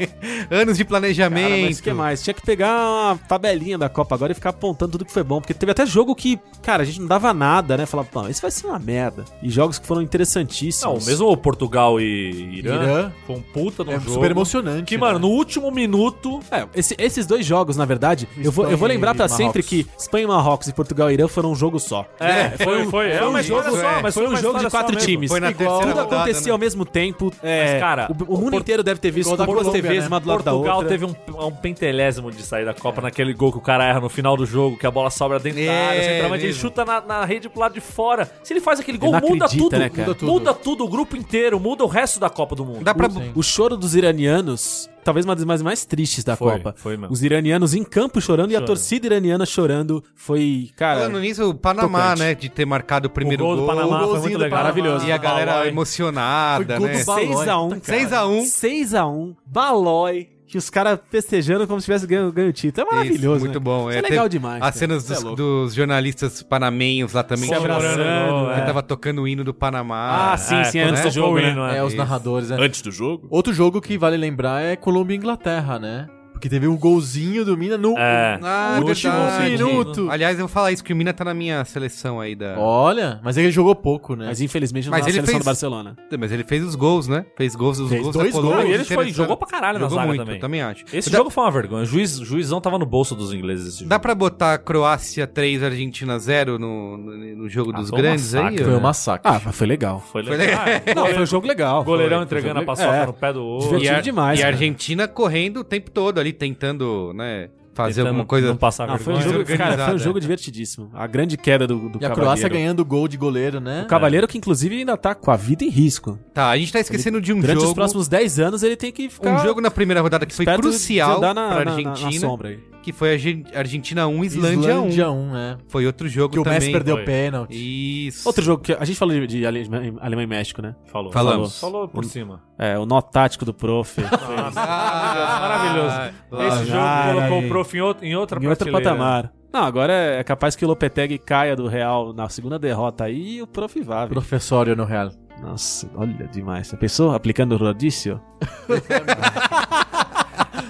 Anos de Cara, planejamento. mas o que mais? Tinha que pegar uma tabelinha da Copa agora e ficar apontando tudo que foi bom. Porque teve até jogo que, cara, a gente não dava nada, né? Falava, pô, isso vai ser uma merda. E jogos que foram interessantíssimos. Não, mesmo o Portugal e Irã, Irã. foi um puta no É jogo. super emocionante. Que, né? mano, no último minuto. É, esse- esses dois jogos, na verdade, eu vou, eu vou lembrar pra sempre que Espanha, e Marrocos e Portugal e Irã foram um jogo só. É, foi, foi, é foi um jogo, é. só, mas Foi um jogo de quatro times. Foi na Igual- terceira acontecia né? ao mesmo tempo. É, Mas, cara, o, o mundo inteiro deve ter visto da duas Colômbia, TVs né? uma do lado da Portugal outra. teve um, um pentelésimo de sair da Copa naquele gol que o cara erra no final do jogo, que a bola sobra dentro da É, área, o centroavante ele chuta na, na rede pro lado de fora. Se ele faz aquele gol, muda acredita, tudo, né, muda tudo. Muda tudo, o grupo inteiro, muda o resto da Copa do Mundo. Dá pra... O choro dos iranianos, talvez uma das mais, mais tristes da Foi, Copa. foi mesmo. Os iranianos em campo chorando e a Chorando. torcida iraniana chorando. Foi, cara. Falando nisso, o Panamá, tocante. né? De ter marcado o primeiro o gol, gol. do Panamá foi golzinho muito do legal. Panamá. Maravilhoso. E a galera Balói. emocionada, Foi gol né? do Balói. 6x1. 6x1. 6x1. Balói. Que os caras festejando como se tivesse ganho, ganho o título. É maravilhoso. Isso, muito né? bom. Isso é, É, legal demais. As cara. cenas é dos, louco. dos jornalistas panamenhos lá também. Se abraçando, chorando, é. Que tava tocando o hino do Panamá. Ah, sim, sim, antes né? do jogo, né? hino, É, os narradores, né? Antes do jogo? Outro jogo que vale lembrar é Colômbia e Inglaterra, né? Porque teve um golzinho do Mina no É. Ah, no último verdade. minuto. Aliás, eu vou falar isso, que o Mina tá na minha seleção aí da... Olha, mas ele jogou pouco, né? Mas infelizmente não Mas tá na ele seleção fez- do Barcelona. Mas ele fez os gols, né? Fez gols, os Fez gols dois da Colômbia. gols. E ele foi, jogou pra caralho na Jogou zaga muito, também. também acho. Esse Dá- jogo foi uma vergonha. O juiz, juizão tava no bolso dos ingleses. Esse Dá jogo. pra botar Croácia 3, Argentina 0 no, no, jogo Ah, dos foi um grandes massacre, aí? Foi um massacre. Ah, mas foi legal. Foi Foi legal. Ah, Não, foi um jogo legal. Goleirão Foi- entregando foi a paçoca É. no pé do outro. Divertido E a, demais, E a. Argentina correndo o tempo todo ali, tentando, né, fazer Tentando alguma coisa. Não passar Não, foi um jogo, cara, foi um jogo divertidíssimo. A grande queda do, do E a Cavaleiro. Croácia ganhando gol de goleiro, né? O Cavaleiro que, inclusive, ainda tá com a vida em risco. Tá, a gente tá esquecendo de um Durante jogo. os próximos 10 anos, ele tem que ficar Um jogo na primeira rodada que foi crucial na, pra na- na- na Argentina, sombra aí. Que foi a Argen- Argentina 1, Islândia, 1. Islândia 1, né? Foi outro jogo Que o também. Messi perdeu foi. o pênalti. Isso. Outro jogo que a gente falou de, de Ale- Alemanha e México, né? Falou. Falamos. Falou por cima. É, o nó tático do prof. Ah, Maravilhoso. Esse jogo colocou o prof em outra, em outra em outro patamar. Não, agora é capaz que o Lopetegui caia do Real na segunda derrota aí e o prof vá. Professório no Real. Nossa, olha demais. A pessoa aplicando o rodízio?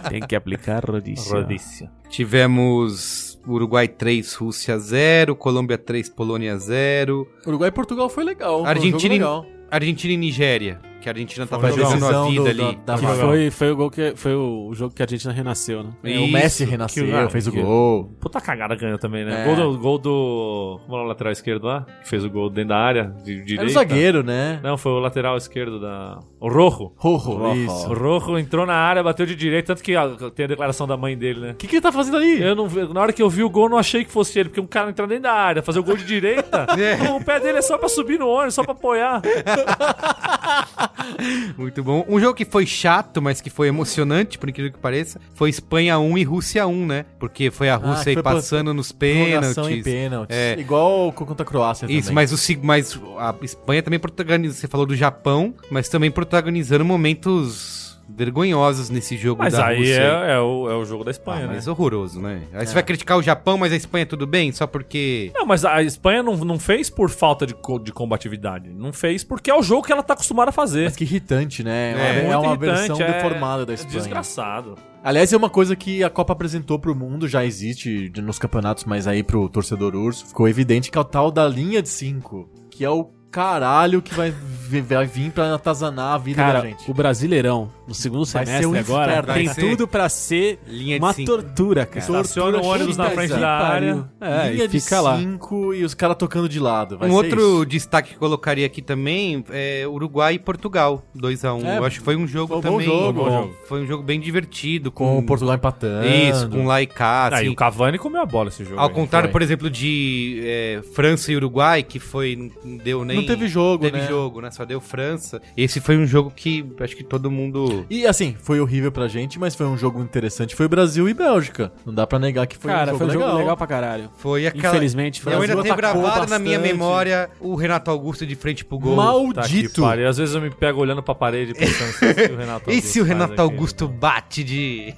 Tem que aplicar rodízio. Rodício. Tivemos Uruguai 3, Rússia 0, Colômbia 3, Polônia 0, Uruguai e Portugal foi legal. foi um Argentina e- jogo legal. Argentina e Nigéria. Que a Argentina tava jogando a vida Decisão ali. do- da- Que da- Legal. foi, foi, o gol que, foi o jogo que a Argentina renasceu, né? É, o Messi que renasceu, fez o que- gol. Puta cagada ganhou também, né? É. Gol, do, gol do. Como é o lateral esquerdo lá? Que fez o gol dentro da área, de direita. Era o zagueiro, né? Não, foi o lateral esquerdo da. O Rojo. Rojo, isso. O Rojo entrou na área, bateu de direita, tanto que ah, tem a declaração da mãe dele, né? O que, que ele tá fazendo ali? Eu não, na hora que eu vi o gol, eu não achei que fosse ele, porque um cara entrar dentro da área, fazer o gol de direita, o pé dele é só pra subir no ônibus, só pra apoiar. Muito bom. Um jogo que foi chato, mas que foi emocionante, por incrível que pareça, foi Espanha 1 e Rússia 1, né? Porque foi a Ah, Rússia que aí passando nos pênaltis. pênaltis. É. Igual contra a Croácia Isso, também. mas, o, mas a Espanha também protagoniza. Você falou do Japão, mas também protagonizando momentos vergonhosos nesse jogo Mas da aí Rússia. é, é o, é o jogo da Ah, Espanha, né? mas horroroso, né? Aí você vai criticar o Japão, mas a Espanha tudo bem? Só porque. Não, mas a Espanha não, não fez por falta de, co- de combatividade. Não fez porque é o jogo que ela tá acostumada a fazer. Mas que irritante, né? É, É, uma- é versão é deformada da Espanha. Desgraçado. Aliás, é uma coisa que a Copa apresentou pro mundo, já existe nos campeonatos, mas aí pro torcedor urso, ficou evidente que é o tal da linha de 5, que é o caralho que vai, vai vir pra atazanar a vida Cara, da gente. o Brasileirão, no segundo Vai ser semestre um agora, inferno. tem ser tudo pra ser Linha de uma cinco. tortura, cara. Estaciona o ônibus na frente da área. É, linha e de fica lá. 5 e os caras tocando de lado. Vai um ser outro isso. destaque que eu colocaria aqui também é Uruguai e Portugal, 2x1. É, eu acho que foi um jogo foi um bom também. jogo, bom jogo. Foi um jogo bem divertido. Com Com, o Portugal empatando. Isso, com lá e cá. Ah, e assim. o Cavani comeu a bola esse jogo. Ao aí. contrário, foi. por exemplo, de é, França e Uruguai, que foi. Não deu nem. Não teve jogo, teve né? jogo, né? Só deu França. Esse foi um jogo que acho que todo mundo. E assim, foi horrível pra gente, mas foi um jogo interessante. Foi Brasil e Bélgica. Não dá pra negar que foi Cara, um jogo foi um legal. jogo legal pra caralho. Foi aquela. Infelizmente, foi Eu ainda tenho gravado na minha bastante. memória o Renato Augusto de frente pro gol. Tá Maldito. pariu. Às vezes eu me pego olhando pra parede pensando se o Renato E se o Renato. Augusto bate de.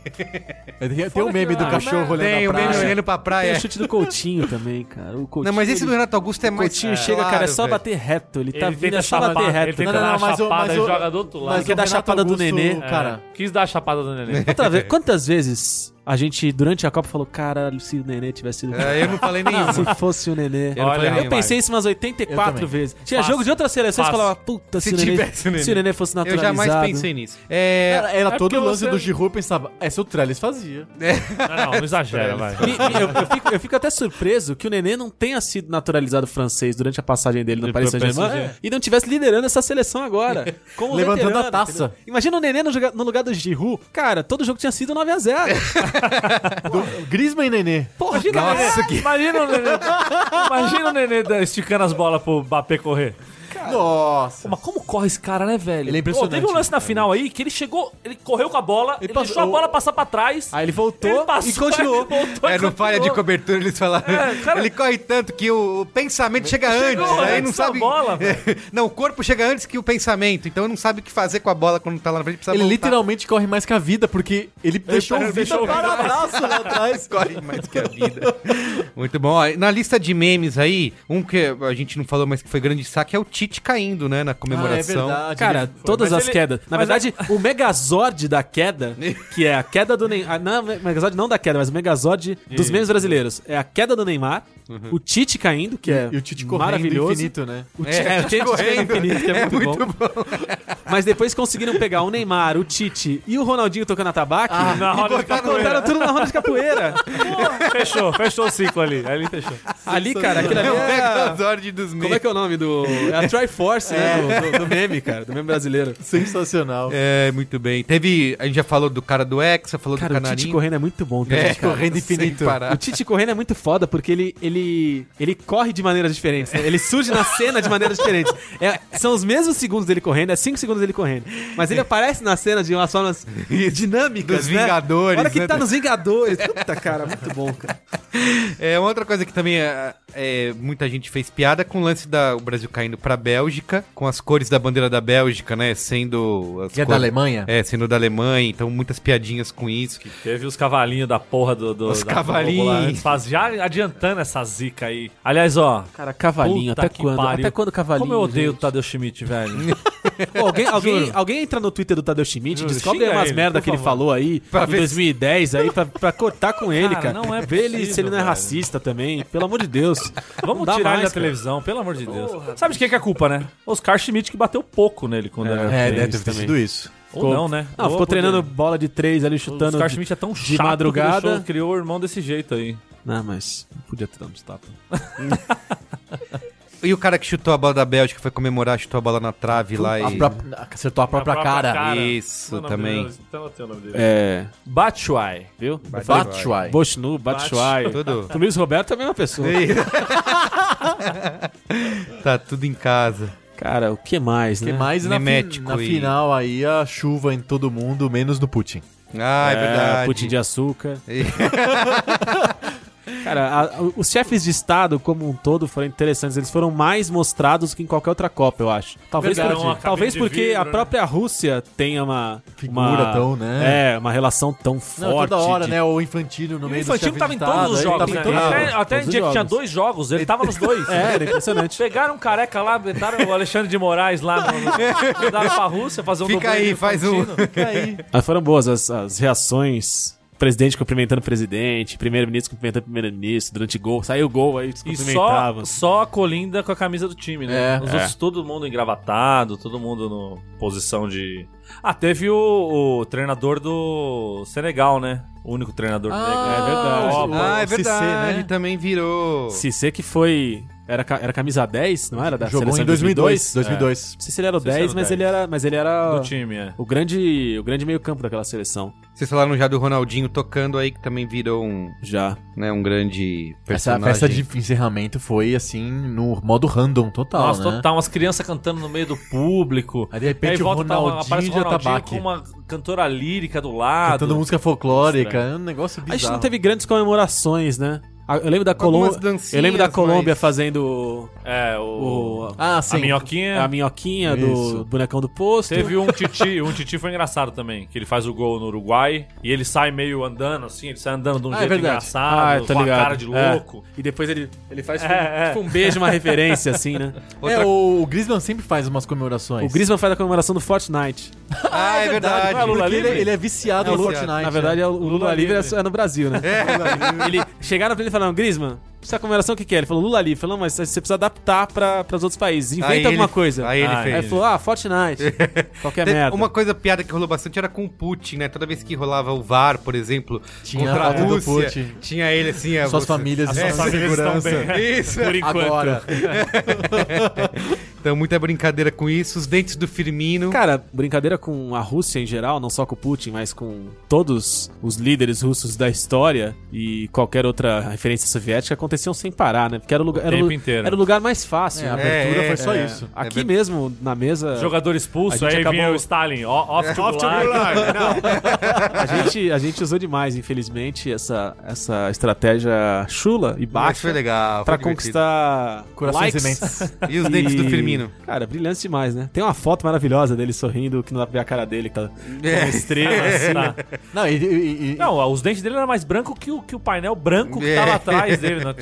Tem, tem o meme que- do ah, cachorro olhando Tem na o meme praia. olhando pra Tem praia. o chute do Coutinho também, cara. O Coutinho, Não, mas esse do Renato Augusto é O mais. Coutinho chega, claro, cara, é só velho. bater reto. Ele tá Ele vindo tenta é só bater ele reto. tenta Não, não, dar não, uma chapada e o- joga do outro lado. mas quer dar Renato chapada do Augusto, Nenê. Cara, É, quis dar a chapada do neném. Outra vez, quantas vezes a gente, durante a Copa, falou, caralho, se o Nenê tivesse sido... É, eu não falei nenhuma. Se fosse o Nenê. Eu Olha, Eu pensei isso umas Eu 84 também. vezes. Tinha Fácil. jogo de outras seleções que falava, puta, se, Se o Nenê, tivesse o Nenê. se o Nenê fosse Eu naturalizado. jamais pensei nisso. É. era, era É todo porque o lance você- do Giroud, eu pensava, essa o Trellis fazia. Não, não, não exagera, vai. Eu, eu fico, eu fico até surpreso que o Nenê não tenha sido naturalizado francês durante a passagem dele no Paris Saint-Germain e não tivesse liderando essa seleção agora. Levantando veterano, a taça. entendeu? Imagina o Nenê no, no lugar do Giroud. Cara, todo jogo tinha sido 9x0. Do, Griezmann e Nenê. Porra, Nossa, que... Imagina o Nenê. Imagina o Nenê esticando as bolas pro Mbappé correr. Nossa. Pô, mas como corre esse cara, né, velho? Ele é impressionante. Pô, teve um lance na final aí que ele chegou, ele correu com a bola, ele, passou- deixou a bola passar pra trás. Aí ele voltou ele passou, e continuou. ele voltou É, no falha de cobertura eles falaram. É, cara- Ele corre tanto que o, pensamento chega antes. Chegou Aí antes não sabe. bola, não, o corpo chega antes que o pensamento. Então não sabe o que fazer com a bola quando tá lá na frente. Ele voltar. literalmente corre mais que a vida, porque ele deixou o ele vida deixou o para vida- abraço lá atrás. corre mais que a vida. Muito bom. Ó, Na lista de memes aí, um que a gente não falou, mas que foi grande saque é o Tite caindo, né? Na comemoração. Ah, é verdade. Cara, ele- todas mas as ele- quedas. Na mas verdade, o Megazord da queda, que é a queda do Neymar. Não, o Megazord não da queda, mas o Megazord dos memes brasileiros. É a queda do Neymar, o Tite caindo, que é E o Tite correndo maravilhoso. infinito, né? O Tite, É, é, o Tite correndo infinito, que é muito, bom. bom. Mas depois conseguiram pegar o Neymar, o Tite e o Ronaldinho tocando atabaque. Na roda de botaram capoeira. tudo na roda de capoeira. Fechou, fechou o ciclo ali. Ele fechou. Ali, cara, aquilo ali É é... a- dos. Como é que é o nome do... É a Triforce, né? Do, do- do meme, cara. Do meme brasileiro. Sensacional. É, muito bem. Teve. A gente já falou do cara do Hexa, falou Cara, do o Tite Canarinho. correndo é muito bom também, É, cara. correndo infinito. O Tite correndo é muito foda porque ele, ele, ele corre de maneiras diferentes. né? Ele surge na cena de maneiras diferentes. É, são os mesmos segundos dele correndo, é 5 segundos dele correndo. Mas ele aparece na cena de umas formas dinâmicas. Dos né? Vingadores, A hora que né? tá nos Vingadores. Puta, cara, muito bom, cara. É, uma outra coisa que também é, é, muita gente fez piada com o lance da o Brasil caindo pra Bélgica, com as cores da bandeira da Bélgica, né? Sendo. As Que é da Alemanha? É, sendo da Alemanha, então muitas piadinhas com isso. Teve os cavalinhos da porra do. do Os cavalinhos. Já adiantando essa zica aí. Aliás, ó. Cara, cavalinho, até que quando? pariu. Até quando cavalinho? Como eu odeio o gente? Tadeu Schmidt, velho. Pô, alguém, alguém, alguém entra no Twitter do Tadeu Schmidt, Juro, descobre xinga umas ele, merda que ele favor. falou aí Pra em ver 2010 aí pra, pra cortar com ele, Cara, cara. não é Vê ele se ele não é racista também, pelo amor de Deus. Vamos tirar ele mais, da cara. televisão, pelo amor de Deus. Sabe de quem que é a culpa, né? Oscar Schmidt que bateu pouco nele quando era É, deve ter também. sido isso. Ou não, né? Não, Ou ficou treinando dele. bola de três ali, O chutando. Oscar de- Schmidt é tão de chato madrugada. que deixou- criou o irmão desse jeito aí. Não, mas não podia ter dado uns tapas. E o cara que chutou a bola da Bélgica foi comemorar, chutou a bola na trave lá A e... própria- acertou a própria, cara. Isso, também. É. Batshuayi. Viu? Batshuayi. Bochnu, Batshuayi. Tudo. O Luiz Roberto é a mesma pessoa. tá tudo em casa. Cara, o que mais, Que né? mais na, fi- na e- final aí a chuva em todo mundo, menos no Putin. Ah, é, verdade. Pudim de açúcar. Cara, a- a- os chefes de Estado, como um todo, foram interessantes. Eles foram mais mostrados que em qualquer outra Copa, eu acho. Talvez, Verdade. por- cabine talvez porque vidro, a né? própria Rússia tenha uma... Figura uma- tão, né? É, uma relação tão Não, forte. toda hora, de- né? O Infantino no E o meio do Infantino chefe tava em todos Estado, os jogos, tava em né? todos os Até, jogos. até Todos dia que tinha jogos. dois jogos, ele tava nos dois. É, era impressionante. Pegaram um careca lá, botaram o Alexandre de Moraes lá, no, mandaram pra Rússia fazer um Fica aí, faz um. Infantino. Fica aí. Mas foram boas as, as reações. Presidente cumprimentando o presidente, primeiro-ministro cumprimentando o primeiro-ministro, durante gol. Saiu o gol aí, se E só, cumprimentavam. só a Colinda com a camisa do time, né? É. Os É. outros, todo mundo engravatado, todo mundo no posição de. Ah, teve o, o treinador do Senegal, né? O único treinador do Senegal. é verdade. Ah, é verdade. né? Também virou. Cissé que foi... Era, era camisa 10, não era? Da Jogou seleção em 2002. 2002. Não sei se ele era o Não sei se 10, era o mas 10. ele era, mas ele era do time, é. o grande, o grande meio-campo daquela seleção. Vocês falaram já do Ronaldinho tocando aí, que também virou um, Já. né, um grande Essa personagem. festa de encerramento foi assim, no modo random total, Nossa, né? total, umas crianças cantando no meio do público. Aí de repente aí o volta, tá, Ronaldinho aparece o de Ronaldinho atabaque. com uma cantora lírica do lado. Cantando música folclórica, é um negócio A bizarro. gente não teve grandes comemorações, né? Ah, Eu lembro da Colômbia. Eu lembro da Colômbia mas- fazendo É, o... o, Ah, a sim. minhoquinha. a minhoquinha Isso. do bonecão do posto. Teve um Titi, um Titi foi engraçado também, que ele faz o gol no Uruguai e ele sai meio andando assim, ele sai andando de um Ah, é jeito verdade. engraçado, Ah, com ligado. a cara de É. louco. E depois ele, ele faz É, tipo, é. tipo um beijo, uma referência, assim, né? Outra- É, o, o Griezmann sempre faz umas comemorações. O Griezmann faz a comemoração do Fortnite. Ah, é verdade. Não é Lula Porque ele, livre? ele é viciado É, no Fortnite. Na verdade, é o, Lula, Lula livre, livre. é no Brasil, né? Ele chegaram pra ele falaram, Griezmann, essa comemoração o que, que é? Ele falou Lula livre. Falou, mas você precisa adaptar pra, pros outros países. Inventa Aí alguma ele- coisa. Aí ele Ah, fez. Aí ele falou, ah, Fortnite. Qualquer Teve merda. Uma coisa piada que rolou bastante era com o Putin, né? Toda vez que rolava o VAR, por exemplo, Tinha contra a a Rússia, Putin. tinha ele assim... é, Suas você- famílias As suas famílias estão segurança. bem. Isso. Por enquanto. Agora. Então, muita brincadeira com isso. Os dentes do Firmino. Cara, brincadeira com a Rússia em geral, não só com o Putin, mas com todos os líderes russos da história e qualquer outra referência soviética aconteciam sem parar, né? Porque era o lugar, era o, tempo lu- inteiro. era o lugar mais fácil. É, a né? abertura É, foi só é. isso. Aqui É mesmo, na mesa, Jogador expulso, aí vinha acabou- o Stalin, off to Gulag. a gente, a gente usou demais, infelizmente, essa, essa estratégia chula e Mas baixa foi legal. pra divertido. conquistar Corações likes. E os dentes do Firmino. Cara, brilhante demais, né? Tem uma foto maravilhosa dele sorrindo, que não dá pra ver a cara dele, que tá com É. uma estrela assim. Tá. Não, e, e- e- Não, os dentes dele eram mais brancos que o, que o painel branco que É. tava atrás dele. Na,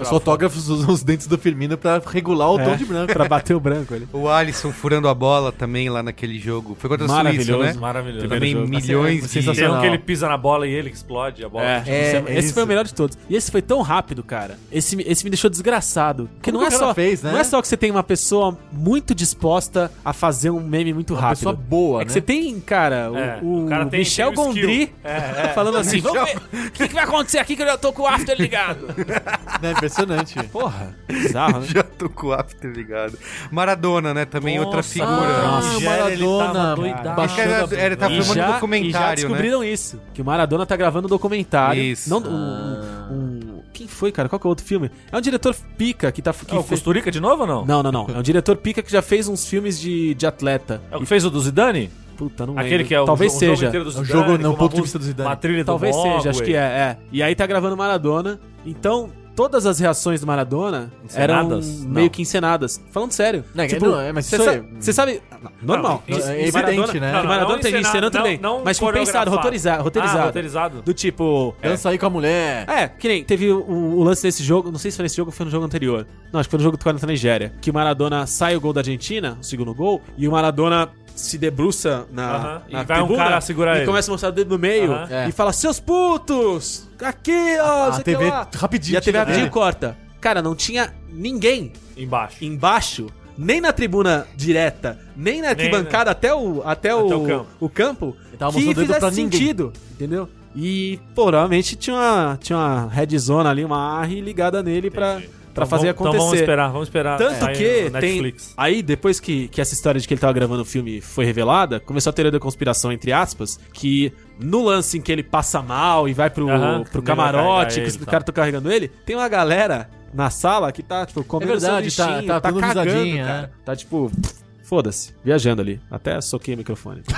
os fotógrafos usam os dentes do Firmino pra regular o É, tom de branco. pra bater o branco ali. O Alisson furando a bola também lá naquele jogo. Foi contra a Suíça, Maravilhoso, né? Maravilhoso. Também jogo. milhões Assim, de... Tem sensacional. um que ele pisa na bola e ele que explode a bola. É, É, esse, é esse foi o melhor de todos. E esse foi tão rápido, cara. Esse, me- esse me deixou desgraçado. Porque Como não é, que só, fez, né? não é só que você tem uma pessoa muito disposta a fazer um meme muito Uma rápido. pessoa boa, é que né? você tem, cara, o, É, o o cara tem- Michel tem. Gondry É, falando assim: Vamos ver o que, que vai acontecer aqui que eu já tô com o after ligado. É impressionante. Porra, bizarro, né? Já tô com o after ligado. Maradona, né? Também outra Nossa, figura. Ah, Nossa, o Nigéria, ele Maradona tava a- era, tá E filmando um já, e já documentário, né? descobriram isso. Que o Maradona tá gravando um documentário. Isso. Não, um, um- Quem foi, cara? Qual que é o outro filme? É um diretor pica que tá. Que É o fez- Costurica de novo ou não? Não, não, não. É um diretor pica que já fez uns filmes de, de atleta. É o que fez o do Zidane? Puta, não Aquele lembro. que é o, Talvez o jogo seja. inteiro do É o Zidane, jogo no uma ponto de vista do Zidane. Uma trilha Talvez do seja, acho que é, é. E aí tá gravando Maradona. Então, todas as reações do Maradona Encenadas? eram Não. meio que encenadas. Falando sério. Não, tipo, não, é, mas você isso sa- é- você sabe, Normal. Não, é evidente, né? Que Maradona Não tem encenado, tudo não- não Mas foi pensado, roteirizado. Roteirizado. Ah, roteirizado. Do tipo. Dança aí com a mulher. É, que nem teve o, o lance desse jogo, não sei se foi nesse jogo ou foi no jogo anterior. Não, acho que foi no jogo contra a Nigéria. Que o Maradona sai o gol da Argentina, o segundo gol, e o Maradona se debruça na, Aham, e na vai um cara segurar e ele. começa a mostrar o dedo no meio. É. e fala: Seus putos! Aqui, ó! A que TV lá." rapidinho E a TV tira rapidinho dele. corta. Cara, não tinha ninguém Embaixo. embaixo, nem na tribuna direta, nem na arquibancada até o até, o, o campo. o campo que fizesse sentido, entendeu? E, pô, provavelmente tinha uma, tinha uma red zone ali, uma ARRI ligada nele pra, pra Então fazer vamos- acontecer. Então vamos esperar, vamos esperar. Tanto sair que tem. Netflix. Aí, depois que, que essa história de que ele tava gravando o filme foi revelada, começou a teoria da conspiração, entre aspas, que no lance em que ele passa mal e vai pro, pro camarote, carregar que os tal. caras estão carregando ele, tem uma galera na sala que tá, tipo, comendo É verdade, tá- tá dando cagando, risadinha, cara. é. Tá, tipo, foda-se, viajando ali. Até soquei o microfone.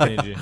Entendi.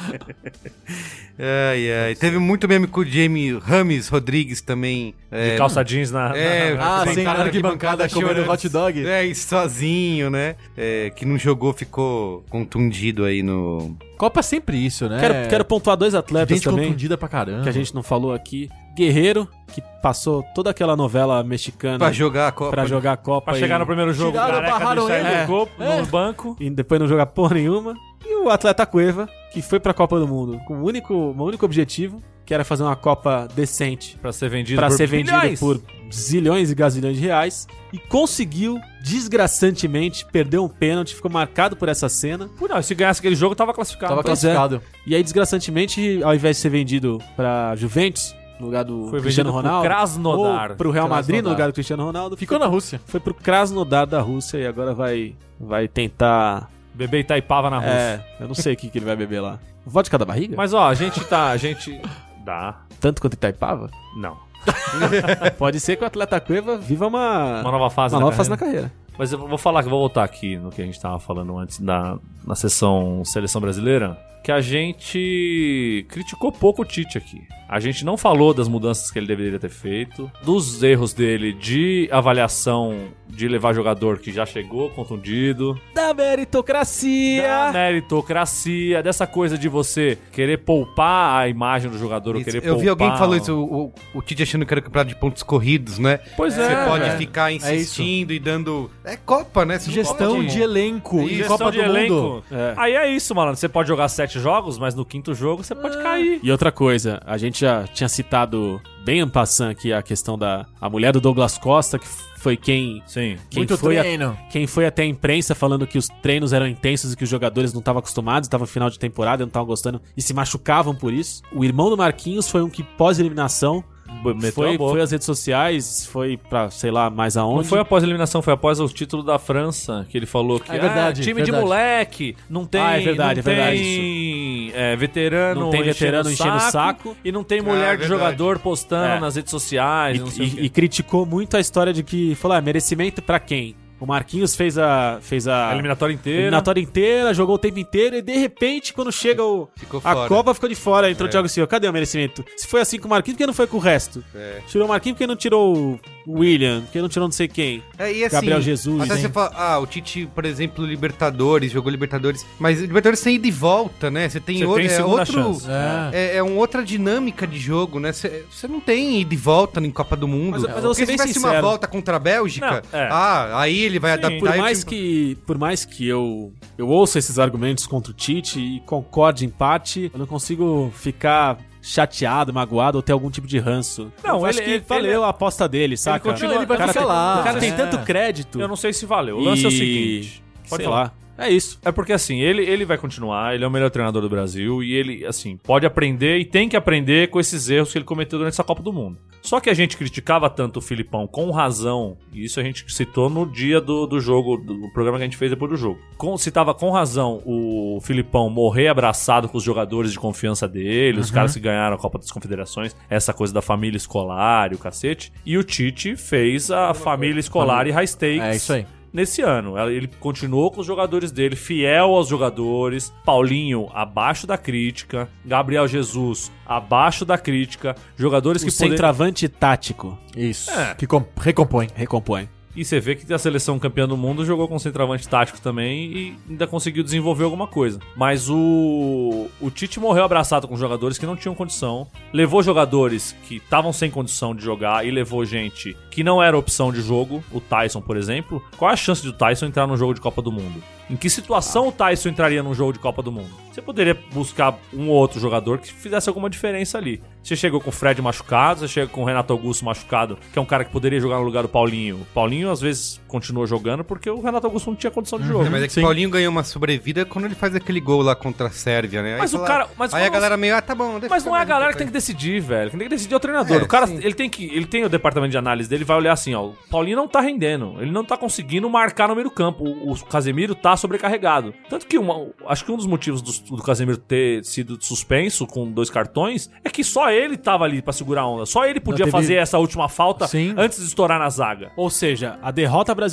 Ai, ai. Teve muito meme com o Jamie Rames Rodrigues também. É, De calça jeans na. É, na- Ah, sentado sem na arquibancada comendo hot dog. É, e sozinho, né? É, que não jogou, ficou contundido aí no. Copa é sempre isso, né? quero, quero pontuar dois atletas Gente também, confundida pra caramba. que a gente não falou aqui. Guerreiro, que passou toda aquela novela mexicana Pra jogar a Copa. pra jogar a Copa. Pra chegar e- no primeiro jogo, Tiraram, barraram ele ele. no, É. no banco. e depois não jogar porra nenhuma. E o atleta Cueva, que foi pra Copa do Mundo com o único, um único objetivo, que era fazer uma Copa decente Pra ser vendido pra por ser vendido bilhões. por zilhões e gazilhões de reais. E conseguiu, desgraçantemente, perder um pênalti, ficou marcado por essa cena. Pô, não, se ganhasse aquele jogo, tava classificado. Tava Pois é. classificado. E aí, desgraçantemente, ao invés de ser vendido pra Juventus, no lugar do Foi Cristiano vendido pro Ronaldo, Krasnodar. ou pro Real Madrid, no lugar do Cristiano Ronaldo, Ficou na Rússia. foi pro Krasnodar da Rússia e agora vai, vai tentar... Bebê Itaipava na Rússia. É, eu não sei o que, que ele vai beber lá. Vodka da barriga? Mas ó, a gente tá. A gente. Dá. Tanto quanto Itaipava? Não. Pode ser que o atleta Cueva viva uma, Uma nova fase uma na nova fase na carreira. carreira. Mas eu vou falar que vou voltar aqui no que a gente tava falando antes da, na sessão seleção brasileira. Que a gente criticou pouco o Tite aqui. A gente não falou das mudanças que ele deveria ter feito, dos erros dele de avaliação de levar jogador que já chegou contundido, Da meritocracia! da meritocracia, dessa coisa de você querer poupar a imagem do jogador, ou Isso, querer eu vi alguém que poupar falou o- isso, o, o, o Tite achando que era campeonato de pontos corridos, né? Pois é, Você pode velho. ficar insistindo e dando. É Copa, né? Você Gestão pode- de elenco Gestão Copa de do elenco. Mundo. É. Aí é isso, malandro. Você pode jogar sete jogos, mas no quinto jogo você pode cair. E outra coisa, a gente já tinha citado bem en passant aqui a questão da a mulher do Douglas Costa, que foi quem, Sim. quem, Muito foi, a- treino. quem foi até a imprensa falando que os treinos eram intensos e que os jogadores não estavam acostumados, estavam no final de temporada, não estavam gostando e se machucavam por isso. O irmão do Marquinhos foi um que pós-eliminação Meteu foi, a boca. foi às redes sociais, foi pra sei lá mais aonde. Não foi após a eliminação, foi após o título da França, que ele falou que É verdade, ah, time de verdade. moleque, não tem, Ah, é verdade, não é verdade tem é, veterano, Não tem veterano enchendo o saco. e não tem Ah, mulher de jogador postando É. nas redes sociais, E, não sei o e- quê. e criticou muito a história de que falou, ah, merecimento pra quem? O Marquinhos fez a fez a a eliminatória inteira. eliminatória inteira, jogou o tempo inteiro e de repente, quando chega o, Ficou a fora. Copa, ficou de fora. Entrou É. o Thiago Silva. Cadê o merecimento? Se foi assim com o Marquinhos, por que não foi com o resto? É. Tirou o Marquinhos, por que não tirou o William? Por que não tirou não sei quem? É, e assim, Gabriel Jesus, Até hein? você fala, ah, o Tite, por exemplo, Libertadores, jogou Libertadores, mas Libertadores tem ida e volta, né? Você tem, Você outro, tem é, outro chance. É. é, é uma outra dinâmica de jogo, né? Você você não tem ida e volta em Copa do Mundo. Mas- mas eu vou Porque se tivesse uma sincero. volta contra a Bélgica, Não, é. ah, aí ele vai Sim, adaptar. Por mais time- que, por mais que eu, eu ouça esses argumentos contra o Tite e concorde em parte, eu não consigo ficar chateado, magoado ou ter algum tipo de ranço. Não, eu acho ele- que ele- valeu a aposta dele, saca? continua- ele vai o cara, ficar tem, lá. o cara tem É. tanto crédito. Eu não sei se valeu. O lance é o seguinte. Pode sei falar. lá. É isso. É porque assim, ele, ele vai continuar, ele é o melhor treinador do Brasil e ele, assim, pode aprender e tem que aprender com esses erros que ele cometeu durante essa Copa do Mundo. Só que a gente criticava tanto o Filipão com razão, e isso a gente citou no dia do, do jogo, do programa que a gente fez depois do jogo. Com, citava com razão o Filipão morrer abraçado com os jogadores de confiança dele, os caras que ganharam a Copa das Confederações, essa coisa da família escolar e o cacete. E o Tite fez a família escolar e high stakes É isso aí. Nesse ano. Ele continuou com os jogadores dele, fiel aos jogadores. Paulinho, abaixo da crítica. Gabriel Jesus, abaixo da crítica. Jogadores O que poderiam... centroavante tático Isso. É. Que com- recompõe. recompõe. E você vê que a seleção campeã do mundo jogou com centroavante tático também e ainda conseguiu desenvolver alguma coisa. Mas o, o Tite morreu abraçado com jogadores que não tinham condição, levou jogadores que estavam sem condição de jogar e levou gente que não era opção de jogo, o Tyson, por exemplo. Qual a chance de o Tyson entrar no jogo de Copa do Mundo? Em que situação o Tyson entraria num jogo de Copa do Mundo? Você poderia buscar um ou outro jogador que fizesse alguma diferença ali. Você chegou com o Fred machucado, você chega com o Renato Augusto machucado, que é um cara que poderia jogar no lugar do Paulinho. O Paulinho às vezes continua jogando porque o Renato Augusto não tinha condição de jogo. É, mas é que o Paulinho ganhou uma sobrevida quando ele faz aquele gol lá contra a Sérvia, né? Aí Mas o cara- mas aí a galera meio, ah, tá bom. deixa Mas não é a galera que tem que decidir, velho. Quem tem que decidir é o treinador. É, o cara, sim. ele tem que, ele tem o departamento de análise dele, vai olhar assim, ó, o Paulinho não tá rendendo, ele não tá conseguindo marcar no meio do campo. O, o Casemiro tá sobrecarregado. Tanto que uma- acho que um dos motivos do, do Casemiro ter sido suspenso com dois cartões é que só ele tava ali pra segurar a onda. Só ele podia teve- fazer essa última falta Sim. antes de estourar na zaga. Ou seja, a derrota brasileira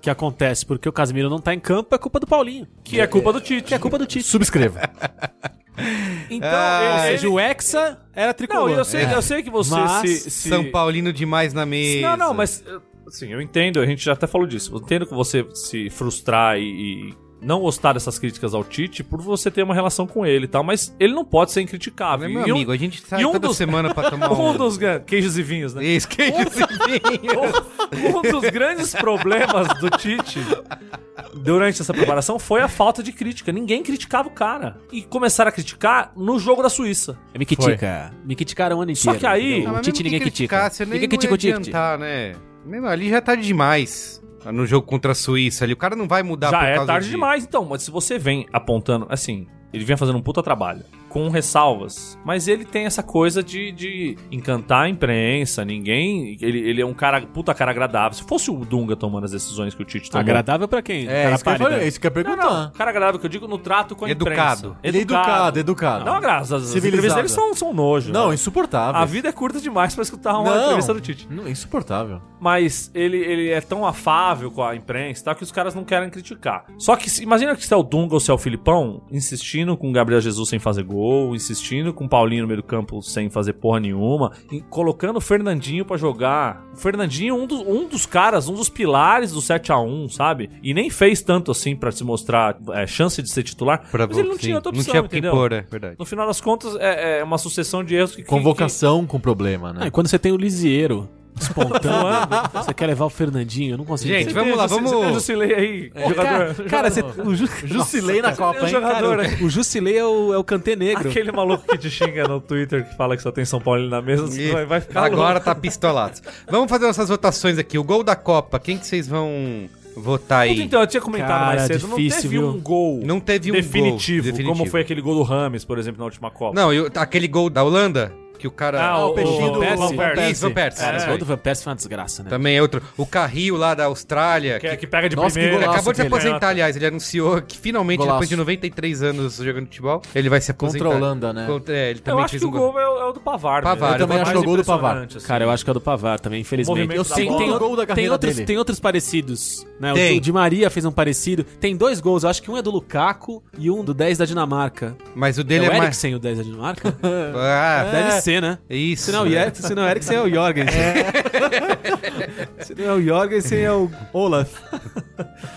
que acontece porque o Casemiro não tá em campo é culpa do Paulinho. Que é culpa do Tite. Que é culpa do Tite. Subscreva. Então, Ou ele- seja, o Hexa era Não, tricolor. eu sei, eu sei que você Mas se, se- São Paulino demais na mesa. Não, não, mas assim, eu entendo, a gente já até falou disso. Eu entendo que você se frustrar e, e não gostar dessas críticas ao Tite por você ter uma relação com ele e tal, mas ele não pode ser incriticável. É meu E um- amigo, a gente sai e um toda dos- semana pra tomar um... um dos queijos e vinhos, né? Isso, que isso, Um dos grandes problemas do Tite durante essa preparação foi a falta de crítica. Ninguém criticava o cara. E começaram a criticar no jogo da Suíça. É, me critica. Me criticaram o ano Só inteiro. que aí-? Não, o Tite ninguém critica. Ninguém critica o Tite. né? Mesmo ali já tá demais. No jogo contra a Suíça ali. O cara não vai mudar Já por é causa tarde de- demais, então. Mas se você vem apontando, assim, ele vem fazendo um puta trabalho, com ressalvas, mas ele tem essa coisa de, de encantar a imprensa, ninguém. Ele, ele é um cara, puta cara agradável. Se fosse o Dunga tomando as decisões que o Tite tomou. Agradável pra quem? É, Cara isso que, eu falei, isso que eu Não, perguntar. não, cara agradável que eu digo no trato com a Educado. imprensa. Ele é educado, educado. Não, graças. As Civilizado. entrevistas dele são, são nojo. Não, né? insuportável. A vida é curta demais pra escutar uma Não. entrevista do Tite. Não, insuportável. Mas ele, ele é tão afável com a imprensa tal que os caras não querem criticar. Só que imagina que se é o Dunga ou se é o Filipão insistindo com o Gabriel Jesus sem fazer gol, insistindo com o Paulinho no meio do campo sem fazer porra nenhuma, e colocando o Fernandinho pra jogar. O Fernandinho, um, dos- um dos caras, um dos pilares do 7x1, sabe? E nem fez tanto assim pra se mostrar é, chance de ser titular. Pra mas ele não sim. tinha outra opção, Não tinha o que entendeu? é verdade. No final das contas, é, é uma sucessão de erros que. que- Convocação com problema, né? Ah, e quando você tem o Lisieiro espontâneo, você quer levar o Fernandinho, eu não consigo. Gente, entender. vamos lá, Você tem o vamos- Jusilei aí, jogador. Cara, cara, você, o Ju, Jusilei na Copa, hein? jogador, Cara, né? o Jusilei é o, é o Kanté negro. Aquele maluco que te xinga no Twitter que fala que só tem São Paulo na mesa, você E vai, vai ficar Agora louco. tá pistolado. Vamos fazer nossas votações aqui. O gol da Copa, quem que vocês vão votar aí? Então, eu tinha comentado Cara, mais cedo, não difícil, teve viu? um gol Não teve um gol definitivo, definitivo. como foi aquele gol do Rames, por exemplo, na última Copa. Não, e o- aquele gol da Holanda, que o cara... Ah, o peixinho do Van Persie. Isso, Van Persie. Cara, É. esse gol do Van Persie foi uma desgraça, né? Também é outro. O Carril lá da Austrália, que, que é que pega de Nossa, que golaço acabou de se aposentar, aliás. Ele anunciou que finalmente, Golaço. depois de 93 anos jogando futebol, ele vai se aposentar. Contra a Holanda, né? Contra- é, ele Eu também acho fez que um o gol é o, é o do Pavar. Pavar, mesmo. eu também acho que é o gol do Pavar. assim. Cara, eu acho que é o do Pavar também, infelizmente. Movimento Eu sei tem gol da tem carreira outros, dele. tem outros parecidos, né? O Tem. do Di Maria fez um parecido. Tem dois gols, eu acho que um é do Lukaku e um do 10 da Dinamarca. Mas o É dele o é, mais... Eriksen o 10 da Dinamarca? Ah, Deve ser, né? isso. Se não, o se não é Eriksen, é o Jorgensen. se não é o Jorgensen, é o Olaf.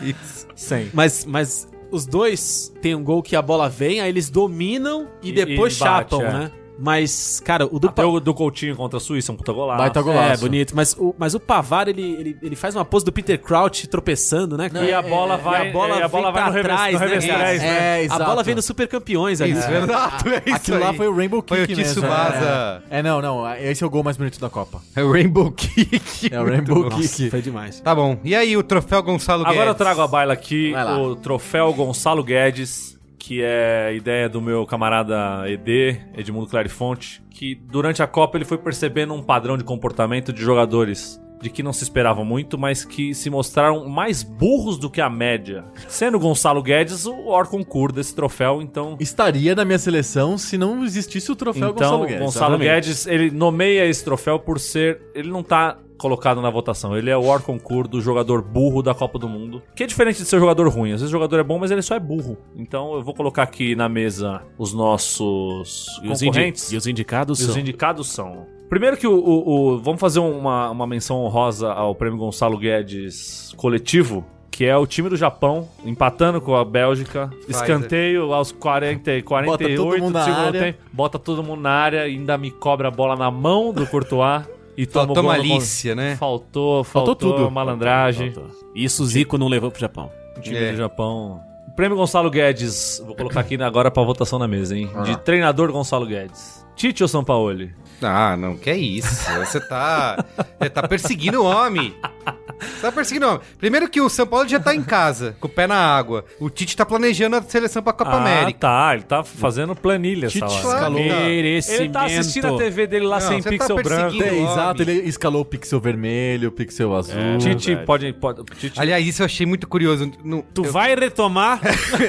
Isso. Sim. Mas, mas os dois tem um gol que a bola vem, aí eles dominam e, E- depois e bate, chapam, é. né? Mas, cara, o do Até Pa- o do Coutinho contra a Suíça, um puta golaço. Baita É, golaço. bonito. Mas o, mas o Pavar, ele, ele, ele faz uma pose do Peter Crouch tropeçando, né? E a bola vai, e a bola, e a bola vai no pra revés, trás, no né? né? É, A bola vem nos super campeões ali. Isso, exato, é isso Aquilo lá aí. foi o Rainbow Kick Foi o Tissot mesmo. É. é, não, não. Esse é o gol mais bonito da Copa. É o Rainbow Kick. É o Rainbow. Kick. Foi demais. Tá bom. E aí, o troféu Gonçalo Agora eu Guedes? trago a baila aqui, lá. o troféu Gonçalo Guedes, que é ideia do meu camarada ED, Edmundo Clarifonte, que durante a Copa ele foi percebendo um padrão de comportamento de jogadores de que não se esperavam muito, mas que se mostraram mais burros do que a média. Sendo Gonçalo Guedes o Orconcur desse troféu, então... Estaria na minha seleção se não existisse o troféu Então, Gonçalo Guedes. Gonçalo exatamente. Guedes, ele nomeia esse troféu por ser. Ele não tá colocado na votação. Ele é o Orconcur do jogador burro da Copa do Mundo. Que é diferente de ser jogador ruim. Às vezes o jogador é bom, mas ele só é burro. Então eu vou colocar aqui na mesa os nossos os, concorrentes. e os indicados E os são... indicados são Primeiro que o, o- o- Vamos fazer uma, uma menção honrosa ao prêmio Gonçalo Guedes coletivo. Que é o time do Japão empatando com a Bélgica. Escanteio aos 40, e 48 todo mundo do na área. tempo. Bota todo mundo na área, ainda me cobra a bola na mão do Courtois. E toma Faltou malícia, né? Faltou, Faltou faltou, tudo. malandragem. Isso o Zico não levou pro Japão. O time É. do Japão. Prêmio Gonçalo Guedes. Vou colocar aqui agora pra votação na mesa, hein? De treinador Gonçalo Guedes. Tite ou Sampaoli? Ah, não, que é isso. Você tá. Você tá perseguindo o homem. Você tá perseguindo o homem. Primeiro que o São Paulo já tá em casa, com o pé na água. O Tite tá planejando a seleção pra Copa ah, América. tá. Ele tá fazendo planilha essa Tite tá. Merecimento. Ele tá assistindo a TV dele lá Não, sem você tá pixel branco. perseguindo- É, homem. exato, ele escalou o pixel vermelho, o pixel azul. É, Tite verdade. pode. pode Tite, Aliás, isso eu achei muito curioso. No, Tu vai retomar?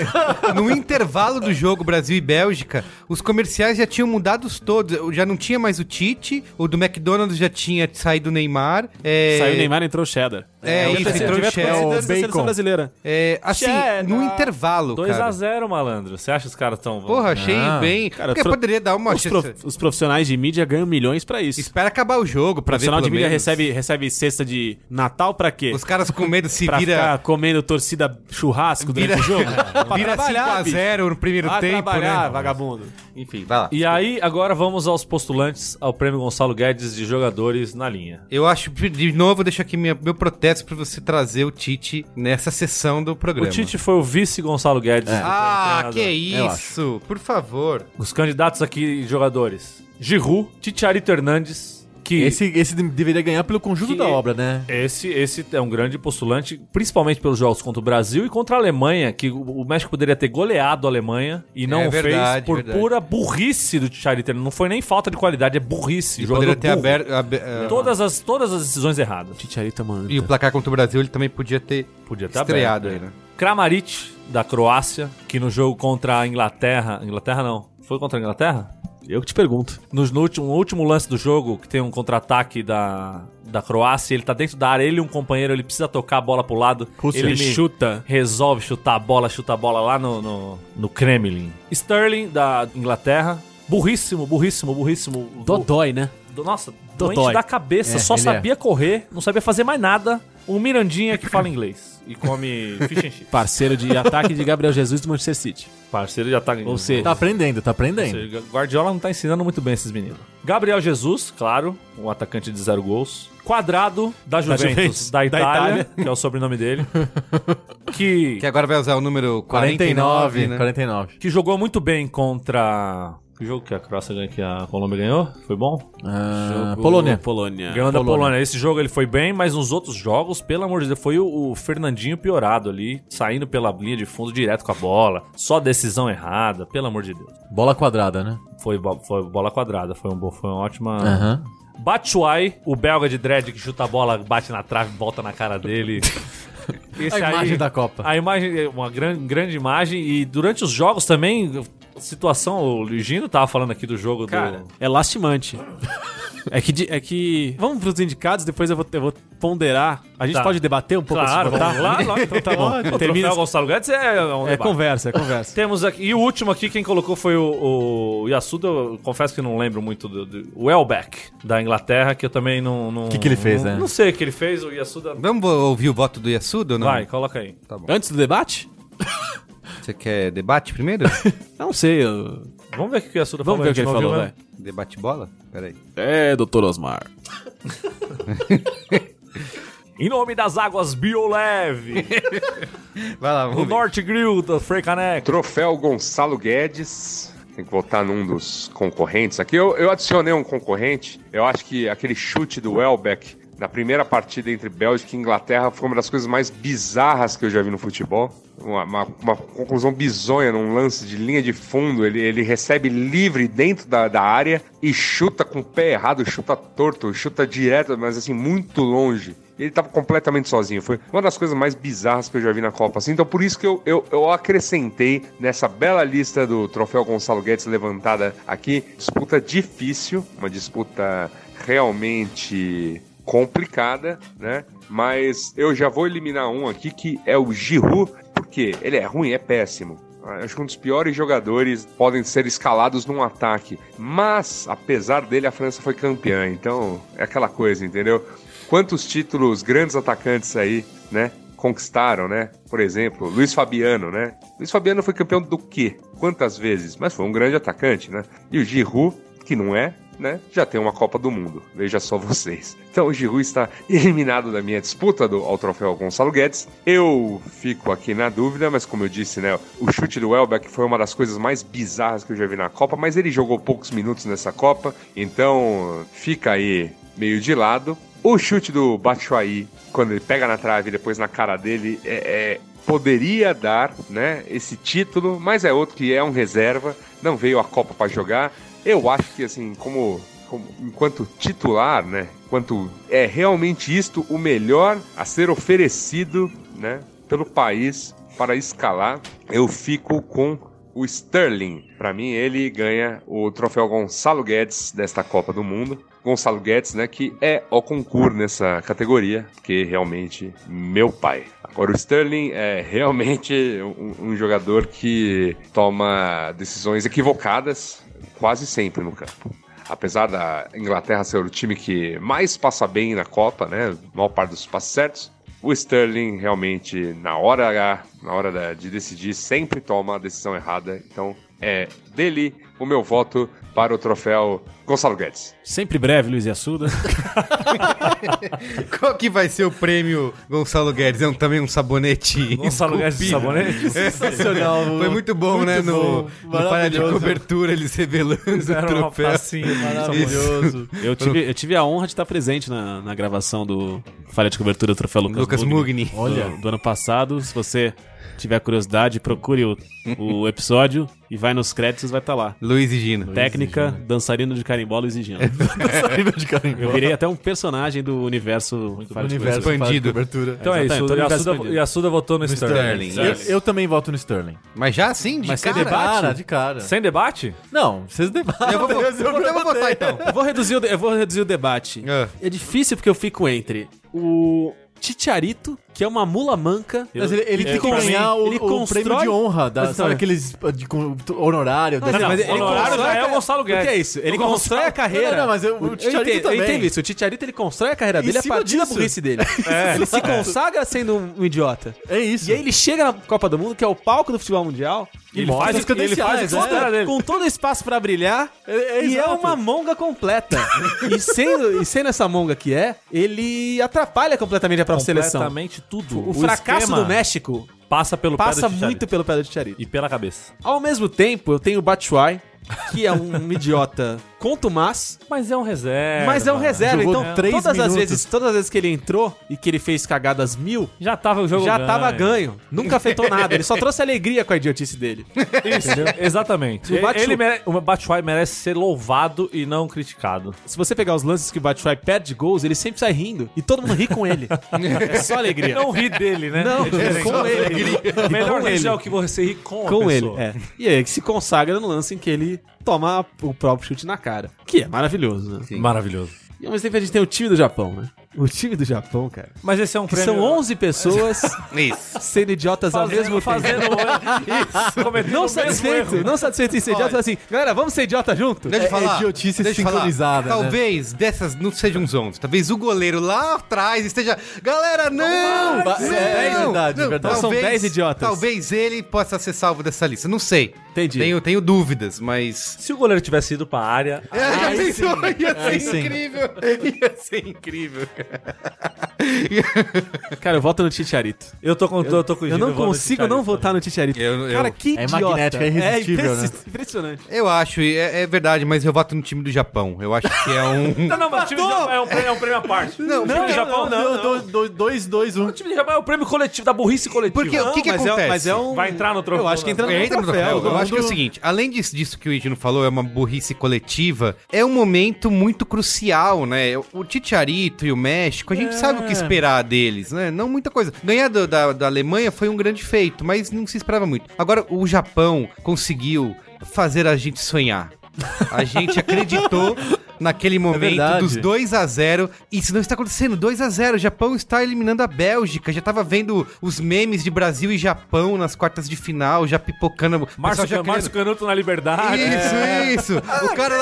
no intervalo do jogo Brasil e Bélgica, os comerciais já tinham mudado todos. Já não tinha mais o Tite, o do McDonald's já tinha saído o Neymar. É, Saiu o Neymar, entrou o Cheddar. later. É, o isso, entrou o da O seleção Bacon. brasileira. É, assim, Cheddar. no intervalo, 2 cara. a 0 malandro. Você acha que os caras tão. Porra, achei Ah, bem. cara, porque pro- poderia dar uma Os, prof- os profissionais de mídia ganham milhões pra isso. Espera acabar o jogo O pra ver profissional de mídia menos. recebe, recebe cesta de Natal pra quê? Os caras com medo se pra vira, ficar comendo torcida churrasco vira, durante o jogo? Pra vira trabalhar, bicho. 5x0 no primeiro Vai tempo, trabalhar, né? vagabundo. Enfim, vai lá. E aí, agora vamos aos postulantes ao prêmio Gonçalo Guedes de jogadores na linha. Eu acho, de novo, deixo aqui minha- meu protesto pra você trazer o Tite nessa sessão do programa. O Tite foi o vice Gonçalo Guedes. Ah, treinador. que isso! Por favor. Os candidatos aqui, jogadores: Giroud, Titiarito Hernandes. Que Esse, esse de- deveria ganhar pelo conjunto da obra, né? Esse, esse é um grande postulante, principalmente pelos jogos contra o Brasil e contra a Alemanha, que o México poderia ter goleado a Alemanha e não É o fez verdade, por verdade. pura burrice do Tchariter. Não foi nem falta de qualidade, é burrice. Poderia ter burro. aberto. abe- ah, Todas as, todas as decisões erradas. Titiarita, mano. E o placar contra o Brasil ele também podia ter Podia ter estreado aberto, aí, né? Kramaric, da Croácia, que no jogo contra a Inglaterra. Inglaterra não. Foi contra a Inglaterra? Eu que te pergunto. No, no último, no último lance do jogo, que tem um contra-ataque da, da Croácia, ele tá dentro da área, ele e um companheiro, ele precisa tocar a bola pro lado. Ele chuta. resolve chutar a bola, chuta a bola lá no, no, no Kremlin. Sterling, da Inglaterra. Burríssimo, burríssimo, burríssimo. Dodói, né? Do- Nossa, Dodói. doente da cabeça, É, só ele sabia correr, não sabia fazer mais nada. Um Mirandinha que fala inglês e come fish and chips. Parceiro de ataque de Gabriel Jesus do Manchester City. Parceiro de ataque. Ou seja, Tá aprendendo, tá Ou aprendendo. seja, Guardiola não tá ensinando muito bem esses meninos. Gabriel Jesus, claro, um atacante de zero gols. Quadrado, da Juventus, Juventus, da, da Itália, Itália. que é o sobrenome dele. que, Que agora vai usar o número 49, 49, né? 49. que jogou muito bem contra. Que jogo que a Croácia ganhou, que a Colômbia ganhou? Foi bom? Ah, Jogo- Polônia. Polônia. Ganhou da Polônia. Esse jogo ele foi bem, mas nos outros jogos, pelo amor de Deus, foi o, o Fernandinho piorado ali, saindo pela linha de fundo direto com a bola. Só decisão errada, pelo amor de Deus. Bola quadrada, né? Foi, foi bola quadrada, foi, um, foi uma ótima. Aham. Batshuayi, o belga de dread que chuta a bola, bate na trave, volta na cara dele. Esse A imagem da Copa. A imagem uma grande, grande imagem. E durante os jogos também, situação, o Ligino tava falando aqui do jogo Cara, do. é lastimante. É que, é que. Vamos pros indicados, depois eu vou, eu vou ponderar. A gente Tá. pode debater um pouco Claro, vamos lá, lá, então tá bom. O Termina- troféu Gonçalo Guedes é um É debate. conversa, é conversa. Temos aqui, e o último aqui, quem colocou foi o, o Yasuda, eu confesso que não lembro muito do, do o Welbeck, da Inglaterra, que eu também não... O Que que ele fez, né? Não sei o que ele fez, o Yasuda... Vamos ouvir o voto do Yasuda ou não? Vai, coloca aí. Antes do debate? Você quer debate primeiro? Não sei. eu- Vamos ver o que o Yasuda Vamos ver o que ele a gente não falou, vai. né? debate bola? Peraí. É, doutor Osmar. Em nome das águas Bioleve, Vai lá, do vamos ver. Norte Grill, da Frei Caneco. Troféu Gonçalo Guedes. Tem que votar num dos concorrentes aqui. Eu, eu adicionei um concorrente. Eu acho que aquele chute do Welbeck na primeira partida entre Bélgica e Inglaterra foi uma das coisas mais bizarras que eu já vi no futebol. Uma, uma- uma conclusão bizonha num lance de linha de fundo. Ele, ele recebe livre dentro da, da área e chuta com o pé errado, chuta torto, chuta direto, mas assim, muito longe. Ele tava completamente sozinho. Foi uma das coisas mais bizarras que eu já vi na Copa. Assim. Então, por isso que eu, eu, eu acrescentei nessa bela lista do troféu Gonçalo Guedes levantada aqui. Disputa difícil, uma disputa realmente complicada, né? Mas eu já vou eliminar um aqui que é o Giroud, porque ele é ruim, é péssimo. Acho que um dos piores jogadores podem ser escalados num ataque. Mas, apesar dele, a França foi campeã. Então, é aquela coisa, entendeu? Quantos títulos grandes atacantes aí, né? Conquistaram, né? Por exemplo, Luiz Fabiano, né? Luiz Fabiano foi campeão do quê? Quantas vezes? Mas foi um grande atacante, né? E o Giroud, que não é, né, já tem uma Copa do Mundo. Veja só vocês. Então o Giroud está eliminado da minha disputa do, ao troféu Gonçalo Guedes. Eu fico aqui na dúvida, mas como eu disse, né, o chute do Welbeck foi uma das coisas mais bizarras que eu já vi na Copa, mas ele jogou poucos minutos nessa Copa, então fica aí meio de lado. O chute do Batshuayi, quando ele pega na trave e depois na cara dele, é, é poderia dar, né, esse título, mas é outro que é um reserva, não veio a Copa para jogar. Eu acho que, assim, como, como, enquanto titular, né? Enquanto é realmente isto o melhor a ser oferecido, né? Pelo país para escalar, eu fico com o Sterling. Para mim, ele ganha o troféu Gonçalo Guedes desta Copa do Mundo. Gonçalo Guedes, né, que é o concurso nessa categoria, que realmente meu pai. Agora o Sterling é realmente um, um jogador que toma decisões equivocadas quase sempre no campo. Apesar da Inglaterra ser o time que mais passa bem na Copa, né? Maior parte dos passos certos, o Sterling realmente, na hora H, na hora de decidir, sempre toma a decisão errada. Então, é dele o meu voto para o troféu Gonçalo Guedes. Sempre breve, Luiz Assuda. Qual que vai ser o prêmio Gonçalo Guedes? É um, também um sabonete Gonçalo Guedes de sabonete? Sensacional. Foi muito bom, né? No, bom, no palha de cobertura, eles revelando o Fizeram uma troféu. facinha Maravilhoso. Eu tive, eu tive a honra de estar presente na, na gravação do Falha de Cobertura do Troféu Lucas, Lucas Mugni. do- Olha. Do, ano passado. Se você tiver curiosidade, procure o, o episódio e vai nos créditos, vai estar lá. Luiz e Gino. Técnica, dançarino de carimbó, Luiz e Gino. Saindo de carimbó. Eu virei até um personagem do universo de universo Expandido. cobertura. Então é isso, Exatamente, o todo universo Yasuda, expandido. Yasuda votou no, Sterling. Sterling. Eu, eu também voto no Sterling. Mas já assim, de Mas sem cara? debate? Cara, de cara. Sem debate? Não, vocês debatem. Eu vou, eu vou, eu vou votar então. Eu vou reduzir o, de- eu vou reduzir o debate. Ah. É difícil porque eu fico entre o Titiarito, que é uma mula manca. Mas ele, ele É, tem que ganhar o, ele o constrói- prêmio de honra, da, sabe não, aqueles uh, de, com- honorário. Mas, desse- mas ele honorário já é o a- Gonçalo O que é Guedes. isso? Ele constrói a carreira. Não, não, mas eu- o eu Titiarito entendo, eu também. entendo isso. O Titiarito ele constrói a carreira dele a cima partir da burrice dele. É. Ele se consagra sendo um idiota. É isso. E aí ele chega na Copa do Mundo, que é o palco do futebol mundial. E ele faz que ele faz, é. com- todo o espaço pra brilhar. É- é e é uma monga completa. e, sendo, e sendo essa monga que é, ele atrapalha completamente a própria seleção. Completamente tudo. O, fracasso esquema do México passa pelo passa muito pelo pé do Titiarito. E pela cabeça. Ao mesmo tempo, eu tenho o Batshuayi, que é um idiota contumaz, Mas é um reserva. mas é um reserva. Jogou Então, todas as, vezes, todas as vezes que ele entrou e que ele fez cagadas mil, Já tava o jogo já ganho. tava ganho. Nunca afetou nada. Ele só trouxe alegria com a idiotice dele. Isso, exatamente. O Batshu- Ele mere... O Batshuayi merece ser louvado e não criticado. Se você pegar os lances que o Batshuayi perde gols, ele sempre sai rindo. E todo mundo ri com ele. É só alegria. Não ri dele, né? Não, É com ele. Melhor Com ele. é o que você ri com, com ele, é. E aí que se consagra no lance em que ele toma o próprio chute na cara. Que é maravilhoso, né? Maravilhoso. E ao mesmo tempo a gente tem o time do Japão, né? O time do Japão, cara. Mas esse é um Que prêmio... são 11 pessoas Isso. sendo idiotas ao mesmo fazendo, tempo. fazendo isso. Não satisfeito, não satisfeito em ser idiota, assim, galera, vamos ser idiota junto? Deixa eu É- é falar. idiotice deixa eu falar. sincronizada, né? Talvez dessas não sejam uns 11. Talvez o goleiro lá atrás esteja. Galera, não! Ba- não, é, é verdade, é verdade. São 10 idiotas. Talvez ele possa ser salvo dessa lista. Não sei. Entendi. Tenho, tenho dúvidas, mas. Se o goleiro tivesse ido pra área... É, já Aí pensou? sim. Ia ser Aí sim. incrível. Ia ser incrível, cara. Cara, eu voto no Titiarito. Eu tô com, eu tô com o Eu não no consigo não votar no Titiarito. Eu- eu- Cara, que É idiota. magnético, é irresistível, impressi- né? impressionante. Eu acho, é, é verdade, mas eu voto no time do Japão. Eu acho que é um. Não, não, mas o time do Japão é um prêmio, é um prêmio à parte. Não, o time do Japão não. não. Dois, dois, dois, dois, um. O time do Japão é o prêmio coletivo, da burrice coletiva. Porque o que, que mas é- acontece? mas é um- Vai entrar no troféu. Eu acho que entra no Entra no troféu. troféu. Eu acho que é o seguinte, além disso, disso que o Edino falou, é uma burrice coletiva, é um momento muito crucial, né? O Titiarito e o México, a gente sabe o que esperar deles, né? Não muita coisa. Ganhar do- da, da Alemanha foi um grande feito, mas não se esperava muito. Agora, o Japão conseguiu fazer a gente sonhar. A gente acreditou naquele momento verdade. dos 2 a 0 Isso não está acontecendo, 2 a 0 O Japão está eliminando a Bélgica. Já tava vendo os memes de Brasil e Japão nas quartas de final, já pipocando. Márcio, já Márcio Canuto na liberdade. Isso, isso. O cara,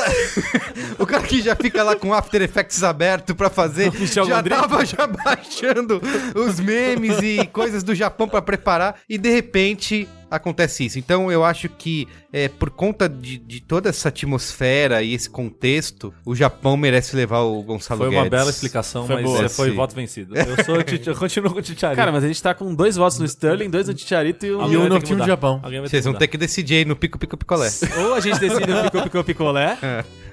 o cara que já fica lá com After Effects aberto pra fazer, já Gondry. tava já baixando os memes e coisas do Japão pra preparar e de repente acontece isso. Então eu acho que é, por conta de, de toda essa atmosfera e esse contexto, o Japão merece levar o Gonçalo Foi uma Guedes. bela explicação, Foi mas boa. é, foi voto vencido. Eu, sou, eu continuo com o Titiarito. Cara, mas a gente tá com dois votos no Sterling, dois no Titiarito e um... E um no time do. Japão. Vocês vão ter que decidir aí no pico, pico, picolé. Ou a gente decide o Picô Picô Picolé,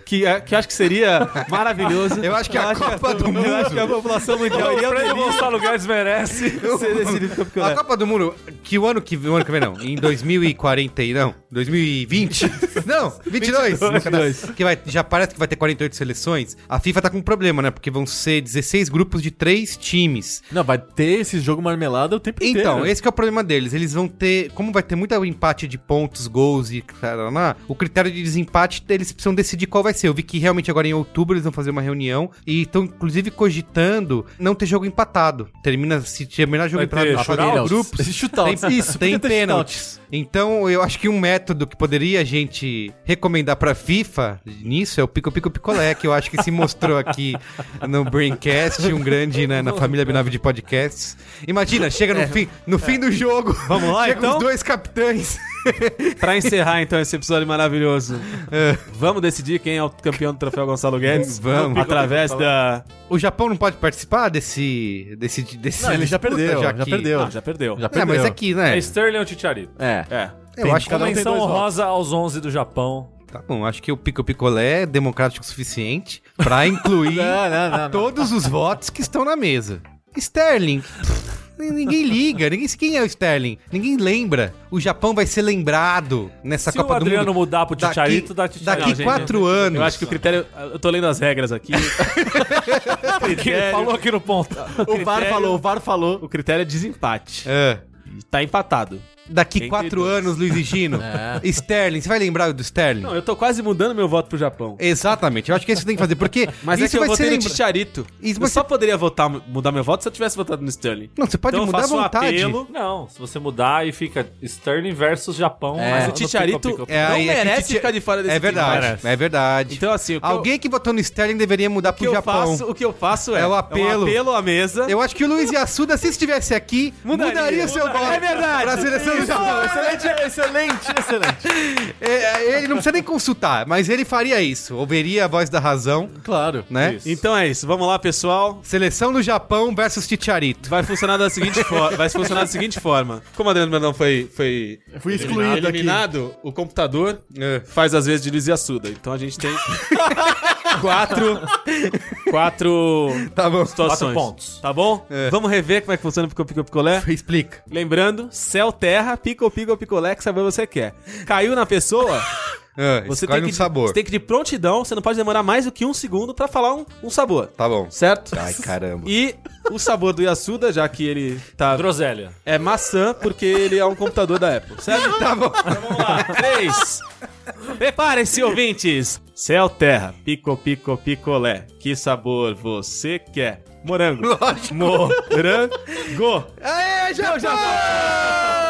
que, é- que acho que seria maravilhoso. Eu acho que a Copa do Eu acho que a Mundo. população mundial iria Gonçalo Guedes merece. se decidir Picô A Picolé. Copa do Mundo, que o ano que, o ano que vem não, em 2040 e não, 2020, não, 22, 22. que vai, já parece que vai ter 48 seleções, a FIFA tá com um problema, né, porque vão ser 16 grupos de 3 times. Não, vai ter esse jogo marmelada o tempo inteiro. Então, esse que é o problema deles, eles vão ter, como vai ter muito empate de pontos, gols e o critério de desempate, eles precisam decidir qual vai Eu vi que realmente agora em outubro eles vão fazer uma reunião e estão inclusive cogitando não ter jogo empatado. Termina, se terminar jogo Vai empatado grupos, Esse shootouts. tem, Isso, tem pênaltis. Então, eu acho que um método que poderia a gente recomendar pra FIFA nisso é o Pico Pico Picolé, que eu acho que se mostrou aqui no Braincast, um grande, né, na família B9 de podcasts. Imagina, chega no, fim, no fim do jogo, Vamos lá, chega então? os dois capitães. Pra encerrar, então, esse episódio maravilhoso, É. vamos decidir quem é o campeão do troféu Gonçalo Guedes? Vamos. Através da... O Japão não pode participar desse... desse, desse Não, ele já disputa, perdeu, já que- perdeu. Não, já perdeu. Já É, perdeu. mas aqui, né? É Sterling ou Titiarito? É. É. Eu acho que cada um tem Menção dois votos. honrosa aos 11 do Japão. Tá bom, acho que o Pico Picolé é democrático o suficiente pra incluir Não, não, não, não. todos os votos que estão na mesa. Sterling. pff, Ninguém liga, ninguém quem é o Sterling. Ninguém lembra. O Japão vai ser lembrado nessa Se Copa o do Adriano Mundo. mudar pro Titiarito, dá Titiarito. Daqui Não, gente, quatro anos. Eu acho que o critério... Eu tô lendo as regras aqui. Que ele falou aqui no ponto. O VAR falou, o VAR falou. O critério é desempate. É. Tá empatado. Daqui Entre quatro dois. anos, Luiz e Gino. Sterling, você vai lembrar do Sterling? Não, eu tô quase mudando meu voto pro Japão. Exatamente, eu acho que é isso que tem que fazer, porque Mas é isso que eu vai ser votei no lembra... Titiarito. Isso eu só ser- poderia votar, mudar meu voto se eu tivesse votado no Sterling. Não, você pode então eu mudar à faço um vontade. apelo. Não, se você mudar e fica Sterling versus Japão. É, Mas no o pico. É, não é que merece ficar de fora desse É verdade, é verdade. Então, assim, o que eu- Alguém que votou no Sterling deveria mudar O que, pro eu Japão. faço, o que eu faço é, É o apelo. um apelo à mesa. Eu acho que o Luiz Yassuda, se estivesse aqui, mudaria, Mudaria, o seu mudaria. voto. É verdade. Pra seleção do Japão. Excelente, excelente, excelente. É, ele não precisa nem consultar, mas ele faria isso. Ouviria a voz da razão, Claro. né? Isso. Então é isso, vamos lá, pessoal. Seleção do Japão versus Titiarito. Vai funcionar da seguinte forma. Vai funcionar da seguinte forma. Como o Adriano Brandão foi, foi Fui excluído aqui. eliminado, o computador É. faz às vezes de Luiz Assuda. Então a gente tem quatro. Quatro Tá bom. situações. Quatro pontos. Tá bom? É. Vamos rever como é que funciona o Pico Pico Picolé? Explica. Lembrando, céu, terra, pico, pico, picolé, que sabor você quer. Caiu na pessoa, É, você tem, um que, sabor. você tem que ir de prontidão, você não pode demorar mais do que um segundo pra falar um, um sabor. Tá bom. Certo? Ai, caramba. E o sabor do Yasuda, já que ele tá. Groselha. É maçã, porque ele é um computador da Apple, certo? Tá bom. Então vamos lá. Três. Preparem-se, ouvintes. Céu, terra, pico, pico, picolé. Que sabor você quer? Morango. Lógico. Morango. Aê, Japão!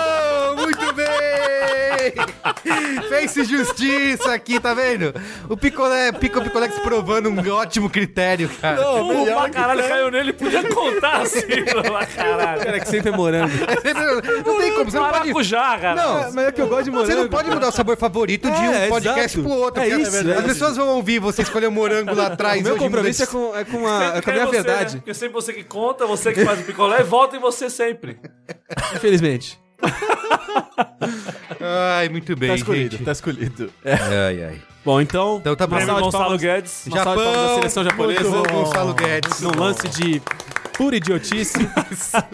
Fez-se justiça aqui, tá vendo? O Picolé, Pico Picolex provando um ótimo critério, cara. Pô, pra caralho, caiu nele, podia contar assim, pra caralho. Cara, que sempre é morango. Não tem como, você não pode... Maracujá, cara. Não, Mas é que eu gosto de morango. Você não pode mudar o sabor favorito de um É, podcast exato. pro outro. É isso, as é pessoas vão ouvir você escolher o morango lá atrás. O meu compromisso é com, é com a, é com a minha você, verdade. né? Porque sempre você que conta, você que faz o picolé, volta em você sempre. Infelizmente. Ai, muito bem, Tá escolhido, gente. tá escolhido. Ai, ai. Bom, então. Então tá bom. Gonçalo Guedes. Palmas da seleção japonesa. bom, Gonçalo Guedes. Num lance de pura idiotice,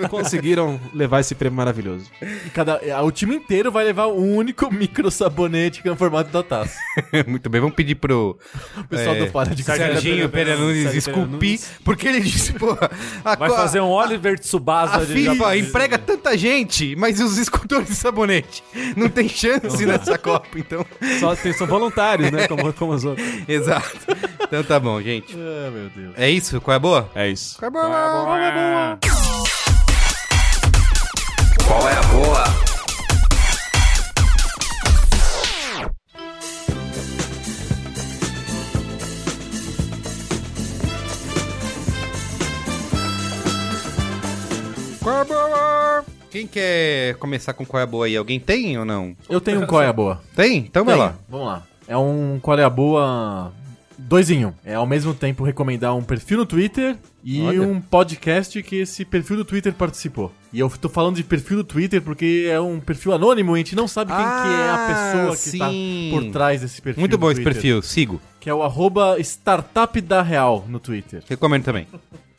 conseguiram levar esse prêmio maravilhoso. E cada, o time inteiro vai levar um único micro sabonete que é o formato da taça. Muito bem, vamos pedir pro O pessoal É, do Para de Serginho Pereira Nunes esculpir, porque ele disse, pô, a, Vai fazer um Oliver Tsubasa a de FIFA emprega tanta gente, mas e os escultores de sabonete? Não tem chance nessa Copa, então. Só tem- são voluntários, né? Como, como os outros. Exato. Então tá bom, gente. Ah, meu Deus. É isso? Qual é a boa? É isso. Qual é a boa? Qual é a boa? Qual é a boa? Qual é a boa? Quem quer começar com qual é a boa aí? Alguém tem ou não? Eu tenho um qual é a boa. Tem? Então vai Tem. lá. Vamos lá. É um qual é a boa dois em um. É ao mesmo tempo recomendar um perfil no Twitter e Olha. um podcast que esse perfil do Twitter participou. E eu tô falando de perfil do Twitter porque é um perfil anônimo, a gente não sabe quem que é a Ah, pessoa que tá sim. por trás desse perfil. Muito bom esse perfil, sigo. Que é o arroba startup da real no Twitter. Recomendo também.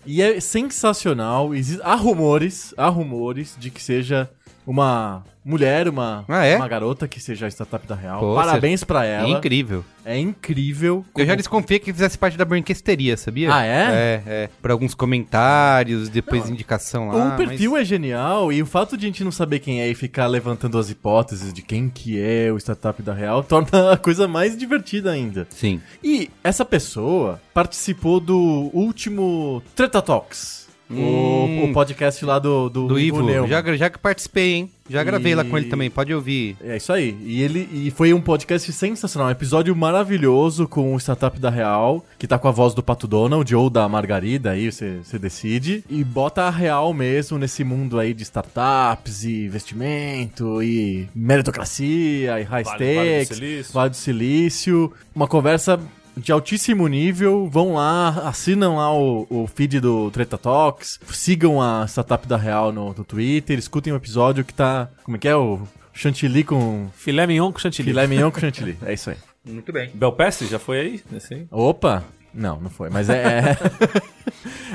E é sensacional. Há rumores, há rumores de que seja uma mulher, uma, Ah, é? uma garota que seja a startup da real. Pô, Parabéns pra É ela. incrível. É incrível. Eu já como- desconfiei que fizesse parte da Brinquesteria, sabia? Ah, é? É, é. Por alguns comentários, depois indicação lá. o perfil é genial e o fato de a gente não saber quem é e ficar levantando as hipóteses de quem que é o startup da real torna a coisa mais divertida ainda. é... Sim. E essa pessoa participou do último Treta Talks. Hum. O, o podcast lá do, do, Do Ivo. Neumann. Já, já que participei, hein? Já gravei lá com ele E- também, pode ouvir. É isso aí. E ele e foi um podcast sensacional, um episódio maravilhoso com o Startup da Real, que tá com a voz do Pato Donald ou da Margarida, aí você decide. E bota a real mesmo nesse mundo aí de startups e investimento e meritocracia e high Vale- Vale do stakes, Silício. Vale do Silício. Uma conversa de altíssimo nível. Vão lá, assinam lá o, o feed do Treta Talks, sigam a Startup da Real no, no Twitter, escutem o episódio que tá. Como é que é? O Chantilly com. Filé mignon com chantilly. Filé mignon com chantilly. É isso aí. Muito bem. Belpestre já foi aí? Nesse aí? Opa! Não, não foi. Mas é. É,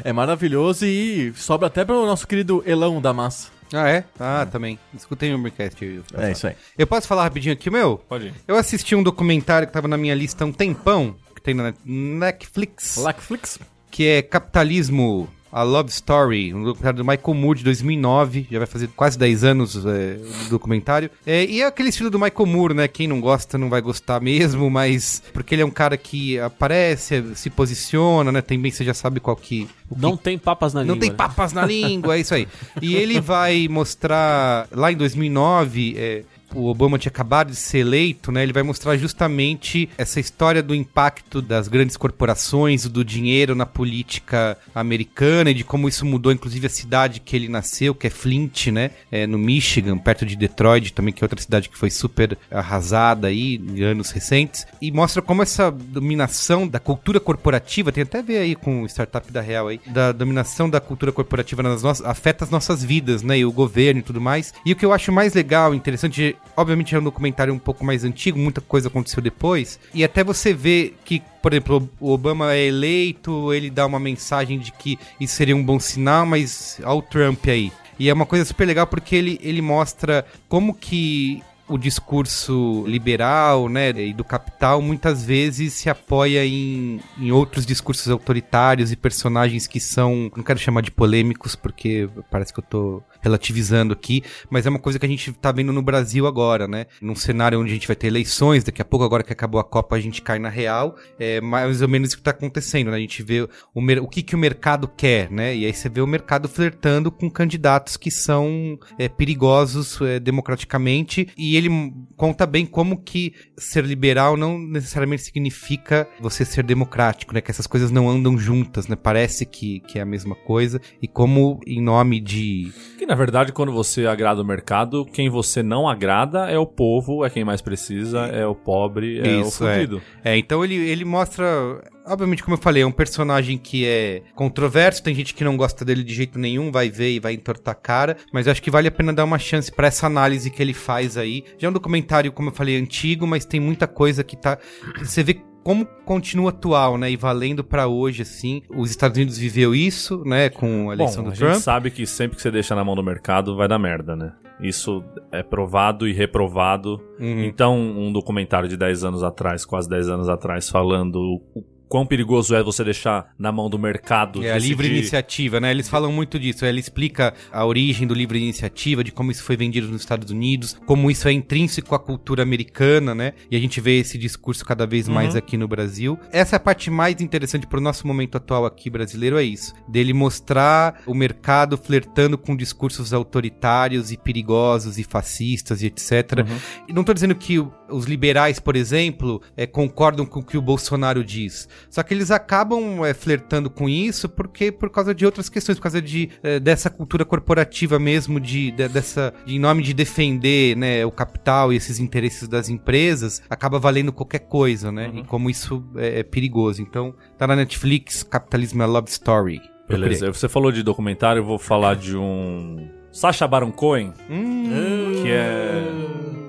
é maravilhoso e sobra até pro nosso querido Elão da Massa. Ah, é? Ah, também. Escutem o aí. É isso aí. Eu posso falar rapidinho aqui, meu? Pode ir. Eu assisti um documentário que tava na minha lista há um tempão, tem na Netflix, Netflix? que é Capitalismo, a Love Story, um documentário do Michael Moore de 2009, já vai fazer quase 10 anos é, do documentário. É, e é aquele estilo do Michael Moore, né? Quem não gosta não vai gostar mesmo, mas porque ele é um cara que aparece, se posiciona, né? Também você já sabe qual que... o que Não tem papas na não língua. tem né? papas na língua, é isso aí. E ele vai mostrar, lá em 2009, é, o Obama tinha acabado de ser eleito, né? Ele vai mostrar justamente essa história do impacto das grandes corporações, do dinheiro na política americana e de como isso mudou, inclusive, a cidade que ele nasceu, que é Flint, né? É, no Michigan, perto de Detroit, também, que é outra cidade que foi super arrasada aí em anos recentes. E mostra como essa dominação da cultura corporativa, tem até a ver aí com o startup da Real aí, da dominação da cultura corporativa nas nossas, afeta as nossas vidas, né? E o governo e tudo mais. E o que eu acho mais legal, interessante, obviamente é um documentário um pouco mais antigo, muita coisa aconteceu depois. E até você vê que, por exemplo, o Obama é eleito, ele dá uma mensagem de que isso seria um bom sinal, mas ao Trump aí. E é uma coisa super legal porque ele, ele mostra como que o discurso liberal, né, e do capital muitas vezes se apoia em, em outros discursos autoritários e personagens que são, não quero chamar de polêmicos porque parece que eu tô relativizando aqui, mas é uma coisa que a gente tá vendo no Brasil agora, né? Num cenário onde a gente vai ter eleições, daqui a pouco agora que acabou a Copa a gente cai na real, é mais ou menos isso que tá acontecendo, né? A gente vê o, o que que o mercado quer, né? E aí você vê o mercado flertando com candidatos que são é, perigosos é, democraticamente e ele conta bem como que ser liberal não necessariamente significa você ser democrático, né? Que essas coisas não andam juntas, né? Parece que, que é a mesma coisa e como em nome de Que na verdade, quando você agrada o mercado, quem você não agrada é o povo, é quem mais precisa, é o pobre, é Isso, o é. fudido. É, então ele, ele mostra. Obviamente, como eu falei, é um personagem que é controverso, tem gente que não gosta dele de jeito nenhum, vai ver e vai entortar a cara, mas eu acho que vale a pena dar uma chance pra essa análise que ele faz aí. Já é um documentário, como eu falei, antigo, mas tem muita coisa que tá. Você vê como continua atual, né? E valendo pra hoje, assim. Os Estados Unidos viveu isso, né? Com a eleição Bom, do a Trump. gente sabe que sempre que você deixa na mão do mercado vai dar merda, né? Isso é provado e reprovado. Uhum. Então, um documentário de 10 anos atrás, quase 10 anos atrás, falando o quão perigoso é você deixar na mão do mercado. É a livre iniciativa, né? Eles falam muito disso. Ele explica a origem do livre iniciativa, de como isso foi vendido nos Estados Unidos, como isso é intrínseco à cultura americana, né? E a gente vê esse discurso cada vez mais aqui no Brasil. Essa é a parte mais interessante pro nosso momento atual aqui brasileiro, é isso. Dele mostrar o mercado flertando com discursos autoritários e perigosos e fascistas e etc. E não tô dizendo que os liberais, por exemplo, eh, concordam com o que o Bolsonaro diz. Só que eles acabam eh, flertando com isso porque por causa de outras questões, por causa de, eh, dessa cultura corporativa mesmo, de, de- dessa, de, em nome de defender né, o capital e esses interesses das empresas, acaba valendo qualquer coisa, né? E como isso é, é perigoso. Então, tá na Netflix, Capitalismo é Love Story. Procurei. Beleza, você falou de documentário, eu vou falar de um. Sacha Baron Cohen, Hum, que é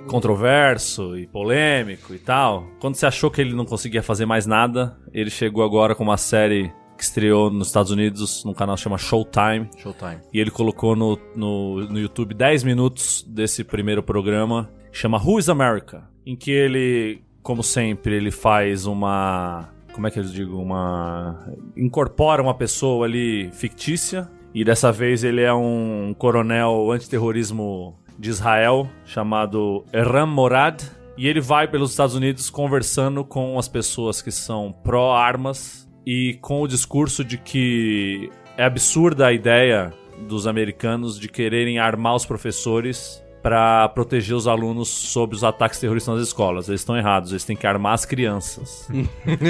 controverso e polêmico e tal. Quando você achou que ele não conseguia fazer mais nada, ele chegou agora com uma série que estreou nos Estados Unidos, num canal que chama Showtime. Showtime. E ele colocou no, no, no YouTube 10 minutos desse primeiro programa, chama Who is America? Em que ele, como sempre, ele faz uma. Como é que eu digo? Uma. Incorpora uma pessoa ali fictícia. E dessa vez ele é um coronel antiterrorismo de Israel chamado Eram Morad. E ele vai pelos Estados Unidos conversando com as pessoas que são pró-armas e com o discurso de que é absurda a ideia dos americanos de quererem armar os professores para proteger os alunos sobre os ataques terroristas nas escolas. Eles estão errados, eles têm que armar as crianças.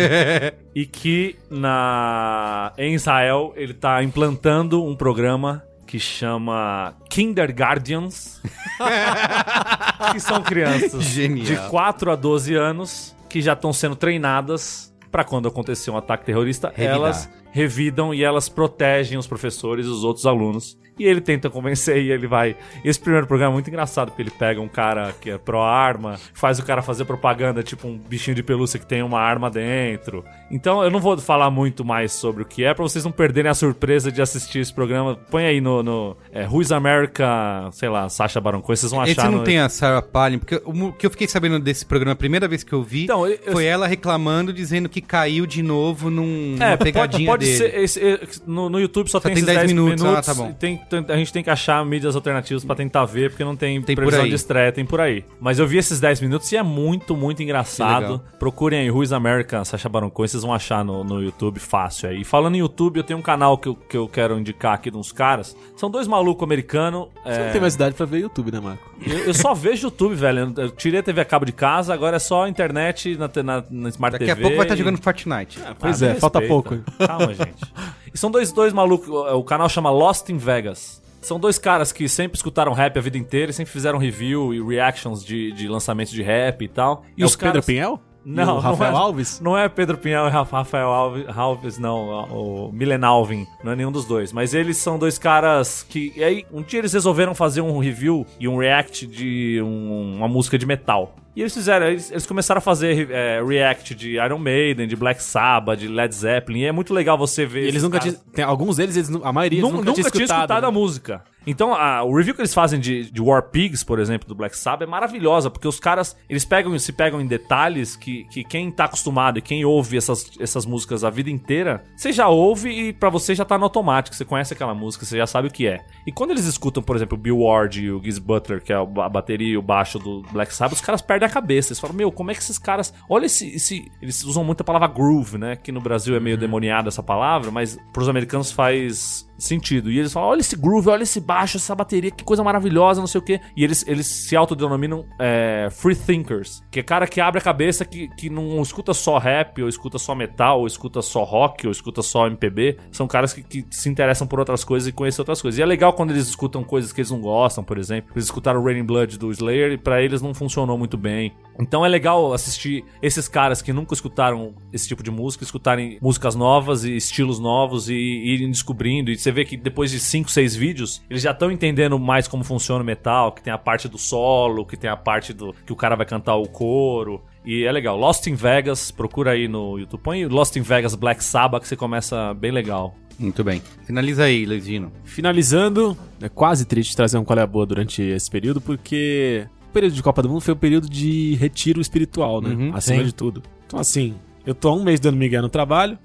e que na em Israel ele tá implantando um programa que chama Kindergardians, que são crianças Genial. de 4 a 12 anos que já estão sendo treinadas para quando acontecer um ataque terrorista, Revidar. elas revidam e elas protegem os professores e os outros alunos. E ele tenta convencer e ele vai. Esse primeiro programa é muito engraçado, porque ele pega um cara que é pró-arma, faz o cara fazer propaganda, tipo um bichinho de pelúcia que tem uma arma dentro. Então eu não vou falar muito mais sobre o que é, pra vocês não perderem a surpresa de assistir esse programa. Põe aí no. no é, Who's America, sei lá, Sacha Baron Cohen, vocês vão achar. Esse não no... tem a Sarah Palin, porque o que eu fiquei sabendo desse programa a primeira vez que eu vi Então, eu- eu- foi ela reclamando, dizendo que caiu de novo num, É, numa pode, pegadinha pode dele. ser. esse- esse- no, no YouTube só, Só tem, tem esses 10 10 minutos, minutos. ah, tá bom. tem- tem- a gente tem que achar mídias alternativas pra tentar ver, porque não tem, Tem por previsão aí. de estreia, tem por aí. Mas eu vi esses 10 minutos e é muito, muito engraçado. Procurem aí Who's America, Sacha Baron Cohen, vocês vão achar no, no YouTube fácil aí. E falando em YouTube, eu tenho um canal que eu, que eu quero indicar aqui de uns caras. São dois malucos americanos. Você é, não tem mais idade pra ver YouTube, né, Marco? eu, eu só vejo YouTube, velho. Eu tirei a TV a cabo de casa, agora é só internet na, na, na Smart Daqui TV. a pouco vai estar e- jogando Fortnite. Pois ah, é, me falta respeita. pouco. Calma, gente. E são dois, dois malucos. O canal chama Lost in Vegas. São dois caras que sempre escutaram rap a vida inteira e sempre fizeram review e reactions de, de lançamentos de rap e tal. E E os Pedro caras- Pinhel? Não, o não Rafael é, Alves? Não é Pedro Pinhal e Rafa- Rafael Alves, Alves, não. O Milen Alvin. Não é nenhum dos dois. Mas eles são dois caras que. E aí, um dia eles resolveram fazer um review e um react de um- uma música de metal. E eles fizeram, eles, eles começaram a fazer é, react de Iron Maiden, de Black Sabbath, de Led Zeppelin. E é muito legal você ver. E eles nunca tinham. Alguns deles, eles, a maioria, eles Nun- nunca, tinha escutado. a né? música. Então, a- o review que eles fazem de, de War Pigs, por exemplo, do Black Sabbath, é maravilhosa, porque os caras, eles pegam se pegam em detalhes que, que quem tá acostumado e quem ouve essas, essas músicas a vida inteira, você já ouve e pra você já tá no automático, você conhece aquela música, você já sabe o que é. E quando eles escutam, por exemplo, o Bill Ward e o Giz Butler, que é a bateria e o baixo do Black Sabbath, os caras perdem a cabeça. Eles falam, meu, como é que esses caras... Olha esse... esse... Eles usam muito a palavra groove, né? Que no Brasil é meio demoniada essa palavra, mas pros americanos faz sentido. E eles falam: olha esse groove, olha esse baixo, essa bateria, que coisa maravilhosa, não sei o quê. E eles, eles se autodenominam é, free thinkers, que é cara que abre a cabeça, que, que não escuta só rap, ou escuta só metal, ou escuta só rock, ou escuta só MPB. São caras que, que se interessam por outras coisas e conhecem outras coisas. E é legal quando eles escutam coisas que eles não gostam, por exemplo. Eles escutaram Raining Blood do Slayer e pra eles não funcionou muito bem. Então é legal assistir esses caras que nunca escutaram esse tipo de música, escutarem músicas novas e estilos novos e, e irem descobrindo. E você vê que depois de 5, 6 vídeos, eles já estão entendendo mais como funciona o metal, que tem a parte do solo, que tem a parte do que o cara vai cantar o coro. E é legal. Lost in Vegas, procura aí no YouTube. Põe Lost in Vegas Black Sabbath que você começa bem legal. Muito bem. Finaliza aí, Leidino. Finalizando, é quase triste trazer um qual é a boa durante esse período, porque o período de Copa do Mundo foi um período de retiro espiritual, né? Uhum, Acima sim. de tudo. Então, assim, eu tô há um mês dando migué no trabalho.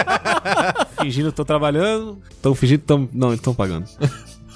fingindo que tô trabalhando. Tão fingindo que tão... Não, estão pagando.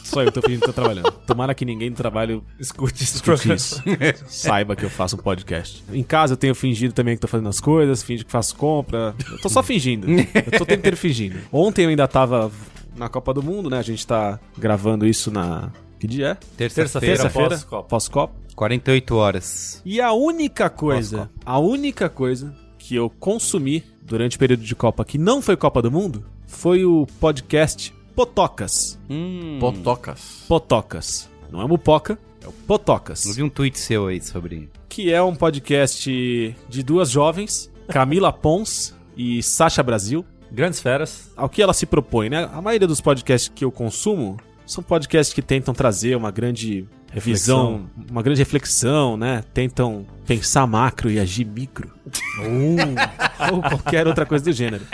Só eu tô fingindo que tô trabalhando. Tomara que ninguém no trabalho Escute esse programa. isso. Saiba que eu faço um podcast. Em casa eu tenho fingido também que tô fazendo as coisas, finge que faço compra. Eu tô só fingindo. Eu tô o tempo inteiro fingindo. Ontem eu ainda tava na Copa do Mundo, né? A gente tá gravando isso na. Que dia é? Terça-feira, Terça-feira. Terça-feira, pós-Copa. 48 horas. E a única coisa, a única coisa que eu consumi durante o período de Copa que não foi Copa do Mundo foi o podcast Potocas. Hum. Potocas. Potocas. Não é Mupoca, é o Potocas. Eu vi um tweet seu aí sobre. que é um podcast de duas jovens, Camila Pons e Sasha Brasil. Grandes feras. Ao que ela se propõe, né? A maioria dos podcasts que eu consumo são podcasts que tentam trazer uma grande visão, uma grande reflexão, né? Tentam pensar macro e agir micro. Ou, ou qualquer outra coisa do gênero.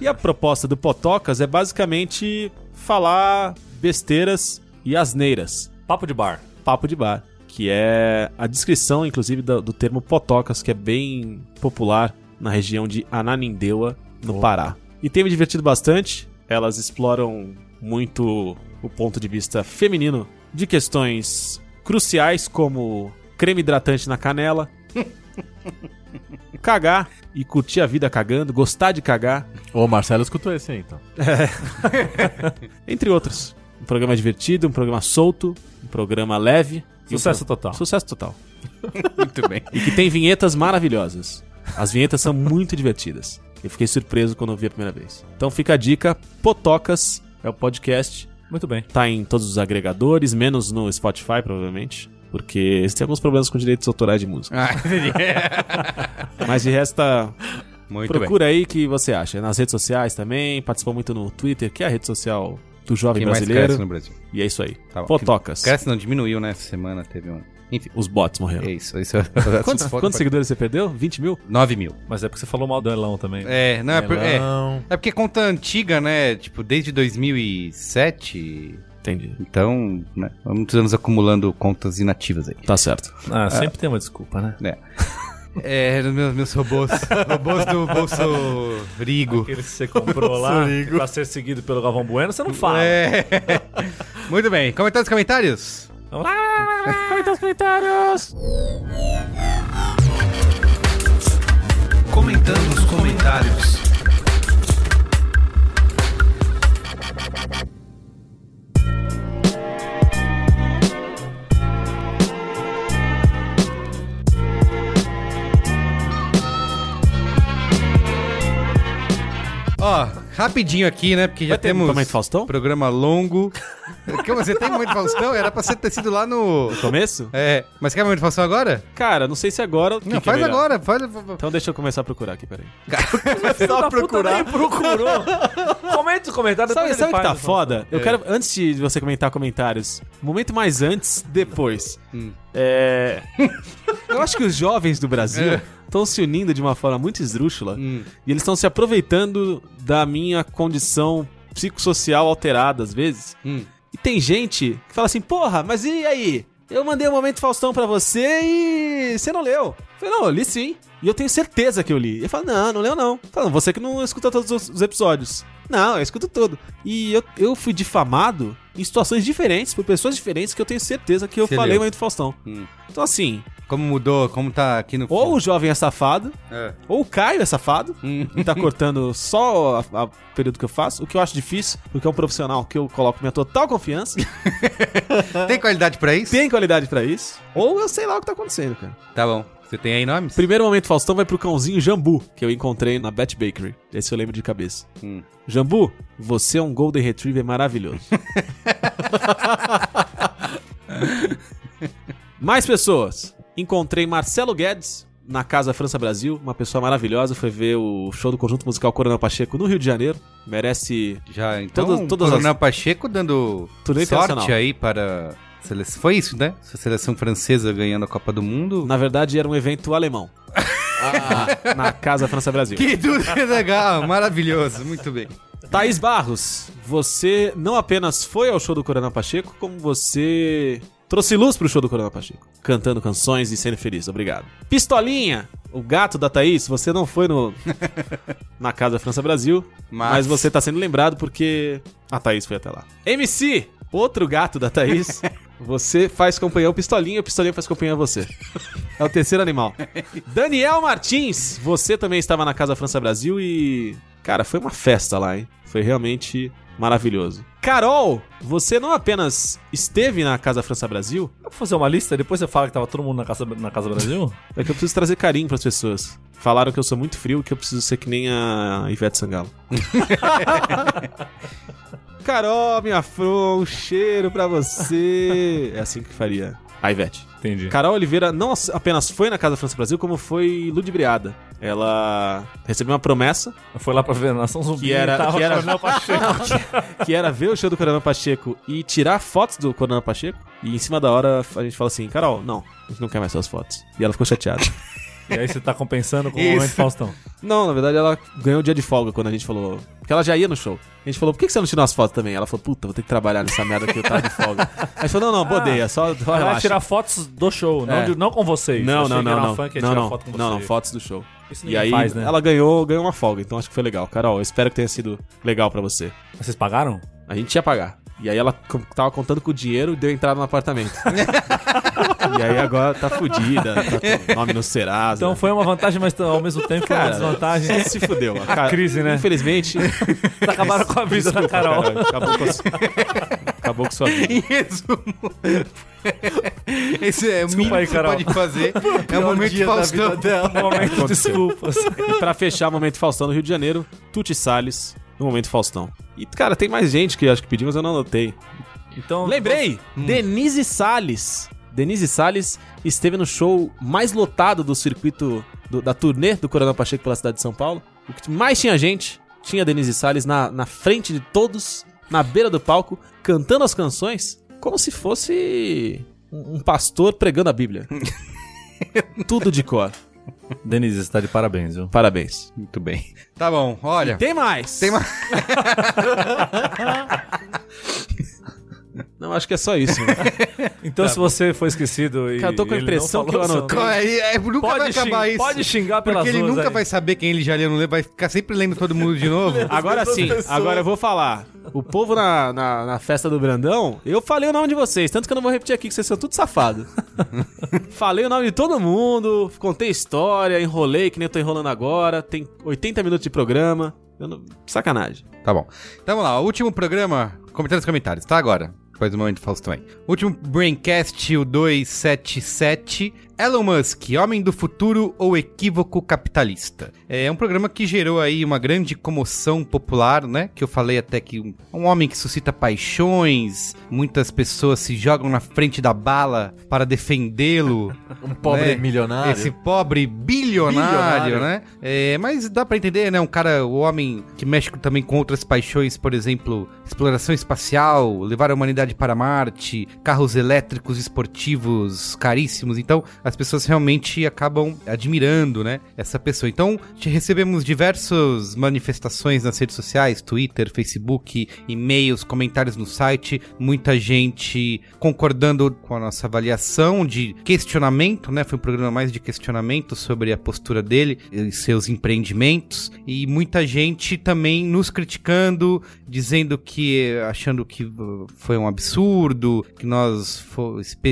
E a proposta do Potocas é basicamente falar besteiras e asneiras Papo de bar. papo de bar, que é a descrição, inclusive, do, do termo potocas, que é bem popular na região de Ananindeua, no Pará. E tem me divertido bastante. Elas exploram muito o ponto de vista feminino de questões cruciais como creme hidratante na canela, cagar e curtir a vida cagando, gostar de cagar, Ô, Marcelo escutou esse aí, então. entre outros. Um programa divertido, um programa solto, um programa leve. e um Sucesso pro- total. Sucesso total. Muito bem. E que tem vinhetas maravilhosas. As vinhetas são muito divertidas. Eu fiquei surpreso quando eu vi a primeira vez. Então fica a dica: Potocas é o podcast. Muito bem. Tá em todos os agregadores, menos no Spotify, provavelmente. Porque eles têm alguns problemas com direitos autorais de música. Ah, Mas de resto, tá- Muito bem. procura aí o que você acha. Nas redes sociais também. Participou muito no Twitter, que é a rede social do jovem mais brasileiro. cresce no Brasil? E é isso aí. Tá bom. Potocas. Cresce não, diminuiu, né? Essa semana teve um. Enfim. Os bots morreram. É isso. isso Quantos, quantos seguidores você perdeu? 20 mil? 9 mil. Mas é porque você falou mal do Elão também. É, não, é, por- é, Não. é porque conta antiga, né? Tipo, desde 2007. Entendi. Então, né? Anos acumulando contas inativas aí. Tá certo. Ah, sempre tem uma desculpa, né? É. É, meus, meus robôs. robôs do bolso Rigo. Aqueles que você comprou lá pra ser seguido pelo Galvão Bueno, você não fala. É. Muito bem. Comentários, comentários? Vamos lá. Comentando os comentários. Ó, rapidinho aqui, né? Porque já Vai ter temos momento Faustão? programa longo. Como você tem momento Faustão? Era pra você ter sido lá no. Começo? É, mas quer momento Faustão agora? Cara, não sei se agora. o que Não, que é faz melhor. agora. Faz... Então deixa eu começar a procurar aqui, peraí. Só procurar. procurou. Comenta os comentários. Sabe, sabe o que tá faz, foda? Eu quero, antes de você comentar comentários, momento mais antes, depois. Hum. É. Eu acho que os jovens do Brasil estão se unindo de uma forma muito esdrúxula Hum. e eles estão se aproveitando da minha condição psicossocial alterada às vezes. Hum. E tem gente que fala assim, porra, mas e aí? Eu mandei o Momento Faustão pra você e você não leu. Eu falei, não, eu li sim. E eu tenho certeza que eu li. Ele fala, não, não leu não. Falo, você que não escuta todos os os episódios. Não, eu escuto tudo. E eu, eu fui difamado em situações diferentes, por pessoas diferentes, que eu tenho certeza que eu Você falei leu. o Momento Faustão. Hum. Então assim, Como mudou, como tá aqui no. ou o jovem é safado, É. ou o Caio é safado, Hum. e tá cortando só o período que eu faço, o que eu acho difícil, porque é um profissional que eu coloco minha total confiança. Tem qualidade pra isso? tem qualidade pra isso, ou eu sei lá o que tá acontecendo, cara. Tá bom. Você tem aí nomes? Primeiro momento Faustão vai pro cãozinho Jambu, que eu encontrei na Bet Bakery. Esse eu lembro de cabeça. Hum. Jambu, você é um Golden Retriever maravilhoso. Mais pessoas. Encontrei Marcelo Guedes na Casa França Brasil, uma pessoa maravilhosa. Foi ver o show do conjunto musical Coronel Pacheco no Rio de Janeiro. Merece Já, então, Todas- todas Coronel as- Pacheco dando sorte aí para Sele- Foi isso, né? A seleção francesa ganhando a Copa do Mundo. Na verdade, era um evento alemão. na, na Casa França Brasil. Que tudo legal, maravilhoso, muito bem. Thaís Barros, você não apenas foi ao show do Coronel Pacheco, como você trouxe luz pro show do Coronel Pacheco, cantando canções e sendo feliz. Obrigado. Pistolinha, o gato da Thaís, você não foi no na Casa França Brasil, Mas- mas, você tá sendo lembrado porque a Thaís foi até lá. MC, outro gato da Thaís, você faz companhia ao Pistolinha, o Pistolinha faz companhia a você. É o terceiro animal. Daniel Martins, você também estava na Casa França Brasil e. Cara, foi uma festa lá, hein? Foi realmente maravilhoso. Carol, você não apenas esteve na Casa França Brasil, Dá pra fazer uma lista? Depois você fala que tava todo mundo na Casa, na casa Brasil? é que eu preciso trazer carinho pras pessoas. Falaram que eu sou muito frio, que eu preciso ser que nem a Ivete Sangalo. Carol, minha flor, um cheiro pra você. É assim que faria a Ivete. Entendi. Carol Oliveira não apenas foi na Casa França Brasil, como foi ludibriada. Ela recebeu uma promessa Foi lá pra ver a Nação Zumbi que era, que, era, Coronel Pacheco. Que, que era ver o show do Coronel Pacheco e tirar fotos do Coronel Pacheco. E em cima da hora a gente fala assim: Carol, não, a gente não quer mais suas fotos. E ela ficou chateada. E aí você tá compensando com o Isso. momento Faustão. não, na verdade ela ganhou o dia de folga quando a gente falou. Porque ela já ia no show. A gente falou: por que que você não tirou as fotos também? Ela falou: puta, vou ter que trabalhar nessa merda que eu tava de folga. A gente falou: não, não, bodeia, só, só Ela vai relaxa. tirar fotos do show, não, É. de- não com vocês. Não, não, não, não. fã que ia Não, tirar não, foto com não, não, vocês. fotos do show. Isso E ninguém aí faz, né? ela ganhou, ganhou uma folga, então acho que foi legal. Carol, eu espero que tenha sido legal pra você. Vocês pagaram? A gente ia pagar. E aí ela tava contando com o dinheiro e deu entrada no apartamento. e aí agora tá fudida, tá com nome no Serasa. Então foi uma vantagem, mas ao mesmo tempo foi uma desvantagem. se fudeu. A crise, né? Infelizmente. Acabaram com a vida da Carol. Cara, acabou, com a acabou com sua vida. Em resumo, esse é o mínimo aí, que você pode fazer. É o momento dia da Faustão. vida dela. Momento de desculpas. E pra fechar o Momento Faustão no Rio de Janeiro, Tuti Salles no Momento Faustão. E, cara, tem mais gente que acho que pediu, mas eu não anotei. Então, Lembrei! Denise Salles. Denise Salles esteve no show mais lotado do circuito do- da turnê do Coronel Pacheco pela cidade de São Paulo. O que mais tinha gente, tinha Denise Salles na, na frente de todos, na beira do palco, cantando as canções, como se fosse um, um pastor pregando a Bíblia. Tudo de cor. Denise, você tá de parabéns, viu? Parabéns. Muito bem. Tá bom, olha. Tem mais! Tem mais. Não, acho que é só isso. né? Então, se você foi esquecido e. Cara, eu tô com a impressão que eu falou anotei. É, é, nunca vai Pode, acabar xing- isso. pode xingar pelas Porque ele nunca aí. vai saber quem ele já leu, não leu, vai ficar sempre lendo todo mundo de novo. Agora sim, agora eu vou falar. O povo na, na, na festa do Brandão, eu falei o nome de vocês, tanto que eu não vou repetir aqui, que vocês são tudo safado. falei o nome de todo mundo, contei história, enrolei, que nem eu tô enrolando agora, tem 80 minutos de programa. Não- Sacanagem. Tá bom. Então vamos lá, o último programa, comentários comentários, tá agora? Depois do momento Faustão aí. Último Braincast, o 277. Elon Musk, homem do futuro ou equívoco capitalista? É um programa que gerou aí uma grande comoção popular, né? Que eu falei até que um, um homem que suscita paixões, muitas pessoas se jogam na frente da bala para defendê-lo. Um pobre né? milionário. Esse pobre bilionário, Bilionário. né? É, mas dá pra entender, né? Um cara, o homem que mexe também com outras paixões, por exemplo, exploração espacial, levar a humanidade para Marte, carros elétricos esportivos caríssimos. Então, as pessoas realmente acabam admirando, né? Essa pessoa. Então, recebemos diversas manifestações nas redes sociais, Twitter, Facebook, e-mails, comentários no site, muita gente concordando com a nossa avaliação de questionamento, né? Foi um programa mais de questionamento sobre a postura dele e seus empreendimentos e muita gente também nos criticando, dizendo que achando que uh, foi um absurdo, que nós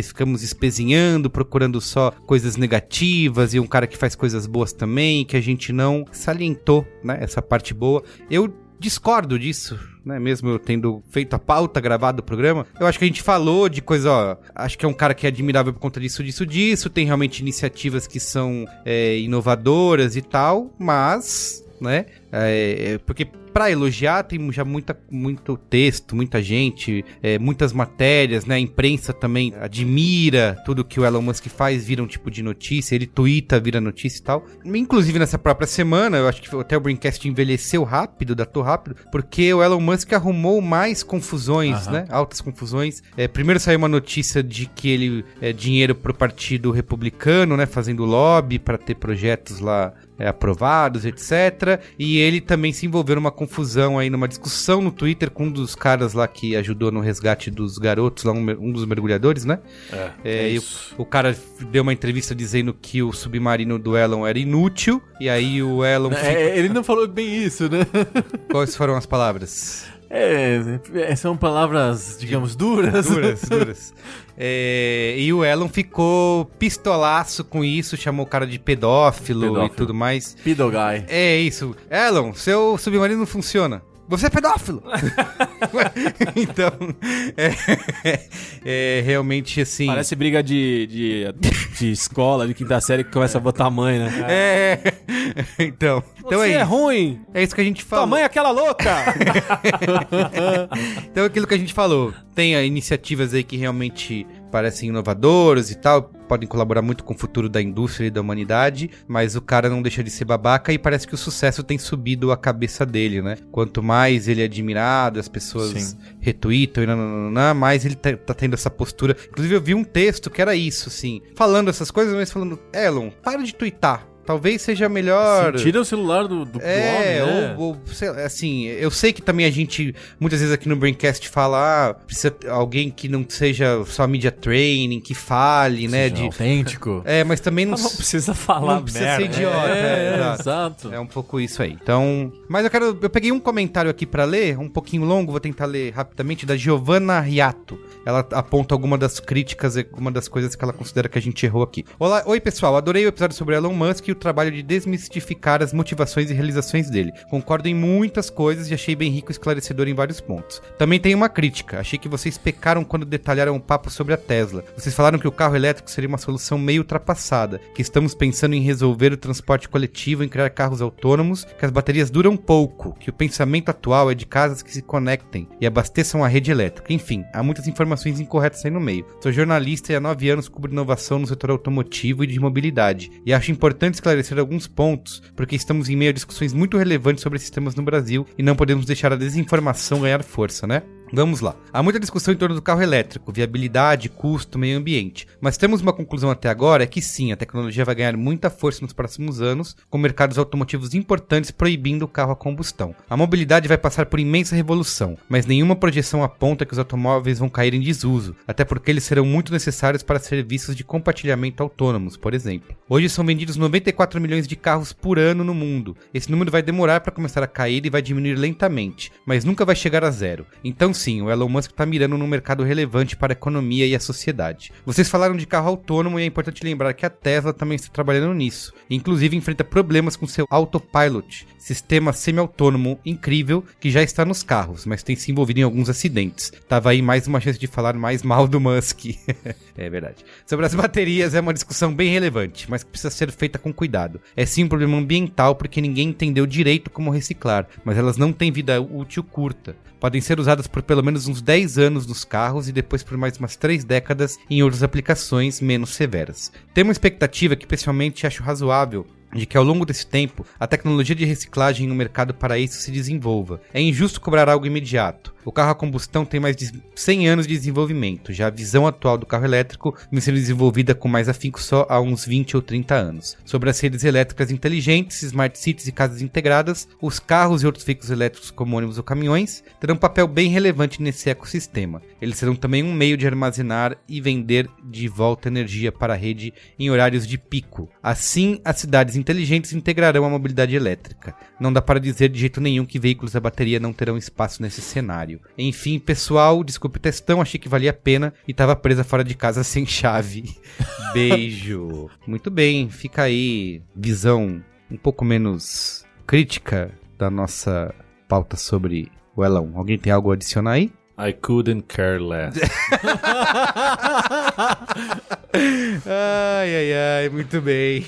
ficamos espezinhando, procurando só coisas negativas e um cara que faz coisas boas também, que a gente não salientou, né? Essa parte boa. Eu discordo disso, né? Mesmo eu tendo feito a pauta, gravado o programa, eu acho que a gente falou de coisa, ó. Acho que é um cara que é admirável por conta disso, disso, disso. Tem realmente iniciativas que são é, inovadoras e tal, mas. Né? É, é, porque pra elogiar tem já muita, muito texto, muita gente, é, muitas matérias, né? A imprensa também admira tudo que o Elon Musk faz, vira um tipo de notícia, ele twitta, vira notícia e tal. Inclusive nessa própria semana, eu acho que até o Braincast envelheceu rápido, datou rápido, porque o Elon Musk arrumou mais confusões, né? Altas confusões. É, primeiro saiu uma notícia de que ele é dinheiro pro partido republicano, né? Fazendo lobby para ter projetos lá é, aprovados, etc. E ele também se envolveu numa confusão aí, numa discussão no Twitter com um dos caras lá que ajudou no resgate dos garotos, lá um, um dos mergulhadores, né? É, e o, o cara deu uma entrevista dizendo que o submarino do Elon era inútil, e aí o Elon... fica- É, ele não falou bem isso, né? Quais foram as palavras? É, é, são palavras, digamos, duras. Duras, duras. É, e o Elon ficou pistolaço com isso, chamou o cara de pedófilo, Pedófilo. e tudo mais. Pido guy. É isso. Elon, seu submarino não funciona. Você é pedófilo! então, é, é realmente assim. Parece briga de, de, de escola, de quinta série que começa a botar a mãe, né? É. então, então Você é, é ruim! É isso que a gente Tua falou. mãe é aquela louca! Então, aquilo que a gente falou, tem ah, iniciativas aí que realmente parecem inovadoras e tal, podem colaborar muito com o futuro da indústria e da humanidade, mas o cara não deixa de ser babaca e parece que o sucesso tem subido a cabeça dele, né? Quanto mais ele é admirado, as pessoas Sim. retweetam e nananana, mais ele tá, tá tendo essa postura. Inclusive, eu vi um texto que era isso, assim, falando essas coisas, mas falando, Elon, para de twittar. Talvez seja melhor. Tira o celular do, do, É, homem, né? ou, assim, eu sei que também a gente, muitas vezes aqui no Braincast fala, ah, precisa alguém que não seja só media training, que fale, né, Seja de... autêntico. É, mas também não, não precisa falar não precisa merda. ser idiota. É, é, exato. exato. É um pouco isso aí. Então, mas eu quero, eu peguei um comentário aqui pra ler, um pouquinho longo, vou tentar ler rapidamente, da Giovanna Riato. Ela aponta alguma das críticas, alguma das coisas que ela considera que a gente errou aqui. Olá, oi pessoal, adorei o episódio sobre Elon Musk e o trabalho de desmistificar as motivações e realizações dele. Concordo em muitas coisas e achei bem rico e esclarecedor em vários pontos. Também tem uma crítica. Achei que vocês pecaram quando detalharam o papo sobre a Tesla. Vocês falaram que o carro elétrico seria uma solução meio ultrapassada, que estamos pensando em resolver o transporte coletivo, em criar carros autônomos, que as baterias duram pouco, que o pensamento atual é de casas que se conectem e abasteçam a rede elétrica. Enfim, há muitas informações incorretas aí no meio. Sou jornalista e há nove anos cubro inovação no setor automotivo e de mobilidade, e acho importante esclarecer alguns pontos, porque estamos em meio a discussões muito relevantes sobre esses temas no Brasil e não podemos deixar a desinformação ganhar força, né? Vamos lá. Há muita discussão em torno do carro elétrico, viabilidade, custo, meio ambiente. Mas temos uma conclusão até agora é que sim, a tecnologia vai ganhar muita força nos próximos anos, com mercados automotivos importantes proibindo o carro a combustão. A mobilidade vai passar por imensa revolução, mas nenhuma projeção aponta que os automóveis vão cair em desuso, até porque eles serão muito necessários para serviços de compartilhamento autônomos, por exemplo. Hoje são vendidos 94 milhões de carros por ano no mundo. Esse número vai demorar para começar a cair e vai diminuir lentamente, mas nunca vai chegar a zero. Então sim, o Elon Musk está mirando num mercado relevante para a economia e a sociedade. Vocês falaram de carro autônomo e é importante lembrar que a Tesla também está trabalhando nisso. Inclusive enfrenta problemas com seu autopilot, sistema semi-autônomo incrível que já está nos carros, mas tem se envolvido em alguns acidentes. Tava aí mais uma chance de falar mais mal do Musk. é verdade. Sobre as baterias é uma discussão bem relevante, mas que precisa ser feita com cuidado. É sim um problema ambiental porque ninguém entendeu direito como reciclar, mas elas não têm vida útil curta. Podem ser usadas por pelo menos uns 10 anos nos carros e depois por mais umas 3 décadas em outras aplicações menos severas. Tem uma expectativa que pessoalmente acho razoável de que ao longo desse tempo a tecnologia de reciclagem no mercado para isso se desenvolva. É injusto cobrar algo imediato. O carro a combustão tem mais de 100 anos de desenvolvimento, já a visão atual do carro elétrico vem sendo desenvolvida com mais afinco só há uns 20 ou 30 anos. Sobre as redes elétricas inteligentes, smart cities e casas integradas, os carros e outros veículos elétricos como ônibus ou caminhões terão um papel bem relevante nesse ecossistema. Eles serão também um meio de armazenar e vender de volta energia para a rede em horários de pico. Assim, as cidades inteligentes integrarão a mobilidade elétrica. Não dá para dizer de jeito nenhum que veículos a bateria não terão espaço nesse cenário. Enfim, pessoal, desculpe o textão, achei que valia a pena e tava presa fora de casa sem chave. Beijo. Muito bem, fica aí visão um pouco menos crítica da nossa pauta sobre o Elon. Alguém tem algo a adicionar aí? I couldn't care less. Ai, ai, ai, muito bem.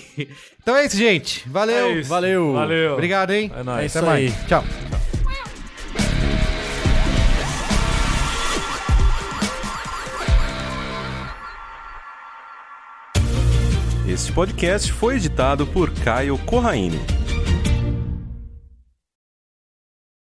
Então é isso, gente. Valeu. É isso. Valeu. Valeu. Obrigado, hein? É nóis. É isso Até mais. aí. Tchau. Este podcast foi editado por Caio Corraine.